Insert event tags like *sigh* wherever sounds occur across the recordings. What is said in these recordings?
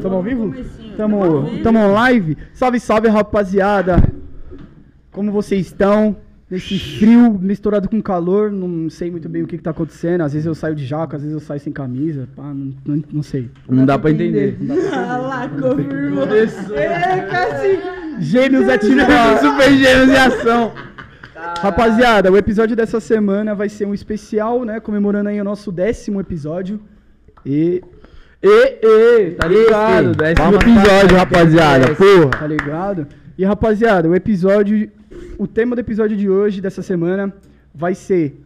Tamo ao vivo? Tamo, ao vivo. tamo live? Salve, salve, rapaziada. Como vocês estão? Nesse frio misturado com calor, não sei muito bem o que, que tá acontecendo. Às vezes eu saio de jaca, às vezes eu saio sem camisa. Pá, não, não, não sei. Não dá pra entender. Ah lá, confirmou. Começou. É. Gênios ativados. Super gêmeos em ação. Rapaziada, o episódio dessa semana vai ser um especial, né? Comemorando aí o nosso décimo episódio. E. E, e, tá ligado? Esse. Décimo episódio, rapaziada. Tá Porra. ligado? E rapaziada, o episódio. O tema do episódio de hoje, dessa semana, vai ser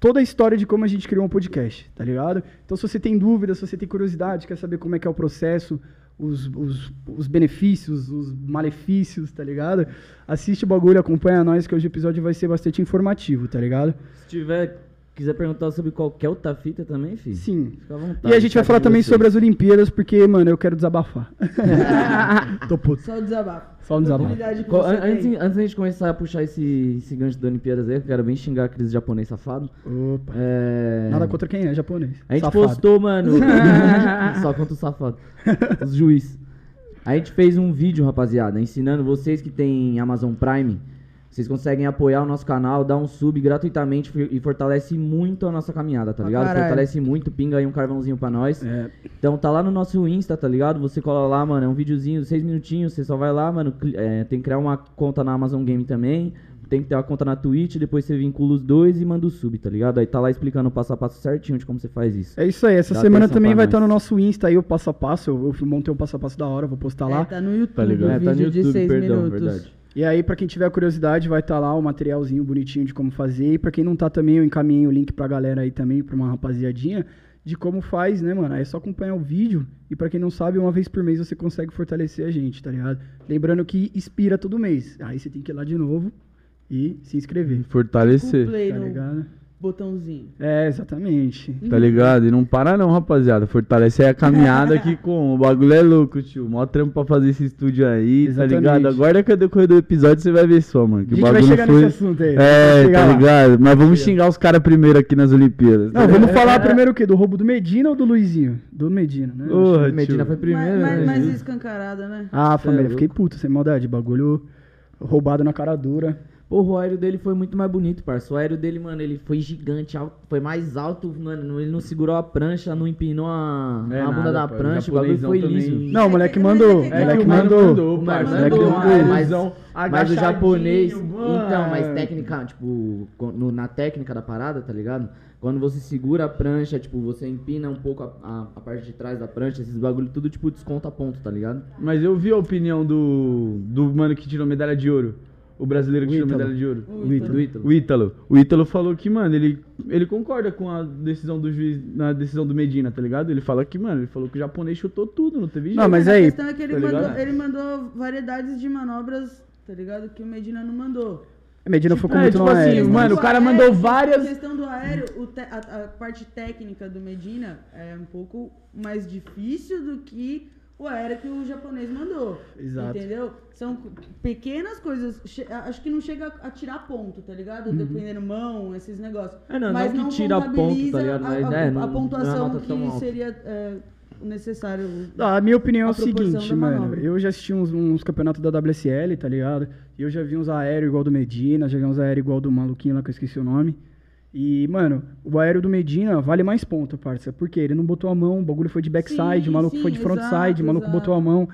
toda a história de como a gente criou um podcast, tá ligado? Então, se você tem dúvidas, se você tem curiosidade, quer saber como é que é o processo, os, os, os benefícios, os malefícios, tá ligado? Assiste o bagulho, acompanha nós, que hoje o episódio vai ser bastante informativo, tá ligado? Se tiver, quiser perguntar sobre qualquer outra fita também, filho. Sim. Fica à vontade. E a gente vai falar também vocês. sobre as Olimpíadas, porque, mano, eu quero desabafar. *laughs* Tô puto. Só o desabafo. Só um desabafo. Co- an- Antes, antes da gente começar a puxar esse, esse gancho da Olimpíadas aí, eu quero bem xingar aqueles japonês safados. Opa. É... Nada contra quem é japonês. A gente Safado. postou, mano. *laughs* Só contra os safados. Os juiz. A gente fez um vídeo, rapaziada, ensinando vocês que tem Amazon Prime. Vocês conseguem apoiar o nosso canal, dar um sub gratuitamente e fortalece muito a nossa caminhada, tá ligado? caralho. Fortalece muito, pinga aí um carvãozinho pra nós. É, Então tá lá no nosso Insta, tá ligado? Você cola lá, mano, é um videozinho, seis minutinhos, você só vai lá, mano, é, tem que criar uma conta na Amazon Game também, tem que ter uma conta na Twitch, depois você vincula os dois e manda o sub, tá ligado? Aí tá lá explicando o passo a passo certinho de como você faz isso. é isso aí. Essa Dá semana também vai estar no nosso Insta aí, o passo a passo. Eu, eu montei um passo a passo da hora, vou postar lá. É, tá no YouTube, Tá ligado? É, tá no vídeo de YouTube, 6 perdão, minutos. verdade. E aí, pra quem tiver curiosidade, vai estar lá o materialzinho bonitinho de como fazer. E pra quem não tá também, eu encaminhei o link pra galera aí também, pra uma rapaziadinha, de como faz, né, mano? Aí é só acompanhar o vídeo. E pra quem não sabe, uma vez por mês você consegue fortalecer a gente, tá ligado? Lembrando que expira todo mês. Aí você tem que ir lá de novo e se inscrever. Fortalecer. Play Tá ligado? Botãozinho. É, exatamente. Tá ligado? E não para não, rapaziada. Fortalece aí a caminhada aqui *laughs* com. O bagulho é louco, tio. Mó trampo pra fazer esse estúdio aí, Exatamente. tá ligado? Agora que eu decorrer do episódio você vai ver só, mano. Que A gente vai bagulho chegar foi. nesse assunto aí. É, Vai tá lá. ligado? Mas vamos xingar os caras primeiro aqui nas Olimpíadas. Não, vamos falar primeiro o quê? Do roubo do Medina ou do Luizinho? Do Medina, né? Porra, Medina tio. foi primeiro, mas, né? mas, mas escancarada, né? Ah, Cê família, é fiquei puto, sem maldade. Bagulho roubado na cara dura. Porra, o aéreo dele foi muito mais bonito, parça. O aéreo dele, mano, ele foi gigante, alto- foi mais alto, mano. Ele não segurou a prancha, não empinou a, É a bunda nada, da pô, prancha, o bagulho foi também. liso. Não, o moleque é mandou. é que moleque o mandou. O parça. Moleque mandou, mandou. ah, mas, o japonês. mano. Então, mas técnica, tipo, no- na técnica da parada, tá ligado? Quando você segura a prancha, tipo, você empina um pouco a, a- a parte de trás da prancha, esses bagulho tudo, tipo, desconta ponto, tá ligado? Mas eu vi a opinião do, do mano que tirou medalha de ouro. O brasileiro que O tirou medalha de ouro. O Ítalo. Do Ítalo. O Ítalo. O Ítalo falou que, mano, ele, ele concorda com a decisão do juiz, na decisão do Medina, tá ligado? Ele fala que, mano, ele falou que o japonês chutou tudo, não teve jeito. Não, mas a aí, questão é que ele, tá mandou, ele mandou variedades de manobras, tá ligado? Que o Medina não mandou. Medina focou é, muito tipo no assim, aéreo. mano, Do o cara aéreo, mandou A várias- questão do aéreo, o te- a, a parte técnica do Medina é um pouco mais difícil do que o aéreo que o japonês mandou. Exato. Entendeu? São pequenas coisas. Acho que não chega a tirar ponto, tá ligado? Uhum. Dependendo mão, esses negócios. É, não, Mas não que tira ponto, tá contabiliza ligado? a- Mas, a, é, a não- não é uma pontuação tão que alta. seria é, necessário. Ah, A minha opinião é A o proporção seguinte, mano. Eu já assisti uns, uns campeonatos da WSL, tá ligado? E eu já vi uns aéreos igual do Medina, já vi uns aéreos igual do maluquinho lá que eu esqueci o nome. E, mano, o aéreo do Medina vale mais ponto, parça. Porque ele não botou a mão, o bagulho foi de backside, Sim, o maluco sim, foi de frontside, exato, o maluco exato. botou a mão.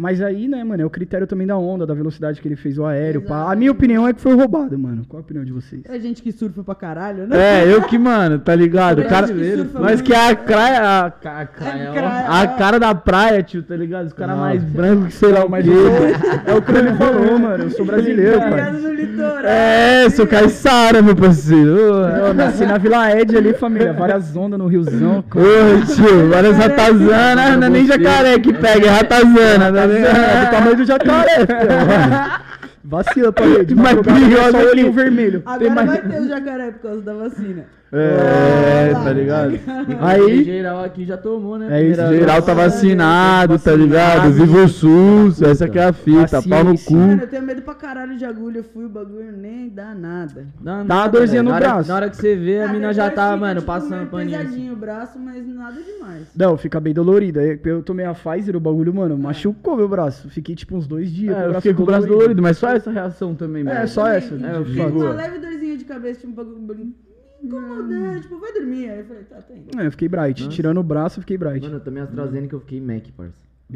Mas aí, né, mano, é o critério também da onda, da velocidade que ele fez o aéreo. pá. A minha opinião é que foi roubado, mano. Qual a opinião de vocês? É gente que surfa pra caralho, né? É, eu que, mano, tá ligado? O cara, Brasileiro, pô. nós que é a praia, a, a, praia, ó, praia, a ó. cara da praia, tio, tá ligado? Os caras mais brancos que sei lá o Mas quê. eu sou- é o que ele falou, mano. Eu sou brasileiro, pai. Ligado no litoral. É, sou caiçara, meu parceiro. Eu nasci na Vila Ed ali, família. Várias ondas no riozão. Ô, tio, várias ratazanas, não é nem jacaré que pega, é ratazana, tá *laughs* É do tamanho do jacaré. *laughs* Vacila, parede. Mas Madrugada, pior só do olhinho vermelho. Agora mais- vai ter o jacaré por causa da vacina. É, tá ligado? Aí geral aqui já tomou, né? É isso, Geral tá vacinado, tá ligado? Viva o SUS, essa que é a fita, A pau no ciência. Mano, cu. eu tenho medo pra caralho de agulha. Eu fui, o bagulho nem dá nada. Dá uma nada, dorzinha no na hora, braço. Na hora que você vê, a mina já tá, fica, mano, tipo, passando paninho. assim. pesadinho o braço, mas nada demais. Não, fica bem dolorido. Aí Eu tomei a Pfizer, o bagulho, mano, machucou meu braço. Fiquei tipo uns dois dias. É, eu fiquei com o braço dolorido, mas só essa reação também, mano. É, só essa, né? tipo, eu fiquei com uma leve dorzinha de cabeça, tipo, um bagulho incomodando, tipo, vai dormir. Aí eu falei, tá, tá indo. É, eu fiquei bright. Nossa. Tirando o braço, eu fiquei bright. Mano, eu tomei AstraZeneca eu fiquei Mac, parça.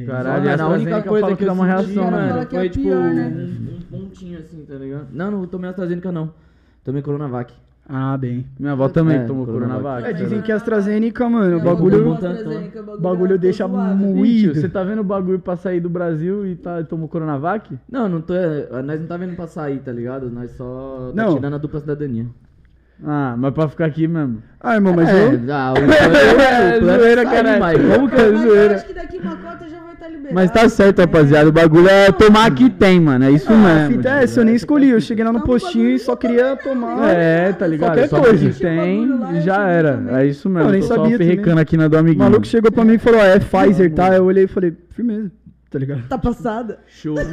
Caralho, Mano, a única coisa que dá uma reação, mano. fala que é foi tipo pior, né? um, um pontinho assim, tá ligado? Não, não tomei AstraZeneca não. Tomei Coronavac. Ah, bem. Minha avó também É, tomou Coronavac. Coronavac. É, dizem que a AstraZeneca, mano, o bagulho. bagulho ficou deixa suave. mu- Ih, tio, moído. você tá vendo o bagulho pra sair do Brasil e tá, tomou Coronavac? Não, não tô. é, Nós não tá vendo pra sair, tá ligado? Nós só tá Não. tirando a dupla cidadania. Ah, mas pra ficar aqui mesmo. Ah, irmão, mas é, eu. ah, *laughs* o é- o é Zoeira, caralho. mas como que É zoeira. acho que daqui uma cota já vai estar liberado. Mas tá certo, né? rapaziada. O bagulho é tomar que tem, mano. É isso Ah, a mesmo. fita é essa, eu nem escolhi. Eu cheguei lá no Toma postinho e só queria também, tomar. É, tá ligado? Qualquer Só coisa. que tem e já era. É isso mesmo. Eu nem Tô sabia ferrecando aqui na do O amiguinho. maluco chegou pra mim e falou: é Pfizer, tá? Eu olhei e falei: firmeza, tá ligado? Tá passada? Show. *laughs*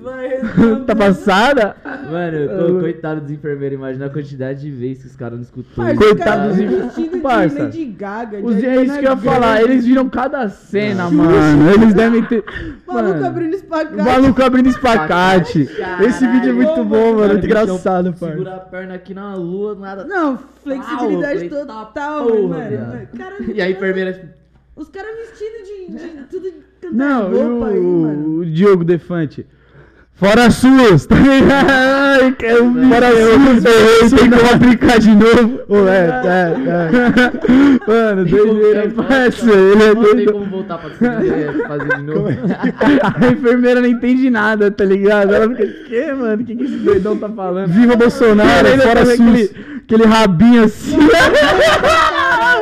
Vai tá passada? Mano, eu tô, coitado dos enfermeiros, imagina a quantidade de vezes que os caras não escutou. Parça, Coitado dos vestido enfer- de Parça. Lady Gaga. Os, é isso Ariana que eu ia falar. Eles viram cada cena, mano. Eles devem ter. Maluco abrindo espacate. maluco abrindo espacate. Esse vídeo é muito bom, mano. Muito engraçado, pai. Segurar a perna aqui na lua, nada. Não, flexibilidade total, mano. E a enfermeira, tipo, Os caras vestidos de, de tudo cantar Não, roupa aí, e mano. o, o Diogo Defante. Fora suas, tá ligado? Ai, que eu vi. Fora suas, errei, tem como aplicar de novo. Ô, é, é, *laughs* Mano, doideira. Ele é Não tem como voltar pra fazer, fazer de novo. *laughs* A enfermeira não entende nada, tá ligado? Ela fica, que, mano? O que, que esse doidão tá falando? Viva Bolsonaro, fora fora SUS. aquele, aquele rabinho assim. *laughs*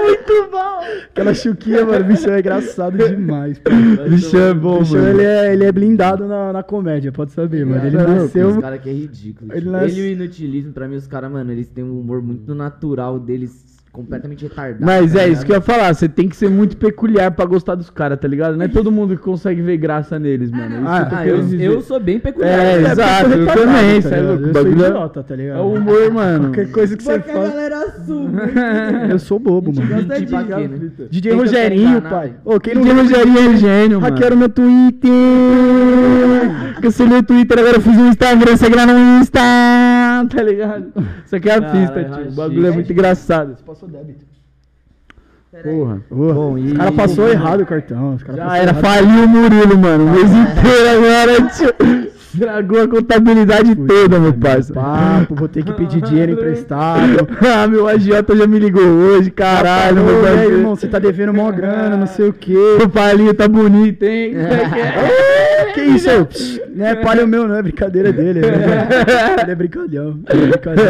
Muito bom. Aquela chuquinha, mano, o bichão é engraçado demais, pô. Bicho é O bom, bichão, mano. ele é, ele é blindado na, na comédia, pode saber, mano. Ele é nasceu... Os caras que é ridículo. Ele Ele, nasce- ele e o inutilismo, pra mim, os caras, mano, eles têm um humor muito natural deles, completamente retardado. Mas tá é isso que eu ia falar, você tem que ser muito peculiar pra gostar dos caras, tá ligado? Não é todo mundo que consegue ver graça neles, mano. É isso Ah, que eu tô Ah, querendo eu, eu sou bem peculiar. É, né? exato, eu também, tá é ligado? Eu sou é- idiota, tá ligado? É o humor, *laughs* mano. Qualquer coisa que você a galera assume. *laughs* Eu sou bobo, mano. gosta Tipo de aqui, né? DJ Rogerinho, pai. Ô, quem não Quem Rogerinho é gênio, mano. Hackearam meu Twitter. Cancelei o Twitter, agora eu fiz um Instagram, segue lá no Insta, tá ligado? Isso aqui é a Caralho, pista, tio. O bagulho é muito engraçado. Passou débito. Porra. Bom, e- Os caras passou errado o cartão. Os cara Já era, errado. faliu o Murilo, mano. O mês inteiro agora, tio. Estragou a contabilidade toda, meu parça. Papo, vou ter que pedir dinheiro *laughs* emprestado. *laughs* ah, meu agiota já me ligou hoje, caralho, Ô, meu irmão, você tá devendo mó grana, não sei o quê. O palinho tá bonito, hein? É *laughs* que é? Isso aí? Psh, Não é palha meu, não, é brincadeira dele. É, ele é brincalhão. Ele é brincalhão.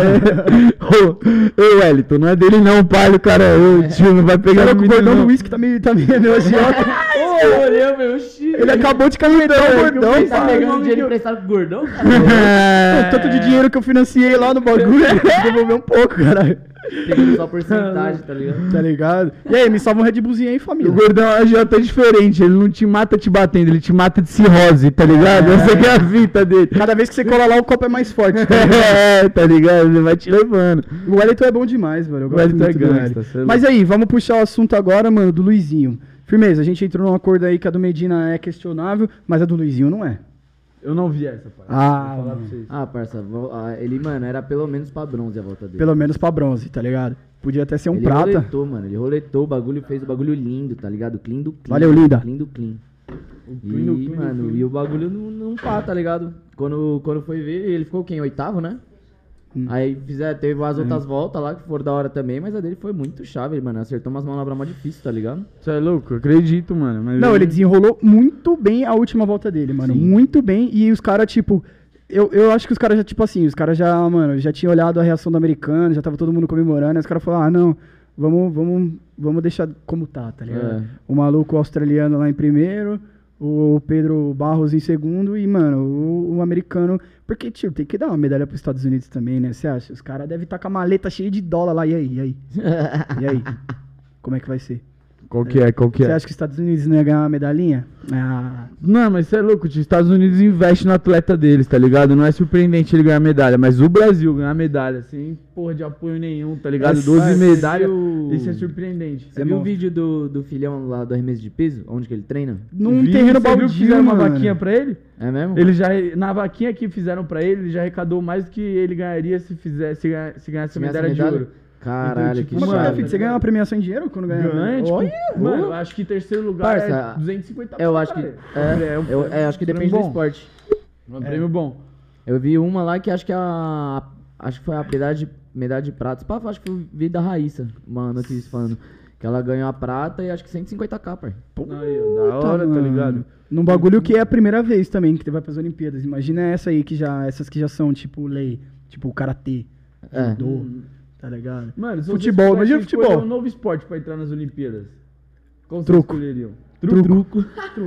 Ô, ô, Wellington, não é dele não, palho, cara. Ô, tio, não vai pegar Cara, o gordão do uísque tá meio, *laughs* tá meio meu agiota. Ô, meu, xixi. Ele acabou de caminhar o gordão, Tá pai. pegando dinheiro emprestado com o gordão? Pô, Tanto de dinheiro que eu financiei lá no bagulho, devolver um pouco, caralho. Pegando só porcentagem, tá ligado? Tá ligado? E aí, me salva um Red Bullzinho aí, O família. gordão agiota é diferente, ele não te mata te batendo, ele te mata de cirrose, tá ligado? Essa que é a fita dele. Cada vez que você cola lá, o copo é mais forte. Tá ligado? *laughs* É, tá ligado? Ele vai te levando. O Wellington é bom demais, mano. Eu O gosto Wellington é gangsta, é Mas aí, vamos puxar o assunto agora, mano, do Luizinho. Firmeza, a gente entrou num acordo aí que a do Medina é questionável, mas a do Luizinho não é. Eu não vi essa, pai. Ah, Vou falar pra vocês. Ah, parça, vo- ah, ele, mano, era pelo menos pra bronze a volta dele. Pelo menos pra bronze, tá ligado? Podia até ser um ele prata. roletou, mano. Ele roletou o bagulho, fez o bagulho lindo, tá ligado? Clean do clean. Valeu, linda. Clean do clean. E, clean do clean, mano, clean. e o bagulho não, não pá, tá ligado? Quando, quando foi ver, ele ficou quem? Oitavo, né? Hum. Aí fizer, teve as outras voltas lá que foram da hora também, mas a dele foi muito chave, mano. Acertou umas manobras mó difíceis, tá ligado? Você é louco? Eu acredito, mano. Mas Não, eu- ele desenrolou muito bem a última volta dele, mano. Muito bem. E os caras, tipo. Eu, eu acho que os caras já, tipo assim, os caras já, mano, já tinham olhado a reação do americano, já tava todo mundo comemorando. Aí os caras falaram, ah, não, vamos, vamos, vamos deixar como tá, tá ligado? É. O maluco australiano lá em primeiro, o Pedro Barros em segundo e, mano, o, o americano. Porque, tio, tem que dar uma medalha pros Estados Unidos também, né? Você acha? Os caras devem estar com a maleta cheia de dólar lá. E aí? E aí? *laughs* E aí? Como é que vai ser? Qual que é? Qual que Você é? acha que os Estados Unidos não ia ganhar uma medalhinha? Ah, Não, mas você é louco, tio. Os Estados Unidos investem no atleta deles, tá ligado? Não é surpreendente ele ganhar medalha, mas o Brasil ganhar medalha sem porra de apoio nenhum, tá ligado? Mas, 12 mas, medalhas, viu- isso é surpreendente. Você É viu o vídeo do, do filhão lá do arremesso de peso? Onde que ele treina? num Vi, terreno você viu que baldio, fizeram uma mano. vaquinha pra ele? É mesmo? Ele já, na vaquinha que fizeram pra ele, ele já arrecadou mais do que ele ganharia se fizesse, se ganha- se ganhasse Se a ganhasse medalha, medalha? de ouro. Caralho, Então, que Mas tipo, que é, mano, filho? Você ganha uma premiação em dinheiro quando ganha? Ganha, tipo, Olha, mano, eu acho que terceiro lugar Parça, é 250 Eu acho que. cara. É, um- eu, é, acho que depende do esporte. É um prêmio bom. Eu vi uma lá que acho que a. Acho que foi a medalha de, medalha de prata. Pá, acho que foi o vídeo da Raíssa, uma notícia falando. Que ela ganhou a prata e acho que 150k, pai. Aí, ó, da hora, tá mano. ligado? Num bagulho que é a primeira vez também que vai pras Olimpíadas. Imagina essa aí que já. Essas que já são, tipo, lei. Tipo, karatê. É. Judô. Tá ligado? Mano, Futebol, imagina futebol. um novo esporte pra entrar nas Olimpíadas. Qual Truco. escolheriam? Truco.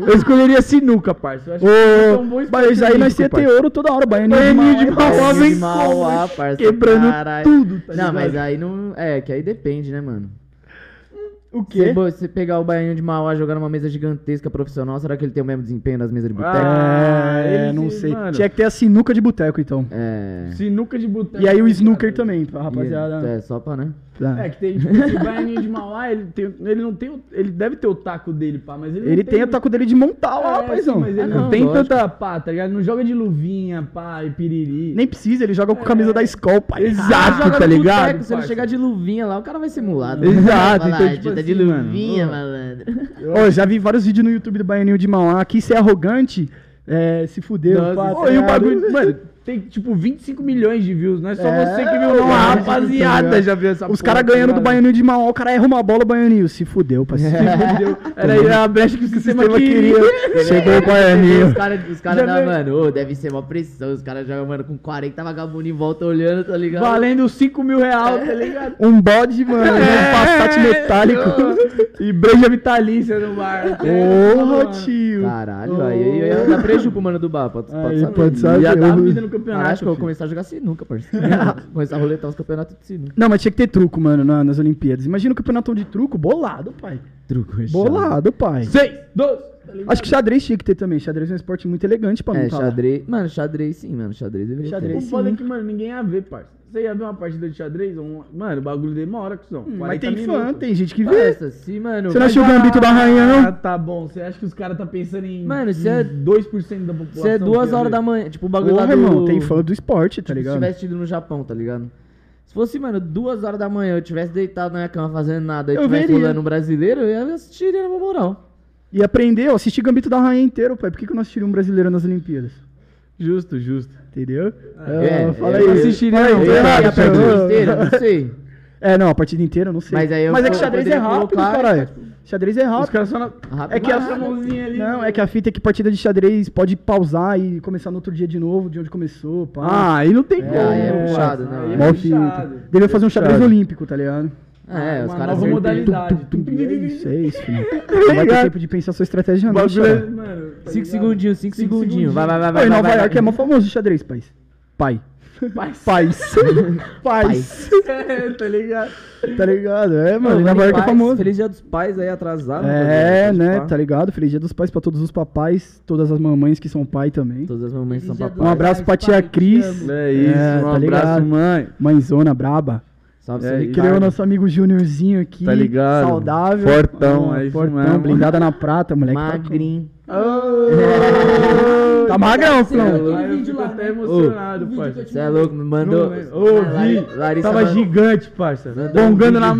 Eu escolheria sinuca, parça. Eu acho que é um bom Ô, esporte mas aí nós ia ter ouro toda hora. Baianinho, Baianinho de Mauá, vem de Mauá, parça, Quebrando caralho. tudo, tá Não, ligado? mas aí não. É, que aí depende, né, mano? O quê? bo- você pegar o baianinho de Mauá e jogar numa mesa gigantesca profissional, será que ele tem o mesmo desempenho das mesas de boteco? Ah, É, não se- sei. mano. Tinha que ter a sinuca de boteco, então. É. Sinuca de boteco. E aí o tá snooker também, pra rapaziada. É, só pra, né? Tá. É, que tem, tipo, esse baianinho de Mauá, ele, tem, ele não tem. Ele deve ter o taco dele, pá, mas ele Ele tem o taco dele de montar lá, É, paizão. sim, mas ele Ah, não, não, tem lógico. tanta pá, tá ligado? Não joga de luvinha, pá, e piriri. Nem precisa, ele joga com a camisa da Skol, pai. Exato, Joga tá ligado? boteco, se ele chegar de luvinha lá, o cara vai ser mulado. Exato, então, tipo "Tá de assim, mano, luvinha, ô. malandro. Ó, já vi vários vídeos no YouTube do Baianinho de Mauá. Aqui ser arrogante, é, se fudeu. Nossa, pá, Ô, tá e o bagulho, mano, tem tipo 25 milhões de views, não é só É, você que viu, é, não. A é, rapaziada tá já viu essa Os caras tá ganhando do ligado? Baianinho de Mauá, o cara erra uma bola, o Baianinho se fudeu, *laughs* parceiro. Entendeu? *laughs* Era aí a brecha que o sistema, sistema queria. *laughs* Chegou o Baianinho. Os caras os cara veio- mano, ô, deve ser uma pressão. Os caras jogam, mano, com 40 vagabundos em volta olhando, tá ligado? Valendo 5 mil reais, tá ligado? Um bode, mano, um Passat metálico. E breja vitalícia no bar. Porra, tio. Caralho, aí aí ia dar prejuízo pro mano do bar, pode, pode Aí, saber. pode saber. Já dá eu- vida no Campeonato. acho que eu vou começar a jogar sinuca, parceiro. *laughs* começar a roletar os campeonatos de sinuca. Não, mas tinha que ter truco, mano, na- nas Olimpíadas. Imagina o campeonato de truco, bolado, pai. Truco, é Bolado, pai. 6, 12. tá? Acho que xadrez tinha que ter também. Xadrez é um esporte muito elegante pra É, tá lá. xadrez. Mano, xadrez sim, mano. Xadrez deveria Xadrez. O foda é que, mano, ninguém ia ver, parça. Você ia ver uma partida de xadrez? Um... Mano, o bagulho demora, cuzão. Hum, Mas 40 tem fã, minutos. tem gente que vê. Parça, se, mano. Você não achou o Gambito da Rainha, Ah, não? tá bom. Você acha que os caras tá pensando em. Mano, se é- 2% da população. Se é duas horas da manhã, tipo o bagulho Porra, lá do... irmão, tem fã do esporte, tá Tipo, se ligado? tivesse tido no Japão, tá ligado? Se fosse, mano, duas horas da manhã, eu tivesse deitado na minha cama fazendo nada e Eu tivesse rolando um brasileiro, eu ia assistir na minha moral. E aprender, ó, assistir Gambito da Rainha inteiro, pai. Por que, que eu não assistiria um brasileiro nas Olimpíadas? Justo, justo. Entendeu? É, Ah, fala eu aí. não, assistiria a partida inteira, não sei. É, não, a partida inteira, eu não sei. Mas aí eu Mas é que po- xadrez é rápido, colocar, caralho. Xadrez é Os rápido. caras só na. Rápido. É que a, mãozinha ali. não, é que a fita é que partida de xadrez pode pausar e começar no outro dia de novo, de onde começou, pá. Ah, aí não tem É, como. aí é parça. puxado, não, é é puxado. Devia fazer um xadrez olímpico, tá ligado? É, os caras... nova modalidade. Tum, tum, tum, é isso, é isso, filho. Tá Não vai ter tempo de pensar sua estratégia, não, bagulho é, xará. mano. tá Cinco ligado? segundinhos, cinco Cinco segundinhos. Vai, vai, vai, vai. vai, Nova vai, York é mó famoso o xadrez, pais. Pai. Paz. Pais. Pais. É, tá ligado? Tá ligado? É, mano, Nova York é famoso. Feliz dia dos pais aí atrasado. É, né? Tá ligado? Feliz dia dos pais pra todos os papais, todas as mamães que são pai também. Todas as mamães são Feliz dia papai. Um abraço pra tia Pai, Cris. É isso, É, um tá abraço, ligado? mãe. Mãezona braba. Salve, É, e Ricardo. Criou nosso amigo Júniorzinho aqui. Tá ligado? Saudável. Fortão, é isso Fortão, mesmo. blindada na prata, moleque. tá Magrinho. Tá magrão, Você viu Flão. aquele Aí eu fico até né? emocionado, O vídeo parça. Você é louco, me mandou. Ô, vi. Larissa Tava gigante, parça. Mandou Bongando um na,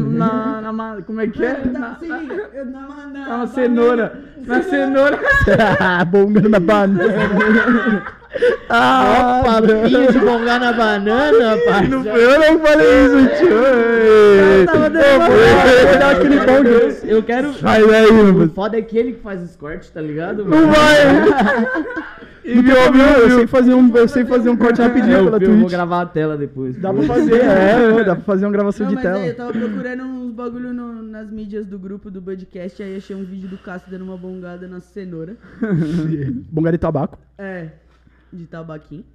na, na, Como é que é? Tá, Na, na, na cenoura. Na *laughs* cenoura. Bongando na *laughs* banana. Ah, Papinho de bongar na banana, parça. Não foi eu não falei isso, tio. Eu tava dando eu aquele de Eu, quero. Sai daí, O foda é que ele que faz os cortes, tá ligado? Não mano? vai! *laughs* E viu, viu? Eu sei fazer um, eu sei fazer um corte rapidinho É, pela eu, eu vou Twitch. gravar a tela depois. Dá pra fazer, é, dá pra fazer uma gravação Não, de mas tela. aí, eu tava procurando uns bagulho no- nas mídias do grupo do podcast, aí achei um vídeo do Cássio dando uma bongada na cenoura. *laughs* Bongada de tabaco. É, de tabaquinho.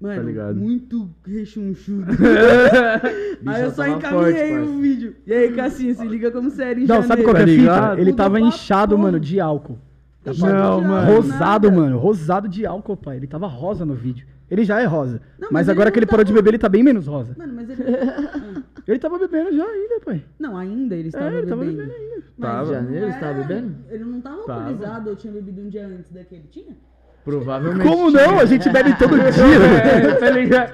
Mano, Tá muito rechonchudo. *laughs* Aí eu só encaminhei o parça. vídeo. E aí, Cassinho, se liga como sério em Não, sabe janeiro. qual que é a Tá fita? Ele tava inchado, mano, de álcool. Ixi, Não, mano. Rosado, nada. mano. Rosado de álcool, pai. Ele tava rosa no vídeo. Ele já é rosa. Não, mas mas agora ele que ele não parou de beber, ele tá bem menos rosa. Mano, mas ele. *laughs* Ah, Ele tava bebendo já ainda, pai. Não, ainda ele estava É, ele tava bebendo. bebendo ainda. Mas Tava. Janeiro você tava era- bebendo? Ele não tava Tava. alcoolizado ou tinha bebido um dia antes daquele? Tinha? Provavelmente. Como não? A gente bebe todo *laughs* dia. É, tá ligado?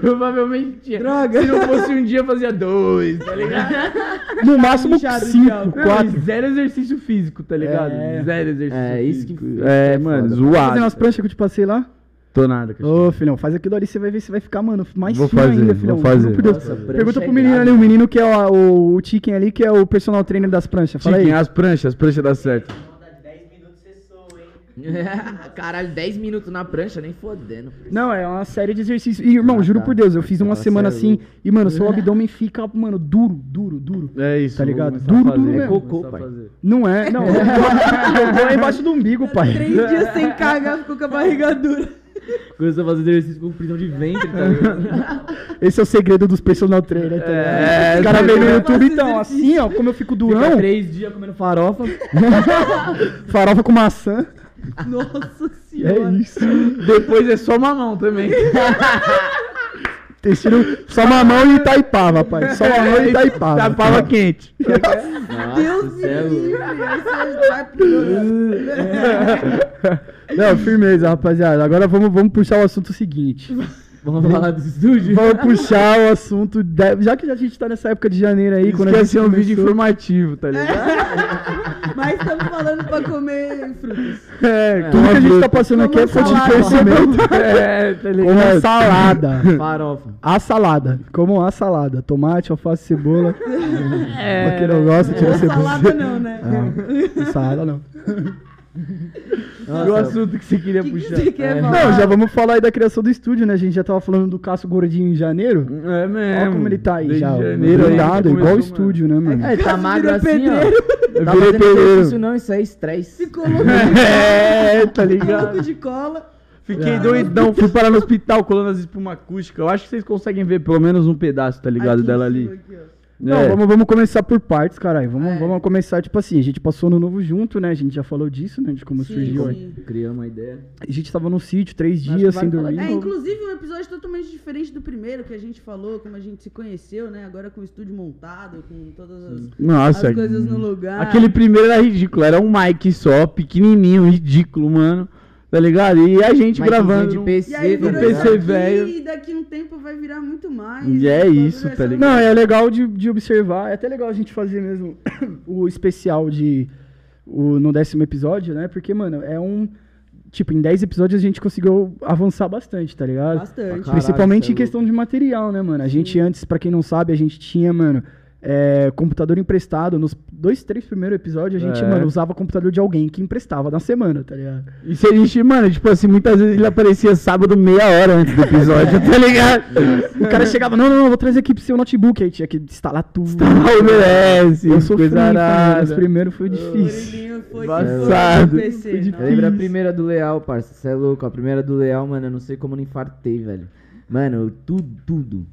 Provavelmente tinha. Droga. Se não fosse um dia, fazia dois, tá ligado? *laughs* No máximo inchado cinco. Não, quatro. e zero exercício físico, tá ligado? É. Zero exercício É, isso que- físico. isso É, que é mano, foda. zoado. Fazendo as pranchas que eu te passei lá. Tô nada, Cristiano. Ô, filhão, faz aquilo ali, você vai ver se vai ficar, mano, mais Vou fino fazer, ainda, vou filhão. fazer. Juro por Deus. Nossa, Pergunta é pro menino grave. ali, o menino que é o, o, o Chicken ali, que é o personal trainer das pranchas. Fala Chiquinho, aí. as pranchas, as pranchas dá certo. *laughs* Caralho, 10 minutos na prancha, nem fodendo. Não, é uma série de exercícios. E, irmão, Ah, juro tá. por Deus, eu fiz uma Nossa, semana é assim louco. e, mano, seu *laughs* abdômen fica, mano, duro, duro, duro. É isso. Tá ligado? Duro, duro mesmo. a Cocô, pai. Não é, não. *laughs* É embaixo do umbigo, pai. Três dias sem cagar, ficou com a barriga dura. Começou a fazer exercício com prisão de ventre, tá ligado? Esse é o segredo dos personal trainer, tá ligado? É, Os caras veem no YouTube, então, assim, ó, como eu fico Fica durão, três dias comendo farofa. farofa com maçã. *laughs* Nossa É senhora. isso. Depois é só mamão também. *laughs* Intestino só mamão e Itaipava, pai. Só mamão e Itaipava. Tá pava quente. Nossa, Deus me é livre. *laughs* Não, firmeza, rapaziada. Agora vamos, vamos puxar o assunto seguinte. Vamos falar do estúdio? Vamos puxar o assunto. de- Já que a gente tá nessa época de janeiro aí, Isso quando a gente ser um vídeo começou- informativo, tá ligado? Mas estamos falando pra comer frutas. É, É, tudo que a gente tá passando aqui é fonte de conhecimento. *laughs* é, tá Como a salada. Farofa. A salada. Como a salada. Tomate, alface, cebola. É. Pra quem não gosta, tira Ou cebola. salada não, né? Não, salada não. E o assunto que você queria que, que puxar? você quer É. falar? Não, já vamos falar aí da criação do estúdio, né? A gente já tava falando do Cássio Gordinho em janeiro. É mesmo. Olha como ele tá aí Desde já. janeiro que igual o estúdio, né, mano? É, tá magro assim, pedreiro. ó. Eu Tá *laughs* fazendo pedreiro. exercício não, isso é estresse. Ficou louco, *laughs* É, tá ligado? louco de cola. Fiquei Ah. doidão, fui parar no hospital colando as espuma acústica. Eu acho que vocês conseguem ver pelo menos um pedaço, tá ligado? Aqui dela ali. aqui, ó. Não, É. vamos, vamos começar por partes, caralho. Vamos, É. vamos começar, tipo assim, a gente passou no novo junto, né? A gente já falou disso, né? De como Sim, surgiu. sim. Criamos uma ideia. A gente tava num sítio, três dias sem dormir. É, inclusive um episódio totalmente diferente do primeiro que a gente falou, como a gente se conheceu, né? Agora com o estúdio montado, com todas as, Nossa, as coisas no lugar. aquele primeiro era ridículo. Era um mic só, pequenininho, ridículo, mano. Tá ligado? E a gente Mikezinho gravando. de PC, E aí virou isso PC velho. E daqui um tempo vai virar muito mais. E é isso, tá ligado? Não, é legal de, de observar. É até legal a gente fazer mesmo *coughs* o especial de. O, no décimo episódio, né? Porque, mano, é um. Tipo, em 10 episódios a gente conseguiu avançar bastante, tá ligado? Bastante. Caralho, Principalmente cê é em questão de material, né, mano? A gente antes, pra quem não sabe, a gente tinha, mano, é, computador emprestado. Nos dois, três primeiros episódios, a gente, É. mano, usava computador de alguém que emprestava na semana, tá ligado? E se a gente, mano, tipo assim, muitas vezes ele aparecia sábado meia hora antes do episódio, tá ligado? O cara chegava, não, não, não, vou trazer aqui pro seu notebook. Aí tinha que instalar tudo. Tal merece, Eu sofri, coisa. Os primeiros foi O difícil. Foi Não, Eu lembro a primeira do Leal, parça. Você é louco. A primeira do Leal, mano, eu não sei como eu não infartei, velho. Mano, tudo, tudo.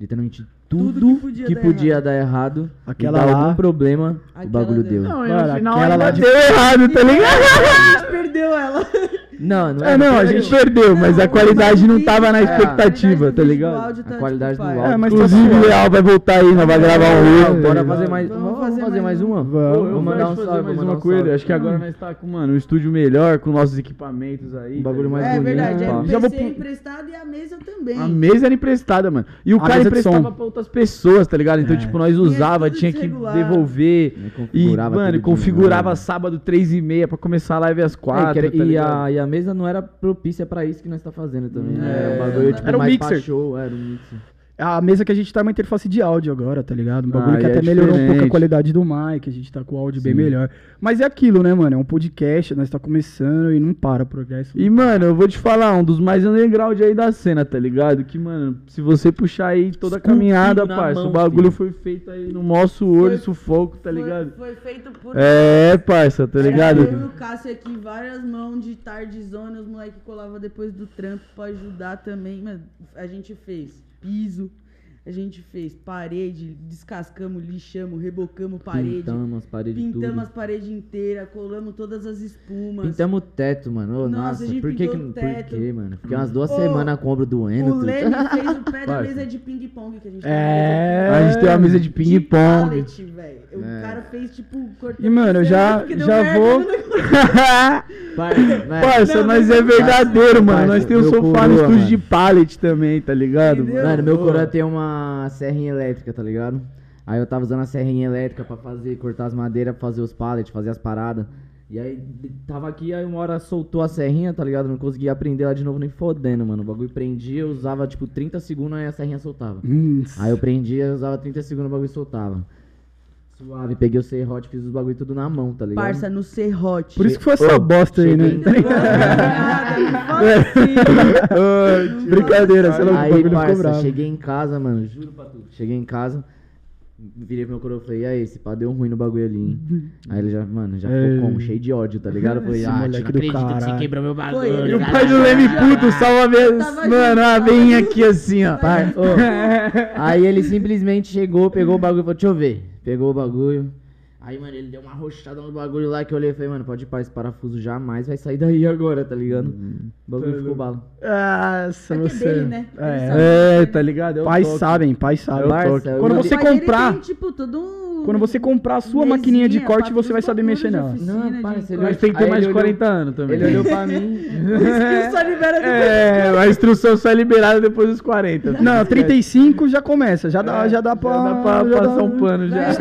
Literalmente tudo, Tudo que podia que dar podia dar errado. Aquela e dar lá- algum problema, o bagulho deu. deu. Não, Mano, no final aquela lá de- deu errado, tá *laughs* ligado? A gente perdeu ela. *laughs* Não, não É, não, a gente perdeu, mas a qualidade não tava na é, a expectativa, tá ligado? A qualidade do áudio. É, mas Inclusive o Leal vai voltar aí, nós vai gravar um outro. bora fazer mais, Vamos vamos, fazer mais um. uma? Vamos. Vou mandar um fazer salve, mais uma mandar um com ele. salve. Acho que agora nós tá com, mano, um estúdio melhor, com nossos equipamentos aí. Um bagulho tá mais É bonito, verdade, é o Já vou emprestado e a mesa também. A mesa era emprestada, mano. E o A cara emprestava pra outras pessoas, tá ligado? Então, É. tipo, nós usava, tinha que devolver. E E, configurava mano, configurava sábado, três e meia pra começar a live às É, quatro, a, e a mesa não era propícia pra isso que nós tá fazendo também. né? É, Era um bagulho, tipo, era um mais pra mixer. show, era um mixer. A mesa que a gente tá é uma interface de áudio agora, tá ligado? Um bagulho Ah, que e até é melhorou um pouco a qualidade do mic, a gente tá com o áudio bem Sim. melhor. Mas é aquilo, né, mano? É um podcast, nós tá começando e não para o progresso. E, mano, eu vou te falar, um dos mais underground aí da cena, tá ligado? Que, mano, se você puxar aí toda a caminhada, parça, mão, o bagulho filho. foi feito aí no nosso olho, Foi- sufoco, tá Foi- ligado? Foi, feito por. É, parça, tá Era ligado? Eu e o Cássio aqui, várias mãos de tardezona, os moleques colavam depois do trampo pra ajudar também. Mano, a gente fez piso, a gente fez parede, descascamos, lixamos, rebocamos parede. Pintamos as paredes Pintamos tudo. as paredes inteiras, colamos todas as espumas. Pintamos o teto, mano. Ô, Nossa, nossa, a gente por que que Por quê, mano? Fiquei umas duas Ô, semanas com o ombro doendo. O tudo. Leme fez o pé da *laughs* mesa de ping-pong que a gente É. A gente tem uma mesa de de ping-pong. pallet, velho. O É. cara fez tipo cortando E, mano, eu já- já vou-. *laughs* Parça, mas é verdadeiro, parça, mano. Nós temos meu sofá no estúdio de pallet também, tá ligado? Entendeu? Mano, meu coroa tem uma serrinha elétrica, tá ligado? Aí eu tava usando a serrinha elétrica pra fazer, cortar as madeiras, pra fazer os pallets, fazer as paradas. E aí tava aqui, aí uma hora soltou a serrinha, tá ligado? Não conseguia aprender ela de novo nem fodendo, mano. O bagulho prendia, eu usava tipo 30 segundos, aí a serrinha soltava. Hum, Aí eu prendia, eu usava 30 segundos, o bagulho soltava. Suave, peguei o serrote, fiz os bagulho tudo na mão, tá ligado? Parça, no serrote. por isso que foi essa bosta aí, né? Tá assim. Brincadeira, sei lá, o Aí, bagulho parça, cheguei em casa, mano, juro pra tu. Cheguei em casa, virei pro meu coroa e falei, e aí, esse pá deu ruim no bagulho ali, hein? *laughs* Aí ele já, mano, já Ei. ficou como? Cheio de ódio, tá ligado? Eu falei, ah, não do acredito que você quebrou meu Foi, bagulho. e o O caralho." pai do Leme puto salva mesmo. Mano, junto, a tava veinha junto. aqui assim, ó. Pai, ô. Aí ele simplesmente chegou, pegou o bagulho e falou, deixa eu ver. Pegou o bagulho. Aí, mano, ele deu uma rochada no bagulho lá que eu olhei e falei, mano, pode ir pra esse parafuso jamais vai sair daí agora, tá ligado? O bagulho ficou bala. Nossa, É que é você. dele, né? É. sabe. É, tá ligado? É o Pais toque. sabem, pais sabem. É o Parça, toque. eu Quando você Mas ele comprar- tem, tipo, todo um- Quando você comprar a sua maquininha de mesinha, corte, você vai saber mexer nela. Não, parça, ele- Mas tem que ter mais de ele olhou- 40 anos também. Ele olhou pra mim. *laughs* Isso só libera depois. É, a instrução só é liberada depois dos 40. Não, 35 já começa, já dá, já dá pra. Já dá pra já passar dá- um pano já.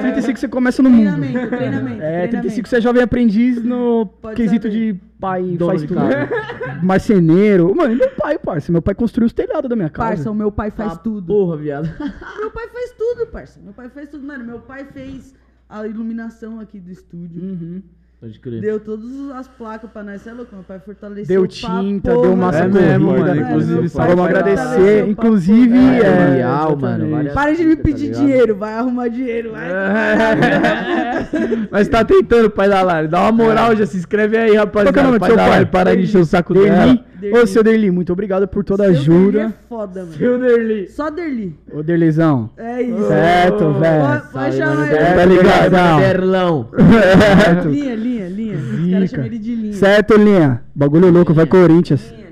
35 você começa no mundo. Treinamento, treinamento. É, 35 você é jovem aprendiz no Pode quesito saber. de pai Dono faz tudo. *laughs* Marceneiro. Mano, e meu pai, parça. Meu pai construiu os telhados da minha casa. Parça, o meu pai faz Tá tudo. Porra, viado. *laughs* Meu pai faz tudo, parça. Meu pai faz tudo. Mano, meu pai fez a iluminação aqui do estúdio. Uhum. Pode crer. Deu todas as placas pra nós. Você é louco? Meu pai fortaleceu Deu tinta, deu massa É mesmo, mano. Mano, Inclusive, pai Vamos pra agradecer. Inclusive, porra. é. Tutorial, exatamente. mano, Para de me Tá pedir ligado? dinheiro, vai arrumar dinheiro. Vai. *laughs* Mas tá tentando, pai da Lari. Dá uma moral, já se inscreve aí, rapaziada. Qual que é o nome do pai seu pai? Para de encher o saco Derli. Derli. Ô, seu Derli, muito obrigado por toda a Seu Derli ajuda. é foda, mano. Seu Derli. Só Derli. Ô, Derlizão. É isso. Certo, velho. Salve, chamar ele. Tá ligadão. Derlão. Certo. Linha, linha, linha. Os caras chamam ele de linha. Certo, Linha. Bagulho louco, vai Corinthians. Linha.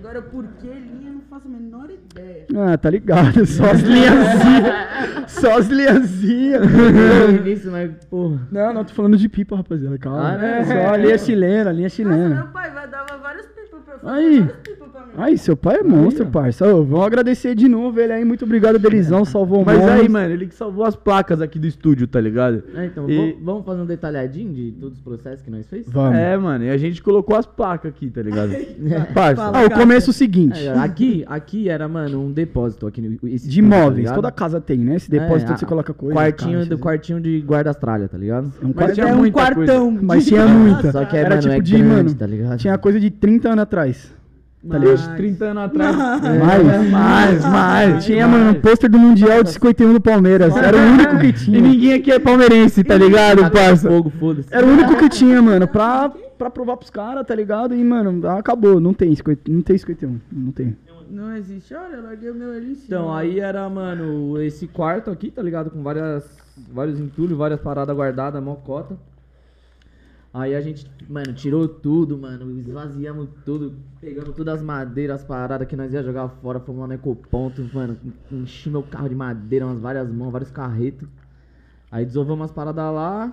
Agora, por que linha, eu não faço a menor ideia. Ah, tá ligado. *laughs* Só as linhazinhas. Só as linhazinhas. Início, mas, porra. Não, não, tô falando de pipa, rapaziada. Calma. Ah, né? Só a linha chilena, a linha Nossa, chilena. meu pai vai dar vários Aí. Aí, seu pai é monstro, ó. parça. Ô, vamos agradecer de novo ele aí. Muito obrigado, Delizão. Salvou o Mas monstro. aí, mano, ele que salvou as placas aqui do estúdio, tá ligado? É, então, E- vamos- vamos fazer um detalhadinho de todos os processos que nós fez? Vamos. É, mano, e a gente colocou as placas aqui, tá ligado? *laughs* Parça. Fala. Ah, o começo é o seguinte. É, aqui, aqui era, mano, um depósito aqui De tá imóveis. ligado? Toda casa tem, né? Esse depósito É, você coloca coisa. Quartinho caixa, do quartinho de guarda-tralha, tá ligado? É um Mas é um muita coisa. quartão. Mas tinha muita. Só que é, Era mano, tipo é de, grande, mano, tá ligado? tinha coisa de 30 anos atrás. Tá? Uns 30 anos atrás. Mais, mais, mais. Tinha, mais. mano, um pôster do Mundial de 51 do Palmeiras. Era o único que E tinha. ninguém aqui é palmeirense, tá ligado, Taca parça? Fogo, foda-se. Era o único que tinha, mano, pra, pra provar pros caras, tá ligado? E, mano, acabou. Não tem, 50 não tem 51. Não tem. Não existe. Olha, eu larguei o meu ali em cima. Então, aí era, mano, esse quarto aqui, tá ligado? Com várias, vários entulhos, várias paradas guardadas, mocota. Aí a gente, mano, tirou tudo, mano, esvaziamos tudo, pegamos todas as madeiras, as paradas que nós ia jogar fora, fomos lá no Ecoponto, mano, enchi meu carro de madeira, umas várias mãos, vários carretos. Aí desovamos as paradas lá.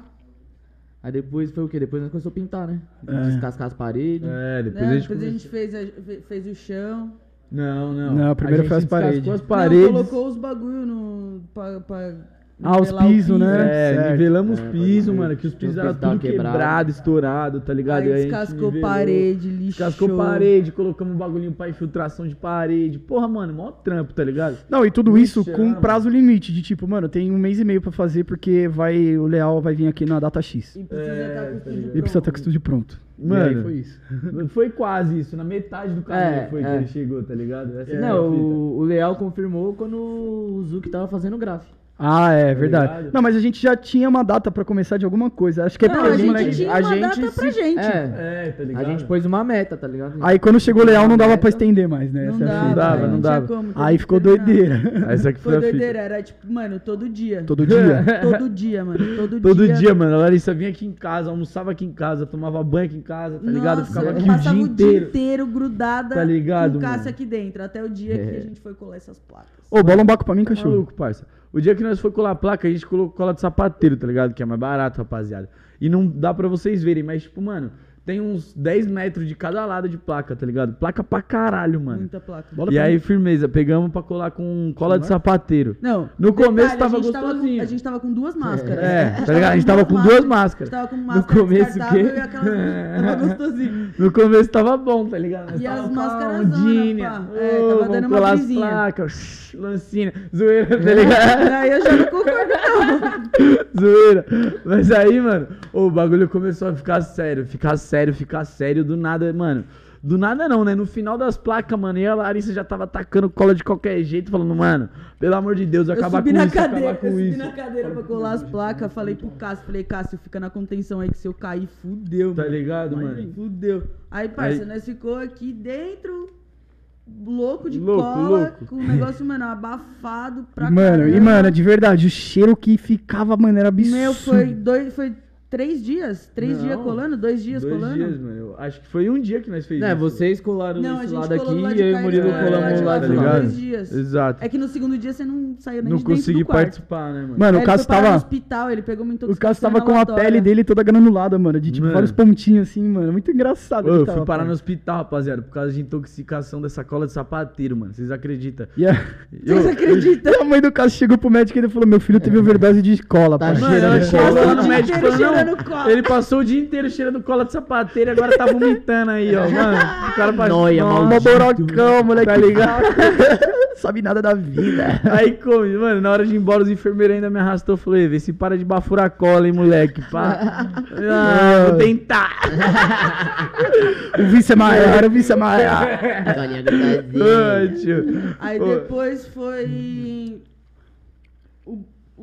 Aí depois foi o quê? Depois nós começamos a pintar, né? É. Descascar as paredes. É, depois Né, a gente. depois a gente fez, a- fe- fez o chão. Não, não. Não, primeiro A foi as paredes. as Não, paredes. colocou os bagulho no. Pra, pra Ah, os o pisos, né? É, Certo. nivelamos É, piso, mano, que os pisos os eram tudo quebrado. quebrado, estourado, tá ligado? Aí a gente descascou nivelou, parede, lixou. Descascou parede, colocamos um bagulhinho pra infiltração de parede. Porra, mano, mó trampo, tá ligado? Não, e tudo isso com um mano. prazo limite, de tipo, mano, tem um mês e meio pra fazer, porque vai, o Leal vai vir aqui na data X. E precisa É, estar com tá o estúdio ligado? E precisa estar com o pronto. estúdio pronto. Mano. E aí foi isso. *laughs* Foi quase isso, na metade do caminho É, foi que é. ele chegou, tá ligado? Essa Não, o, o Leal confirmou quando o Zuki tava fazendo graf. Ah, é, verdade. Tá ligado? Não, mas a gente já tinha uma data pra começar de alguma coisa. Acho que é Não, porque a gente moleques- tinha a uma gente data pra se- gente. É, É, tá ligado? a gente pôs uma meta, tá ligado? Aí quando chegou o Leal não dava pra Meta. estender mais, né? Não é dava, fita. dava, não tinha dava. como, Aí ficou terminar. doideira. Essa aqui foi, Foi doideira, era tipo, mano, todo dia. Todo dia. *laughs* Todo dia, mano. Todo, Todo dia. dia, mano, a Larissa vinha aqui em casa, almoçava aqui em casa, tomava banho aqui em casa, tá ligado? Nossa, Ficava eu aqui o passava dia inteiro. grudada Tá ligado, com Cássio mano? aqui dentro. Até o dia que É. a gente foi colar essas placas. Ô, bola um baco pra mim, cachorro. maluco, parça. O dia que nós foi colar a placa, a gente colocou cola de sapateiro, tá ligado? Que é mais barato, rapaziada. E não dá pra vocês verem, mas, tipo, mano, tem uns 10 metros de cada lado de placa, tá ligado? Placa pra caralho, mano. Muita placa. Bola E aí, mim. firmeza, pegamos pra colar com cola de sapateiro. Não. No começo detalhe, tava a gente com- gostosinho. a gente tava com duas máscaras. É, A gente tá ligado? A gente tava com duas máscaras. A gente tava com máscara começo, descartável o quê? e aquelas... Tava gostosinho. *laughs* No começo tava bom, tá ligado? Nós E tava as máscaras zona. Ô, É, tava vamos dando uma colar as brisinha. placas. Lancina. Zoeira, tá ligado? Aí eu já não concordo, não. *laughs* Zoeira. Mas aí, mano, o bagulho começou a ficar sério, ficar sério, ficar sério do nada, mano. Do nada não, né? No final das placas, mano, e a Larissa já tava tacando cola de qualquer jeito, falando, mano, pelo amor de Deus, Eu acabar subi com na isso, cadeira, acabar eu com subi isso. na cadeira pra colar as placas. Falei pro Cássio, falei, Cássio, fica na contenção aí que se eu cair, fudeu, Tá mano. ligado, mano? Fudeu. Aí, parça, Aí- nós ficou aqui dentro, louco de Louco, cola, louco. com o negócio, mano, abafado pra Mano, e caramba. mano, de verdade, o cheiro que ficava, mano, era absurdo. Meu, foi dois, foi três dias? Três Não. dias colando? Dois dias Dois colando? dias, mano. Eu acho que foi um dia que nós fez É, isso. vocês colaram Não, a gente lado colou aqui lá e eu e cá o e Murilo lá de colamos lá, lá tá de ligado? lá. Dois dias. Exato. É que no segundo dia você não saiu nem Não de dentro consegui do quarto. participar, né, mano? Mano, o Cássio parar no tava. hospital, ele pegou uma O Cássio tava com a pele dele toda granulada, mano. De tipo Mano. vários pontinhos assim, mano. Muito engraçado. Ô, ele eu tava, fui parar no hospital, rapaziada, por causa de intoxicação dessa cola de sapateiro, mano. Vocês acreditam? E a... Vocês acreditam? a mãe do Cássio chegou pro médico e ele falou: Meu filho teve overdose de cola, Tá pai. Mano, ela cheirando no médico e inteiro falou, cheirando não, cola. ele passou o dia inteiro cheirando cola de sapateiro e agora tá vomitando aí, ó, *laughs* mano. O cara passou... Mó maldito. borocão, moleque. Tá ligado? *laughs* Sabe nada da vida. Aí, como, mano, na hora de ir embora, os enfermeiros ainda me arrastou. Falei, vê se para de bafurar cola, hein, moleque, pá. *laughs* Ah, vou tentar. O vice é maior, o vice é maior. Ai, tio. Aí depois foi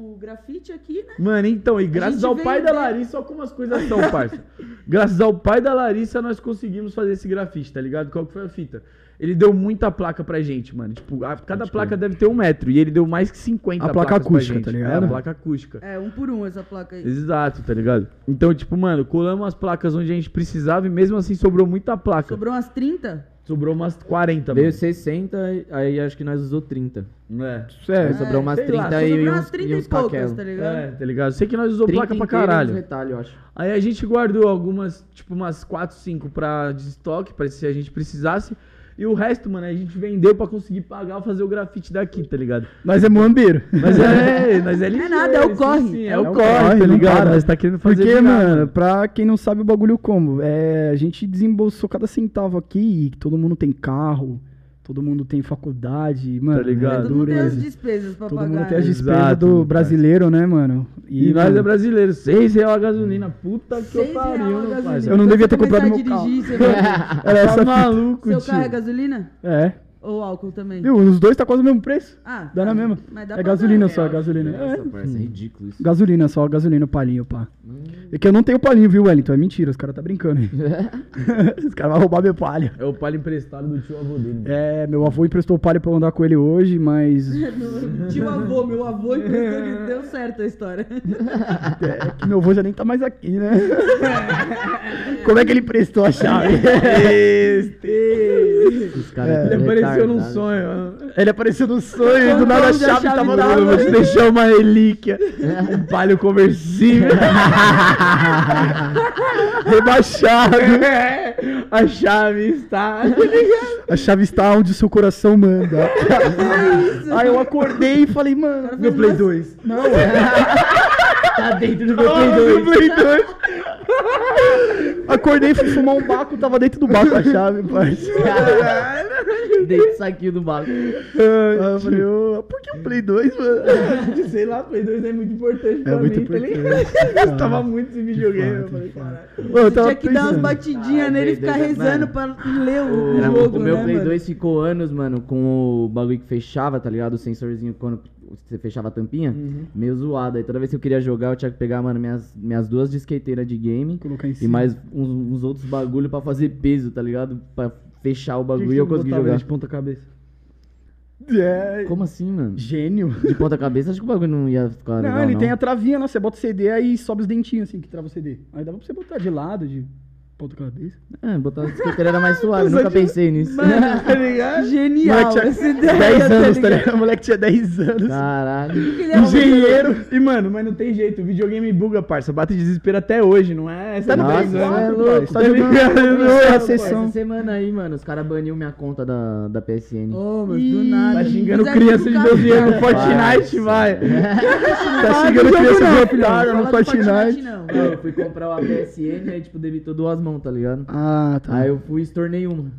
o, grafite aqui, né? Mano, então, e graças ao pai da Larissa, olha como as coisas são, parça. graças ao pai da Larissa, nós conseguimos fazer esse grafite, tá ligado? Qual que foi a fita? Ele deu muita placa pra gente, mano. Tipo, a- cada placa deve ter um metro. E ele deu mais que 50 A placa placas pra acústica, gente. tá É, ligado? a placa acústica. É, um por um essa placa aí. Exato, tá ligado? Então, tipo, mano, colamos as placas onde a gente precisava e mesmo assim sobrou muita placa. Sobrou umas 30? Sobrou umas 40, Veio mano. 60, aí acho que nós usou 30. É. Aí É, sobrou umas sei lá, 30 e Sobrou uns, umas 30 e e uns poucas, tá ligado? É, tá ligado? Sei que nós usou 30 placa pra caralho. retalho, eu acho. Aí a gente guardou algumas, tipo, umas 4, 5 pra de estoque, pra se a gente precisasse. E o resto, mano, a gente vendeu pra conseguir pagar ou fazer o grafite daqui, tá ligado? Nós é moambeiro. Mas é, *laughs* nós é ligeiro, nada, é o corre. sim, é, É o corre, corre, tá ligado? para. Nós tá querendo fazer Porque, virar, mano, pra quem não sabe o bagulho como, é, a gente desembolsou cada centavo aqui, e todo mundo tem carro, todo mundo tem faculdade, mano. ligado? é Todo mundo tem as despesas pra Todo pagar. mundo tem as né? despesas Exato, do cara. brasileiro, né, mano? E, nós é brasileiro, 6 reais a gasolina. Puta que Seis pariu, parceiro. Eu não Quando devia ter comprado meu a dirigir, você *laughs* vai- Era essa Tá maluco, Seu tio. carro é gasolina? É. Ou álcool também? Viu? Os dois tá quase o mesmo preço. Ah, Dá na tá. mesma. Mas dá É gasolina dar. só, é gasolina. É. Nossa, parece ridículo isso. Gasolina só, gasolina, palinho, pá. É que eu não tenho palinho, viu, Wellington? É mentira, os caras tá brincando aí. *laughs* os caras vão roubar meu palio. É o palho emprestado do tio avô dele. É, meu avô emprestou o palio pra eu andar com ele hoje, mas *laughs* Tio avô, meu avô emprestou que deu certo a história. *laughs* é que meu avô já nem tá mais aqui, né? Como é que ele emprestou a chave? Este. Os caras É. Ele apareceu num sonho. Ele apareceu no sonho e do nada a onde a chave chave tava? Eu vou te deixar uma relíquia. Um palio conversível. *laughs* rebaixado. É, *laughs* a chave está. A chave está onde o seu coração manda. *laughs* Aí eu acordei e falei, mano. Meu Play 2. Não, é. Tá dentro do meu Play meu 2. Play 2. Acordei, fui fumar um baco, tava dentro do baco a chave, parceiro. Dentro *laughs* do saquinho do bagulho. Eu falei, ô, por que o Play 2, mano? *laughs* Sei lá, Play 2 é muito importante É pra muito mim, tá ligado? importante. *laughs* Eu gostava muito desse videogame. fato, Eu falei, caralho. Tava Tinha que dar umas pensando. batidinhas Ah, nele e ficar 2 é- rezando mano. pra ler o, Era- jogo, o meu né, Play mano? 2 ficou anos, mano, com o bagulho que fechava, tá ligado? O sensorzinho quando você fechava a tampinha, Uhum. meio zoado. Aí toda vez que eu queria jogar, eu tinha que pegar, mano, minhas, minhas duas disqueteiras de game Colocar em e mais uns, uns outros bagulho pra fazer peso, tá ligado? Pra fechar o bagulho e eu consegui jogar. de ponta cabeça. É. Como assim, mano? Gênio. De ponta cabeça, acho que o bagulho não ia ficar Não, legal, ele não. tem a travinha lá, você bota o CD, aí sobe os dentinhos assim que trava o CD. Aí dava pra você botar de lado, de ponta cabeça. É, botar a disqueteira era mais *laughs* suave, nunca pensei nisso. Tá *laughs* ligado? Genial, essa tinha ideia, 10 anos, tá ligado? ligado? O moleque tinha 10 anos. Caralho. *laughs* Engenheiro. E, mano, mas não tem jeito. O videogame buga, parça. Bate desespero até hoje, não é? Tá no Nossa, Play é 4, louco, pai. Você tá tá jogando é Essa sessão. semana aí, mano, os caras baniu minha conta da, da PSN. Ô, mas do nada. Tá xingando criança de o 12 anos no cara. Fortnite, vai. Tá xingando criança de otário no Fala de Fortnite. não. Eu fui comprar o PSN aí, tipo, debitou duas mãos, tá ligado? Ah, tá. Aí eu fui e estornei uma.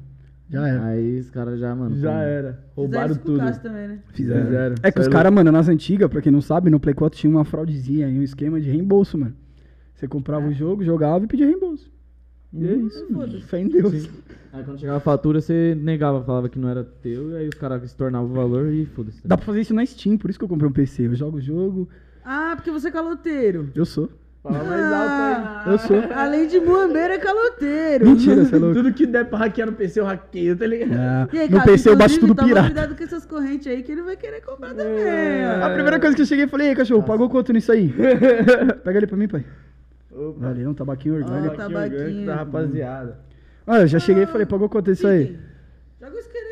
Já era. Aí os caras já, mano. Já com- era. Fizeram Roubaram isso com o tudo. Cássio também, né? Fizeram. Fizeram. É que os Sério? caras, mano, nas antigas, pra quem não sabe, no Play 4 tinha uma fraudezinha aí, um esquema de reembolso, mano. Você comprava o jogo, jogava e pedia reembolso. E é isso, mano. Fé em Deus. Aí quando chegava a fatura, você negava, falava que não era teu, e aí os caras estornavam o valor e foda-se. Dá pra fazer isso na Steam, por isso que eu comprei um PC. Eu jogo o jogo, Ah, porque você é caloteiro. eu sou. Fala mais alto Ah, Eu sou. Além de muambeiro, é caloteiro. Mentira, você é aí. louco. *laughs* Tudo que der pra hackear no PC, eu hackeio, tá ligado? É, E aí, no Cássio, PC eu baixo tudo toma pirata. cuidado com essas correntes aí que ele vai querer comprar também. É. A primeira coisa que eu cheguei, eu falei, ei, cachorro, pagou quanto nisso aí? *laughs* Pega ali pra mim, pai. Valeu, um tabaquinho orgânico. Ó, tabaquinho. da rapaziada. Ah, eu já cheguei e falei, pagou quanto nisso aí? Joga o isqueiro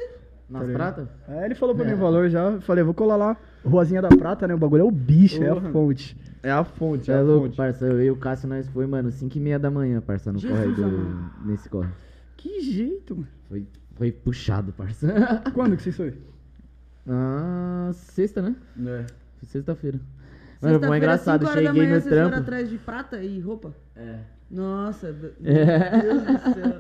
aí. Nas pratas? Aí ele falou pra mim o valor já, eu falei, vou colar lá. Ruazinha da Prata, né? O bagulho é o bicho, é a fonte. É a fonte, é é a louco, fonte. parça. Eu e o Cássio, nós foi, mano, 5 e meia da manhã, parça, no corre do... Nesse corre. Que jeito, mano. Foi, foi puxado, parça. Quando que vocês foi? *laughs* ah, sexta, né? É. Sexta-feira. Mano, foi Sexta-feira, engraçado, da cheguei manhã, no vocês foram trampo. atrás de prata e roupa? É. Nossa, meu É. Deus do céu.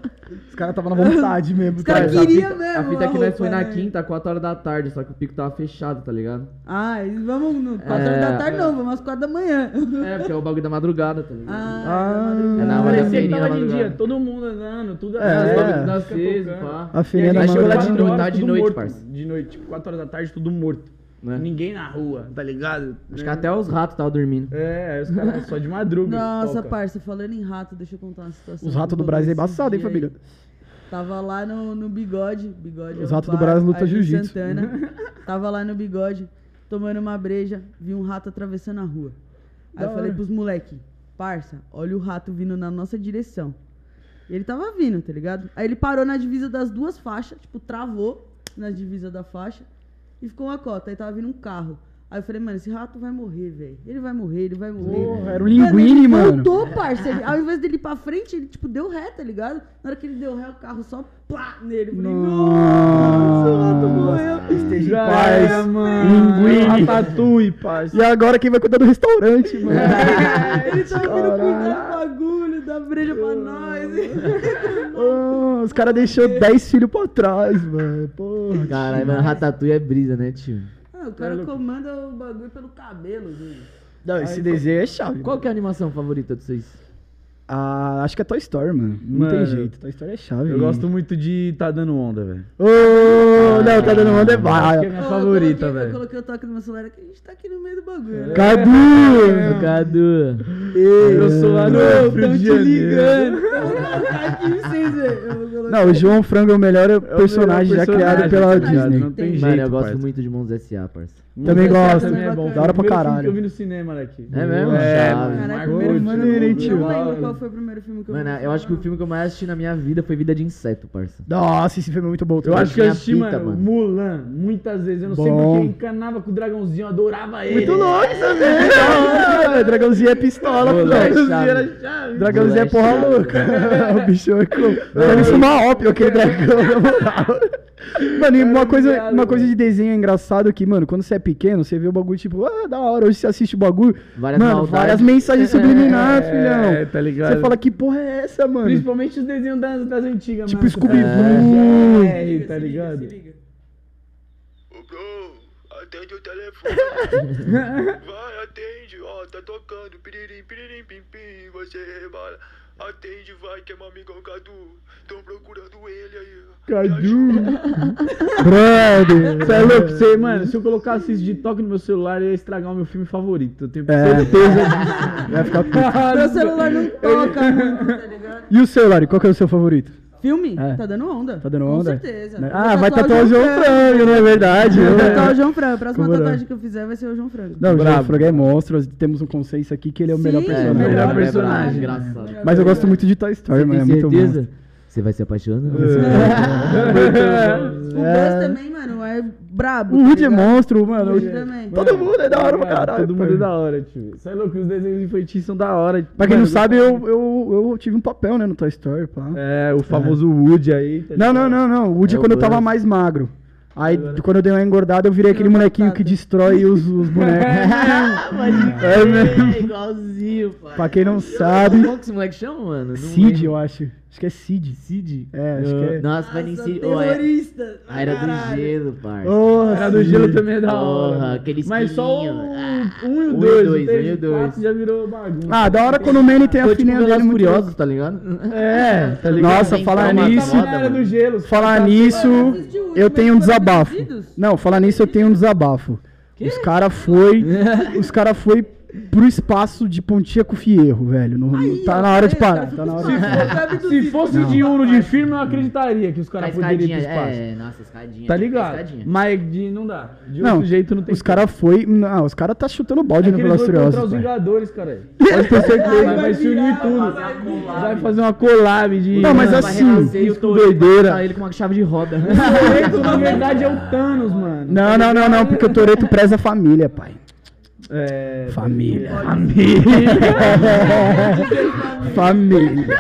Os caras estavam na vontade mesmo. Os caras cara. queriam mesmo A fita que nós foi na né? quinta, 4 horas da tarde, só que o pico tava fechado, tá ligado? Ah, e vamos no 4 É, horas da tarde, é. não, vamos às 4 da manhã. É, porque é o bagulho da madrugada, tá ligado? Ah, Ah, é É na hora da feirinha tava de dia, todo mundo andando, tudo É, As é. bagulho das Fica vezes, tocando. pá. A feirinha E da a gente chegou lá de noite, Tá de parça. De noite, tipo, 4 horas da tarde, tudo morto. Né? Ninguém na rua, tá ligado? Acho que até os ratos estavam dormindo. É, aí os caras só de madruga. Nossa, toca. parça, falando em rato, deixa eu contar uma situação. Os ratos do Brasil é embaçado, hein, família? Tava lá no, no Bigode, Bigode é Os ratos do bar Brasil em jiu-jitsu. *laughs* Tava lá no Bigode, tomando uma breja, vi um rato atravessando a rua. Aí Da eu falei hora. pros moleque, parça, olha o rato vindo na nossa direção. E ele tava vindo, tá ligado? Aí ele parou na divisa das duas faixas, tipo, travou na divisa da faixa e ficou uma cota. Aí tava vindo um carro. Aí eu falei, mano, esse rato vai morrer, velho. Ele vai morrer, ele vai morrer. Porra, era o Mano, linguine, ele mano. Voltou, parça. Ele- ao invés dele ir pra frente, ele, tipo, deu ré, tá ligado? Na hora que ele deu ré, o carro só plá nele. Eu falei, nossa, o rato morreu. Esteja em paz. mano. Linguine. Ratatouille, parça. E agora quem vai cuidar do restaurante, mano? *laughs* Ele tava vindo cuidar do bagulho, dar breja pra nós. Oh, *laughs* os caras deixou 10 filhos pra trás, mano. Porra. Caralho, mano, Ratatouille é brisa, né, tio? Ah, o cara comanda o bagulho pelo cabelo, gente. Não, esse desenho é chave. Qual que é a animação favorita de vocês? Ah, acho que é Toy Story, mano. Não Mano, tem jeito. Toy Story é chave. Eu gosto muito de Tá Dando Onda, velho. Ô, Não, não, tá dando é Acho que é minha Ô, eu favorita, coloquei- Eu velho. coloquei o toque no meu celular aqui, a gente tá aqui no meio do bagulho. né? Cadu! Cadu. Eu sou lá *laughs* no Não, Rio tão de te Janeiro. ligando. Colocar. Não, o João Frango é o melhor personagem já personagem, criado pela tá? Disney. Não tem Mano, jeito, Mano, eu gosto muito de Monstros S.A., parça. Também gosto. também é bom. Da hora pra Primeiro filme caralho. que eu vi no cinema, moleque. É mesmo? É, mano. Caraca, primeiro eu não mano. lembro qual foi o primeiro filme que eu Mano, vi. eu acho que o filme que eu mais assisti na minha vida foi Vida de Inseto, parça. Nossa, esse filme é muito bom. Eu acho que eu assisti, mano. Mulan, muitas vezes. Eu não sei porque encanava com o dragãozinho, eu adorava ele. Muito louco *laughs* também. Dragãozinho é pistola, pô. Dragãozinho chave. era chave. Dragãozinho é porra louca. *laughs* o bicho é. Deve ser uma ópio aquele dragão, na moral. Mano, e uma coisa, uma coisa de desenho engraçado que, mano, quando você é pequeno, você vê o bagulho tipo, ah, da hora, hoje você assiste o bagulho. Várias mano, maldades. várias mensagens subliminares, *laughs* É, filhão. tá ligado? Você fala, que porra é essa, mano? Principalmente os desenhos das, das antigas, Tipo mano. Scooby-Doo. É, tá ligado? Ô, bro, atende o telefone. *laughs* Vai, atende, ó, tá tocando. Piririm, piririm, pim, pim, você rebala. Atende, vai, que é meu amigão Cadu. Tão procurando ele aí. Cadu. *laughs* Brother. Você é louco? Você, mano, se eu colocasse isso de toque no meu celular, ia estragar o meu filme favorito. Eu tenho É. certeza *laughs* disso. Vai ficar puto. Meu celular não toca muito, tá ligado? E o seu, Lari, qual que é o seu favorito? Filme? É. Tá dando onda. Tá dando onda? Com certeza. Né? Ah, vai tatuar o João Frango, não é verdade? Vou tatuar o João Frango. A próxima Como não? tatuagem que eu fizer vai ser o João Frango. Não, o João. Frango é monstro. Temos um consenso aqui que ele é o Sim, melhor é, personagem. melhor melhor personagem. Engraçado. Mas eu gosto muito de Toy Story, Você mano. É muito certeza? monstro. Você vai se apaixonar? *laughs* *laughs* O Buzz também, mano, é brabo. O tá Woody é ligado? monstro, mano. O Woody também. Todo mundo é da hora pra caralho. Todo mundo é da hora, tio. Você é louco? Os desenhos infantis são da hora. Pra quem não sabe, eu, eu, eu tive um papel, né, no Toy Story, pá. É, o famoso Woody aí. tá Não, não, não, não. O Woody É quando eu tava mais magro. Aí, Agora- quando eu dei uma engordada, eu virei aquele molequinho que destrói os, os *laughs* bonecos. é *laughs* mesmo. igualzinho, pai. Pra quem não sabe, Como que esse moleque chama, mano? Cid, eu acho. Acho que é Cid. Cid? É, acho que é. Nossa, vai nem Cid. Oh, é... terrorista. A era do gelo, parça. Oh, Era do gelo também é da Porra, hora. aquele Mas só o esquilinho. Ah, um e um o e dois. o um e e dois. já virou bagunça. Ah, da hora quando o Manny tem a tipo filhinha dele muito Furiosos, tá ligado? É, *laughs* tá ligado? Nossa, falar nisso. era do gelo. Falar tá- nisso, o eu tenho um desabafo. Não, falar nisso eu tenho um desabafo. *laughs* Os cara foi, os cara foi pro espaço de Pontia com Fierro, velho. Não- Aí, tá na hora de parar, tá na hora. espaço. Se fosse de Uno de filme, eu acreditaria que os caras poderiam ir pro espaço. é, nossa, escadinha. Tá ligado? escadinha. Mas de não dá. De Não, outro jeito não tem os cara foi, não, os cara tá chutando balde É no Velocirioso. encontrar os. Vingadores, cara. *laughs* Pode ter certeza. Vai, vai se unir tudo. Vai fazer uma collab de. Não, mas Vai assim, vai doideira. ele com uma chave de roda. *laughs* O Toretto, na verdade, é o Thanos, mano. Não, não, não, não, porque o Toreto preza a família, pai. É. *laughs* Família. Família. Família.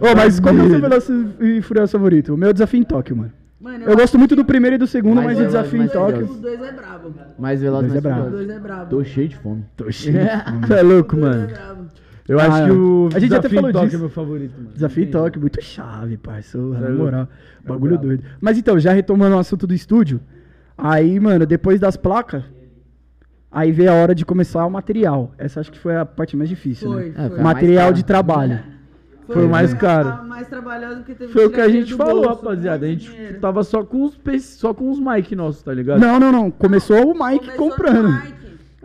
Ô, mas qual que é o seu Velozes e Furioso favorito? O meu é Desafio em Tóquio, mano. Mano, Eu gosto muito do primeiro e do segundo, Mas o eu- Desafio em mas Tóquio... Os dois é brabo. Mais veloz, Dois mais é brabo. Os furioso. dois é brabo. Tô cheio de fome. Tô cheio. Você é louco, mano. É. Eu Ah, acho que o a gente até falou Tóquio disso. é meu favorito, mano. Desafio Não Tóquio, muito chave, parceiro. Na É moral. É Bagulho brabo. doido. Mas então, já retomando o assunto do estúdio, aí, mano, depois das placas, aí veio a hora de começar o material. Essa acho que foi a parte mais difícil, Foi, né? É, foi. foi. Material mais de trabalho. Foi o mais a- caro. a mais trabalhosa porque teve Foi o que que a gente falou, bolso, rapaziada. A gente dinheiro. tava só com os, só com os mic nossos, tá ligado? Não, não, não. Começou o Mike Começou comprando.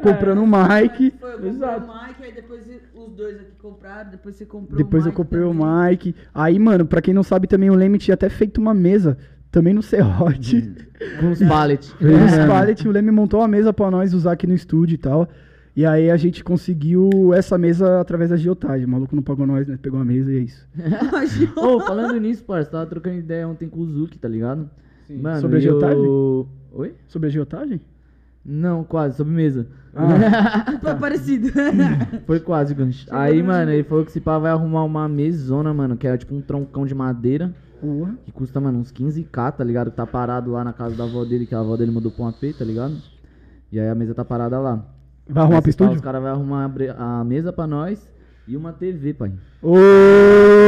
Comprando o Mike. Foi, eu comprei Exato. o Mike, aí depois os dois aqui compraram, depois você comprou Depois o eu Mike comprei o também. Mike. Aí, mano, pra quem não sabe também, o Leme tinha até feito uma mesa. Também no Serrote. Com os pallets. *laughs* Os pallet, o Leme montou uma mesa pra nós usar aqui no estúdio e tal. E aí a gente conseguiu essa mesa através da geotagem. O maluco não pagou nós, né? Pegou a mesa e é isso. *laughs* Ô, falando nisso, parça, tava trocando ideia ontem com o Zuki, tá ligado? Mano, Sobre a eu- agiotagem? Oi? Sobre a geotagem? Não, quase, sob mesa. *laughs* Foi parecido. *laughs* Foi quase, gancho. Aí, mano, ele falou que esse pá vai arrumar uma mesona, mano, que era tipo um troncão de madeira. Porra. Que custa, mano, uns 15k, tá ligado? Que tá parado lá na casa da avó dele, que a avó dele mudou pra um AP, tá ligado? E aí a mesa tá parada lá. Vai arrumar pá, estúdio? Os caras vão arrumar a mesa pra nós e uma TV, pai. Ô!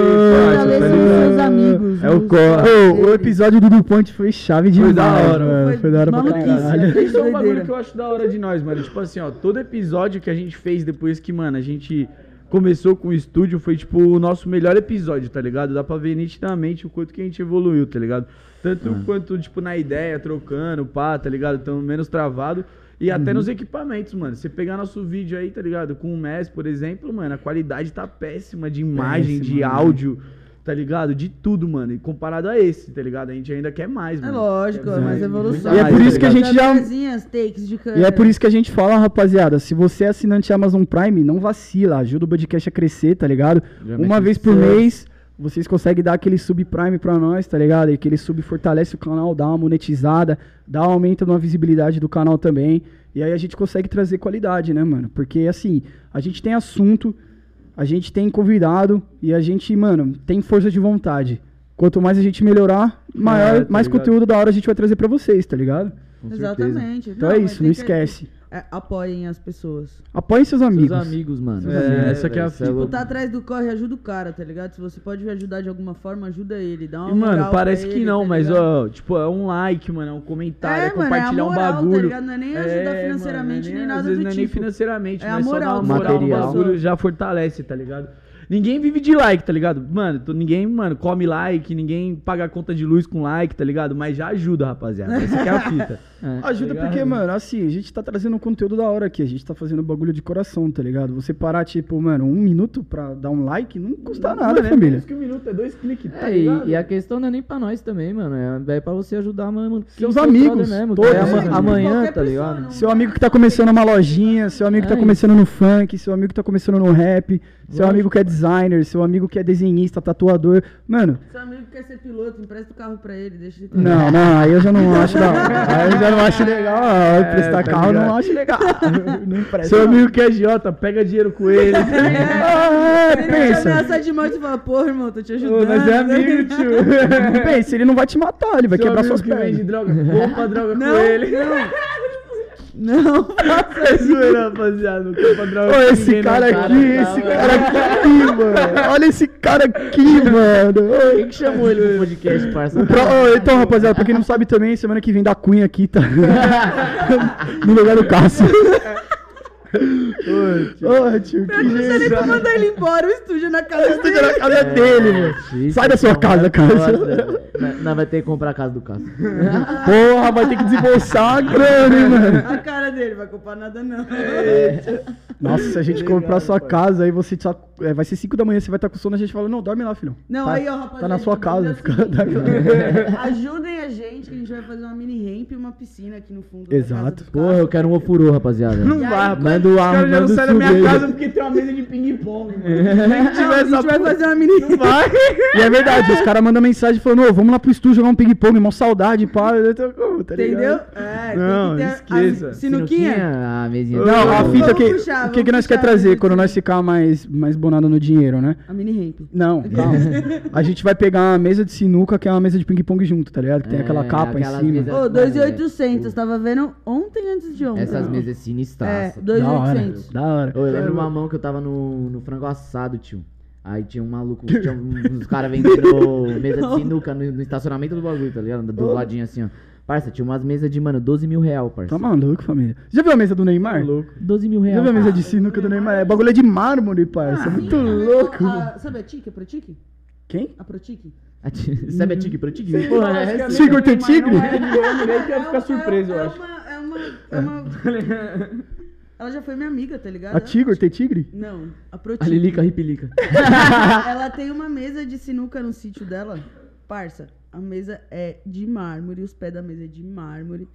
Fortaleçam seus amigos. É o o episódio do DuPont foi chave demais. da hora, mano. foi Foi da hora pra caralho. Isso é um bagulho que eu acho da hora de nós, mano. Tipo assim, ó, todo episódio que a gente fez depois que, mano, a gente começou com o estúdio foi, tipo, o nosso melhor episódio, tá ligado? Dá pra ver nitidamente o quanto que a gente evoluiu, tá ligado? Tanto quanto, tipo, na ideia, trocando, pá, tá ligado? Tamo menos travado. E até nos equipamentos, mano. Você pegar nosso vídeo aí, tá ligado? Com o MES, por exemplo, mano, a qualidade tá péssima de imagem, Péssima, de mano. áudio, tá ligado? De tudo, mano. E comparado a esse, tá ligado? A gente ainda quer mais, É mano. lógico, é mais evolução. E é por isso tá que a gente já-. E é por isso que a gente fala, rapaziada, se você é assinante Amazon Prime, não vacila, ajuda o podcast a crescer, tá ligado? Já Uma vez por mês, vocês conseguem dar aquele sub Prime pra nós, tá ligado? E aquele sub fortalece o canal, dá uma monetizada, dá um aumento na visibilidade do canal também. E aí a gente consegue trazer qualidade, né, mano? Porque assim, a gente tem assunto, a gente tem convidado e a gente, mano, tem força de vontade. Quanto mais a gente melhorar, maior, É, tá mais ligado? conteúdo da hora a gente vai trazer pra vocês, tá ligado? Com certeza. Exatamente. Então é mas isso, tem não que- esquece. É, apoiem as pessoas. Apoiem seus amigos. Seus amigos, mano. É, essa que é a cê fita. louco. Tá atrás do corre, ajuda o cara, tá ligado? Se você pode ajudar de alguma forma, ajuda ele. Dá uma E, mano, moral parece pra que ele, não, tá mas, ó, tipo, é um like, mano, é um comentário, é, É, mano, é a compartilhar moral, um tá bagulho. ligado? Não é nem ajudar É, financeiramente, mano, nem nada às vezes do não é nem tipo. financeiramente, É a mas só moral dar uma do moral, um material. bagulho já fortalece, tá ligado? Ninguém vive de like, tá ligado? Mano, ninguém, mano, come like, ninguém paga a conta de luz com like, tá ligado? Mas já ajuda, rapaziada. Essa que é a fita. *laughs* É. Ajuda Tá porque, mano, assim, a gente tá trazendo um conteúdo da hora aqui. A gente tá fazendo bagulho de coração, tá ligado? Você parar, tipo, mano, um minuto pra dar um like não custa nada, Mano, é família. menos que um minuto, é dois cliques, tá É, e, ligado? e a questão não é nem pra nós também, mano. É, é pra você ajudar, mano. Seus amigos, mesmo. todos, que é seus amigos. amanhã, tá pessoa, ligado? não- Seu amigo que tá começando uma lojinha, seu amigo que É tá começando no funk, seu amigo que tá começando no rap, seu Lógico. amigo que é designer, seu amigo que é desenhista, tatuador. Mano, Seu amigo quer ser piloto, empresta o carro pra ele, deixa ele não, não, aí eu já não acho da hora. Aí eu já não acho legal. ó, Emprestar tá carro eu não ligado? acho legal. *laughs* Não *laughs* empresta. Seu amigo que é agiota, pega dinheiro com ele. *laughs* ligado? Ah, Ele te pensa. ameaçar de morte e fala, porra, irmão, tô te Ô, ajudando. nós é amigo, tio. Pensa, ele não vai te matar, ele vai Seu quebrar suas que vende pernas. droga, compra droga Não, com ele. Não, *laughs* É zoeira, rapaziada. Não compra droga Ô, com esse ninguém, não, cara cara. aqui, esse cara aqui, mano. Olha esse cara aqui, mano. *laughs* Quem que chamou ele pro podcast, parça? Pro- ô, então, rapaziada, pra quem não sabe também, semana que vem da Cunha aqui, tá? *laughs* no lugar do Cássio. Ô, tio, que não dá nem pra mandar ele embora, o estúdio é na casa Estúdio dele. na casa dele, mano. Isso, Sai da sua casa, Cássio. Nós nós vai ter que comprar a casa do Cássio. *laughs* Porra, vai ter que desembolsar a grana, hein, mano. A cara dele, vai comprar nada não. Nossa, se a gente comprar a sua casa, aí você só, é, vai ser 5 da manhã, você vai estar com sono, a gente fala, não, dorme lá, filhão. Não, Tá- aí, ó, rapaziada. Tá na sua casa. é Fica, lá. *laughs* Ajudem a gente, que a gente vai fazer uma mini ramp e uma piscina aqui no fundo. da Exato. casa do Porra, eu quero um ofurô, rapaziada. Não vai, rapaz. Manda o Os ar, caras já não saem da minha casa porque tem uma mesa de ping-pong, mano. *laughs* Não, a gente vai fazer uma mini ramp. Vai. E é verdade, os caras mandam mensagem falando, ô, vamos lá pro estúdio jogar um ping-pong, mó saudade, pá. Tá? Entendeu? É, Não, tem que ter a- esqueça. a sinuquinha. A mesinha. Não, a Vamos fita que. puxar, o que, que nós quer trazer quando nós ficar mais, mais bonado no dinheiro, né? A mini ramp. Não, calma. *laughs* a gente vai pegar uma mesa de sinuca, que é uma mesa de ping-pong junto, tá ligado? Que tem É, aquela capa em cima. Ô, Mano, 2,800. Tava vendo ontem antes de ontem. Essas mesas É, sinistraças. Da hora, 2,800. da hora. Eu lembro uma mão que eu tava no, no frango assado, tio. Aí tinha um maluco, *laughs* tinha uns caras vendendo *laughs* mesa de sinuca no, no estacionamento do bagulho, tá ligado? Do ladinho assim, ó. Parça, tinha umas mesas de, mano, 12 mil real, parça. Tá maluco, família. Já viu a mesa do Neymar? 12 mil Já real. viu a mesa de sinuca do Neymar? É bagulho é de mármore, parça. Ah, Muito sim, louco. a- sabe a Tique, a Protique? Quem? A Protique? A ti- Sabe a tique pro tique? Porra, é essa? Tigre tem tigre? Não é de *laughs* homem, aí que ia ficar É- surpreso, é, eu é é uma. É uma. Ela já foi minha amiga, tá ligado? A Tigre tem tigre? Não, a A Protique. Lilica Ripilica. *laughs* Ela tem uma mesa de sinuca no sítio dela. Parça, a mesa é de mármore, os pés da mesa é de mármore.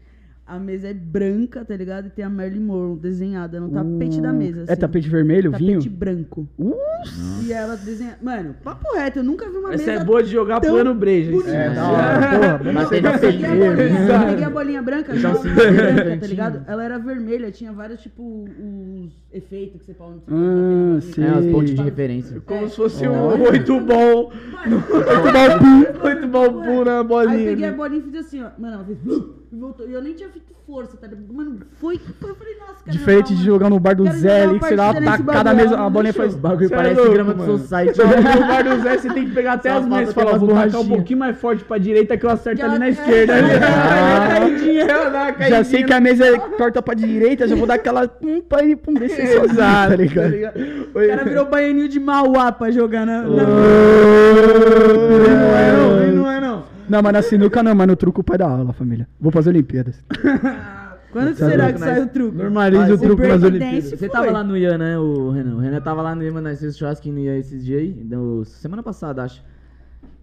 A mesa é branca, tá ligado? E tem a Marilyn Monroe desenhada no tapete da mesa. É assim. tapete vermelho, tapete vinho? branco. E ela desenha. Mano, papo reto, eu nunca vi uma Essa mesa. é boa de jogar tão pano breja. É, da hora. Porra, Mas tem jogar na Peguei a, bolinha, peguei a bolinha branca, no branca, tá ligado? Ela era vermelha, tinha vários, tipo, os efeitos que você pode... Ah, É, sei. as pontes de referência. Como se fosse um oito bom. *laughs* Muito bom. Oito bom na Aí bolinha. peguei a né? bolinha e fiz assim, ó. Mano, ela fez... e voltou. E eu nem tinha feito força, tá ligado? Mano, foi que foi. Eu falei, nossa, cara. Diferente de jogar no bar do Quero Zé jogar ali, que você dá uma partida nesse tacada bagulho, mesmo, ela a não bolinha deixou. faz. O bagulho é parece louco, grama do mano. society. *laughs* No bar do Zé, você tem que pegar até Só as mãos e falta falar, vou tacar um borrachinhas. pouquinho mais forte pra direita que eu acerto Que ali na esquerda. é, Ah. uma Já caidinha sei que a mesa é torta pra direita, já vou dar aquela pum pra ele pum descer sozinho, tá ligado? O cara virou baianinho de Mauá pra jogar na. não é não. Mas na sinuca não, mas no truco o pai da aula, família. Vou fazer Olimpíadas. *laughs* Quando que Tá será que sai o truco? Normaliza o truco nas Olimpíadas. Você tava lá no Ian, né, o Renan? O Renan tava lá no Ian, mano, nós fizemos churrasquinho no Ian esses dias aí. no- semana passada, acho.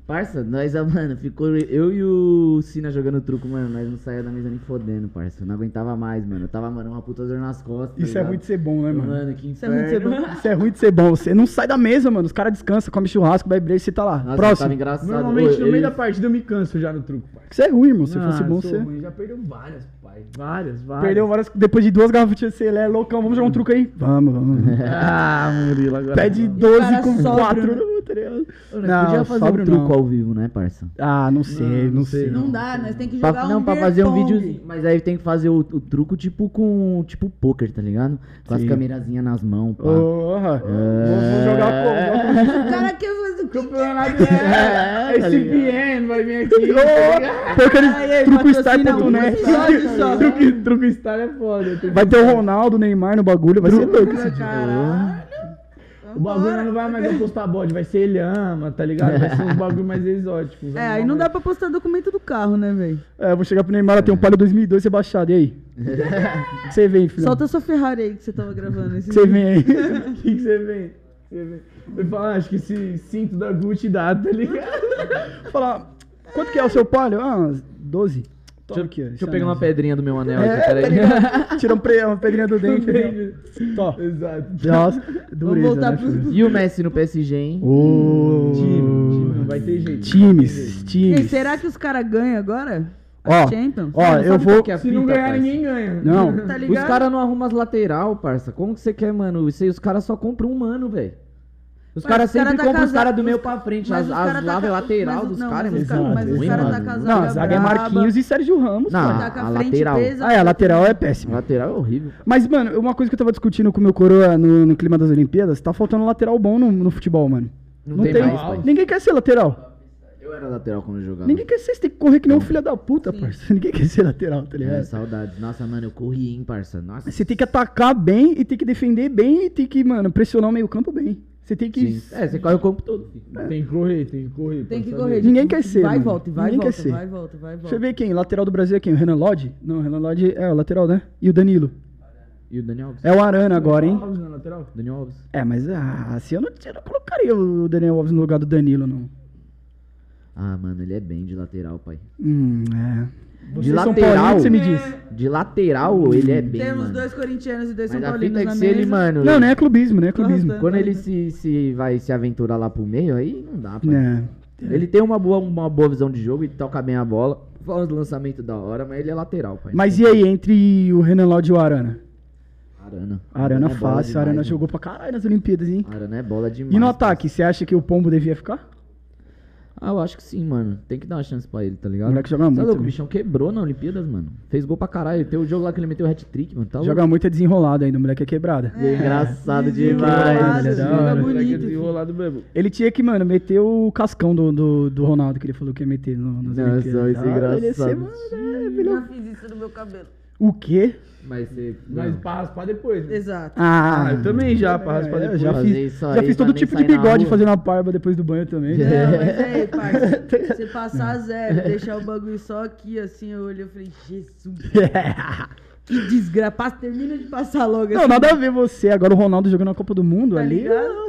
Parça, nós, ah, *laughs* mano, ficou eu e o Sina jogando truco, mano. Nós não saía da mesa nem fodendo, parça. Eu não aguentava mais, mano. Eu tava, mano, uma puta dor nas costas. tá Isso é ligado? ruim de ser bom, né, mano? Mano, que Isso é muito ser inferno. bom. Isso é ruim de ser bom. Você não sai da mesa, mano. Os caras descansam, come churrasco, vai break, você tá lá. Nossa, tava Próximo. engraçado. Normalmente Ô, no meio ele- da partida eu me canso já no truco, pai. Isso é ruim, irmão. Se Ah, fosse bom, sou você. ruim. Já perdeu várias, pai. Várias, várias. Perdeu várias. Depois de duas garrafas de você é loucão. Vamos jogar um truco aí? Vamos, vamos. *laughs* Ah, Murilo, agora. Pede não. 12 cara com sóbrio, 4 né? no tá ligado? Nós podia fazer um truco não. ao vivo, né, parça? Ah, não sei, Não, não, não sei. sei, Não dá, nós tem que Pra- jogar um não, pra fazer um vídeo. Mas aí tem que fazer o, o truco tipo com. Tipo poker, tá ligado? Com as Sim. câmerazinhas nas mãos, pá. Porra. Vou, vou jogar como? O cara quer fazer o que Campeonato *laughs* É, é, tá SPN, vai vir aqui. Ô, Porque Aí, eles aí, trucostar.net. patrocina um episódio *laughs* só. Truque, truque Star é foda. Vai ter o Ronaldo, o Neymar no bagulho, vai ser louco esse dia. O bagulho não vai mais apostar bode, vai ser ele ama, tá ligado? Vai ser uns *laughs* bagulho mais exóticos. É, aí não dá pra postar documento do carro, né, velho? É, eu vou chegar pro Neymar, tem um Palio 2002 rebaixado, e aí? O *laughs* que você vem, filho? Solta a sua Ferrari aí que você tava gravando. *laughs* O Esse que você vem aí? O que, você vem? Vem. Vai falar, acho que esse cinto da Gucci dá, tá ligado? Falar, quanto que é o seu Palio? Ah, umas 12. Toma Deixa, aqui, ó. deixa eu pegar uma pedrinha do meu anel É, aqui, peraí. tá? *laughs* Tira um pre- uma pedrinha do dente. Tó. Exato. Nossa, dureza, voltar né, pro-? E o Messi no PSG, hein? Ô, Time, time, não vai ter jeito. Times, E times. será que os caras ganham agora? Ó, Champions? ó, eu vou... é a Se não fita, ganhar, parça? ninguém ganha. Não, Tá Os caras não arrumam as lateral, parça. Como que você quer, mano? Isso aí, os caras só compram um mano, velho. Os caras os cara sempre tá compram os caras do meio pra frente. As, as cara tá lava é lateral dos caras, é mas cara- mas os ruim, cara tá casado. não, a Zaga é. Marquinhos e Sérgio Ramos. Não, pô. Tá a a lateral. Ah, é, a lateral é péssima. Lateral é horrível. Mas, mano, uma coisa que eu tava discutindo com o meu coroa no, no clima das Olimpíadas, tá faltando lateral bom no, no futebol, mano. Não, Não tem, tem. mais. Ninguém quer ser lateral. Eu era lateral quando eu jogava. Ninguém quer ser, você tem que correr que nem um filho da puta, parça. *laughs* Ninguém quer ser lateral, tá É, ligado? saudades. Nossa, mano, eu corri, hein, parça. Nossa. Você tem que atacar bem e tem que defender bem e tem que, mano, pressionar o meio campo bem. Você tem que... Sim. É, você corre o campo todo. filho. Tem que correr, tem que correr. Tem que saber. correr. Ninguém quer ser, Vai e volta, vai e Ninguém volta, quer ser. vai volta, vai volta. Deixa eu ver quem. Lateral do Brasil é quem? O Renan Lodge? Não, o Renan Lodge é o lateral, né? E o Danilo. E o Daniel Alves? É o Arana agora, hein? Alves na lateral? Daniel Alves. É, mas ah, assim eu não, eu não colocaria o Daniel Alves no lugar do Danilo, não. Ah, mano, ele é bem de lateral, pai. Hum, é. De Vocês são lateral? Você me diz? De lateral, ele é bem, Temos mano. dois corintianos e dois Mas São a Paulinos fita é na que se mesa. ele, mano... Não, não é clubismo, não é clubismo. Quando ele se, se vai se aventurar lá pro meio, aí não dá, pai. É. Ele tem uma boa, uma boa visão de jogo e toca bem a bola. Fala do lançamento da hora, mas ele é lateral, pai. Mas e aí, entre o Renan Lodge e o Arana? Arana. Arana é bola fácil, demais, Arana jogou pra caralho nas Olimpíadas, hein? Arana é bola demais. E no ataque, você acha que o Pombo devia ficar? Ah, eu acho que sim, mano. Tem que dar uma chance pra ele, tá O ligado? moleque joga Tá muito. louco, o né? bichão quebrou na Olimpíadas, mano. Fez gol pra caralho. Tem o jogo lá que ele meteu o hat-trick, mano. Tá louco. Joga muito é desenrolado ainda, o moleque é quebrada. É engraçado Desenrolado, demais. ele é joga bonito. Filho. desenrolado mesmo. Ele tinha que, mano, meter o cascão do, do, do Ronaldo, que ele falou que ia meter no, nas Nossa, Olimpíadas. vai ser Ah, ele ia ser, engraçado. mano, é, filho. Já fiz isso no meu cabelo. O quê? Mas você. Mas pra raspar depois. né? Exato. Ah, Ah, eu também já, pra raspar depois. já fiz, já fiz todo tipo de bigode fazendo a barba depois do banho também. Não, *laughs* mas aí, parça, você passar zero, deixar o bagulho só aqui, assim, eu olhei e falei, Jesus, *laughs* que desgraça. Termina de passar logo Não, assim. nada a ver você. Agora o Ronaldo jogando a Copa do Mundo Tá ali. ligado?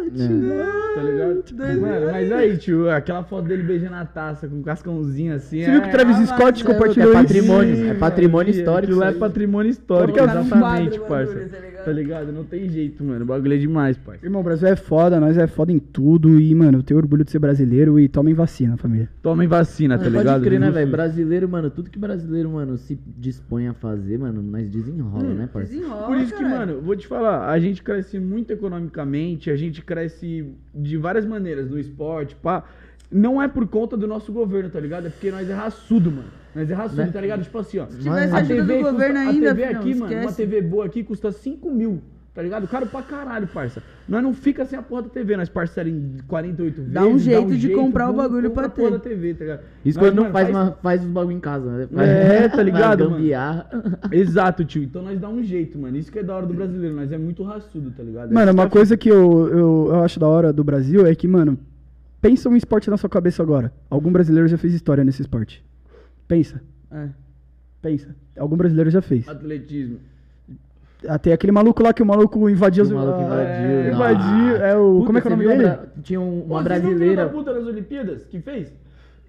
Tá ligado? Dois Mano, mas aí, tio, aquela foto dele beijando a taça com um cascãozinho assim. Você viu que o Travis ah, Scott mas é compartilhou louco, é isso? patrimônio, é patrimônio histórico Aquilo é patrimônio histórico, exatamente, quadro, parça. Tá ligado? Não tem jeito, mano. O bagulho é demais, parça. Irmão, o Brasil é foda, nós é foda em tudo. E, mano, eu tenho orgulho de ser brasileiro e tomem vacina, família. Tomem vacina, tá Mano, ligado? Pode crer, né, velho? Brasileiro, mano, tudo que brasileiro, mano, se dispõe a fazer, mano, nós desenrola, né, parceiro? Desenrola, Por isso que, caralho. mano, vou te falar, a gente cresce muito economicamente, a gente cresce de várias maneiras no esporte, pá. Não é por conta do nosso governo, tá ligado? É porque nós é raçudo, mano. Nós é raçudo, Né? tá ligado? Tipo assim, ó. Se tivesse Mano, ajuda do custa- governo a ainda, TV filhão, aqui, mano, uma. TV boa aqui custa 5 mil, tá ligado? Caro pra caralho, parça. Nós não fica sem a porra da TV, nós parcela em 48 vezes. Dá um jeito de comprar o bagulho pra a porra ter. da TV, tá ligado? Isso Nós, quando não mano, faz, uma, faz os bagulho em casa, né? É, tá *laughs* ligado, Faz mano? *laughs* Exato, tio. Então nós dá um jeito, mano. Isso que é da hora do brasileiro, nós é muito raçudo, tá ligado? Mano, Essa uma é a coisa que eu, eu, eu acho da hora do Brasil é que, mano, pensa um esporte na sua cabeça agora. Algum brasileiro já fez história nesse esporte. Pensa, É. pensa. Algum brasileiro já fez. Atletismo. Até aquele maluco lá que o maluco invadiu. O maluco ah, invadiu. Invadiu. É o. Puta, como é que é o nome viu dele? bra- Tinha um- Pô, uma vocês viram o filho brasileira. da puta nas Olimpíadas que fez?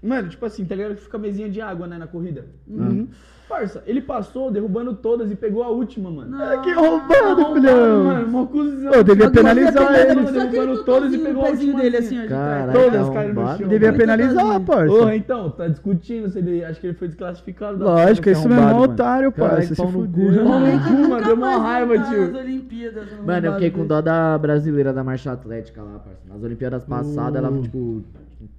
Mano, tipo assim, tá ligado? Que fica a mesinha de água, né, na corrida. Uhum. Parça, ele passou derrubando todas e pegou a última, mano. Ah, que roubado, filhão. Mano, mó cuzão. Devia penalizar ele. Derrubando todas e pegou a última dele assim. ó. trás. Todas é um caíram no chão. Devia penalizar, parça. Porra, então, tá discutindo se ele. Acho que ele foi desclassificado. da Lógico, isso esse mesmo é mano. otário, parça. Se. Pau no cu, mano. Deu uma raiva, tio. um Mano, eu fiquei com dó da brasileira da marcha atlética lá, parça. Nas Olimpíadas passadas, ela, Uh. tipo,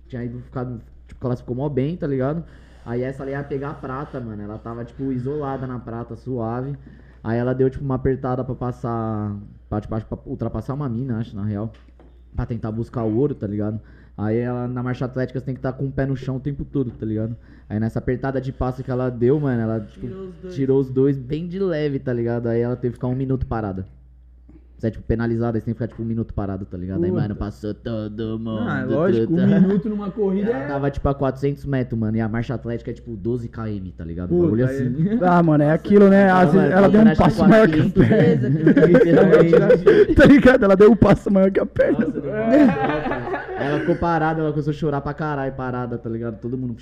tinha ido ficado. Tipo, ela ficou mó bem, tá ligado? Aí essa ali ia pegar a prata, mano. Ela tava, tipo, isolada na prata, suave. Aí ela deu, tipo, uma apertada pra passar. Pra, tipo, pra ultrapassar uma mina, acho, na real. Pra tentar buscar o ouro, tá ligado? Aí ela, na marcha atlética, você tem que estar com o pé no chão o tempo todo, tá ligado? Aí nessa apertada de passo que ela deu, mano, ela, tipo, Tirou os dois. tirou os dois bem de leve, tá ligado? Aí ela teve que ficar um minuto parada. Você é, tipo, penalizada, aí você tem que ficar, tipo, um minuto parado, tá ligado? Aí, Puta. mano, passou todo mundo. Ah, lógico, um minuto numa corrida Ela é. tava, tipo, a 400 metros, mano. E a marcha atlética é, tipo, 12 km, tá ligado? Um Puta, bagulho aí- assim. *laughs* Ah, mano, é aquilo, né? Às vezes ela deu um passo maior que a 500, perna. *laughs* Literalmente. Tá ligado? Ela deu um passo maior que a perna. Nossa. Ela ficou parada, ela começou a chorar pra caralho, parada, tá ligado? Todo mundo.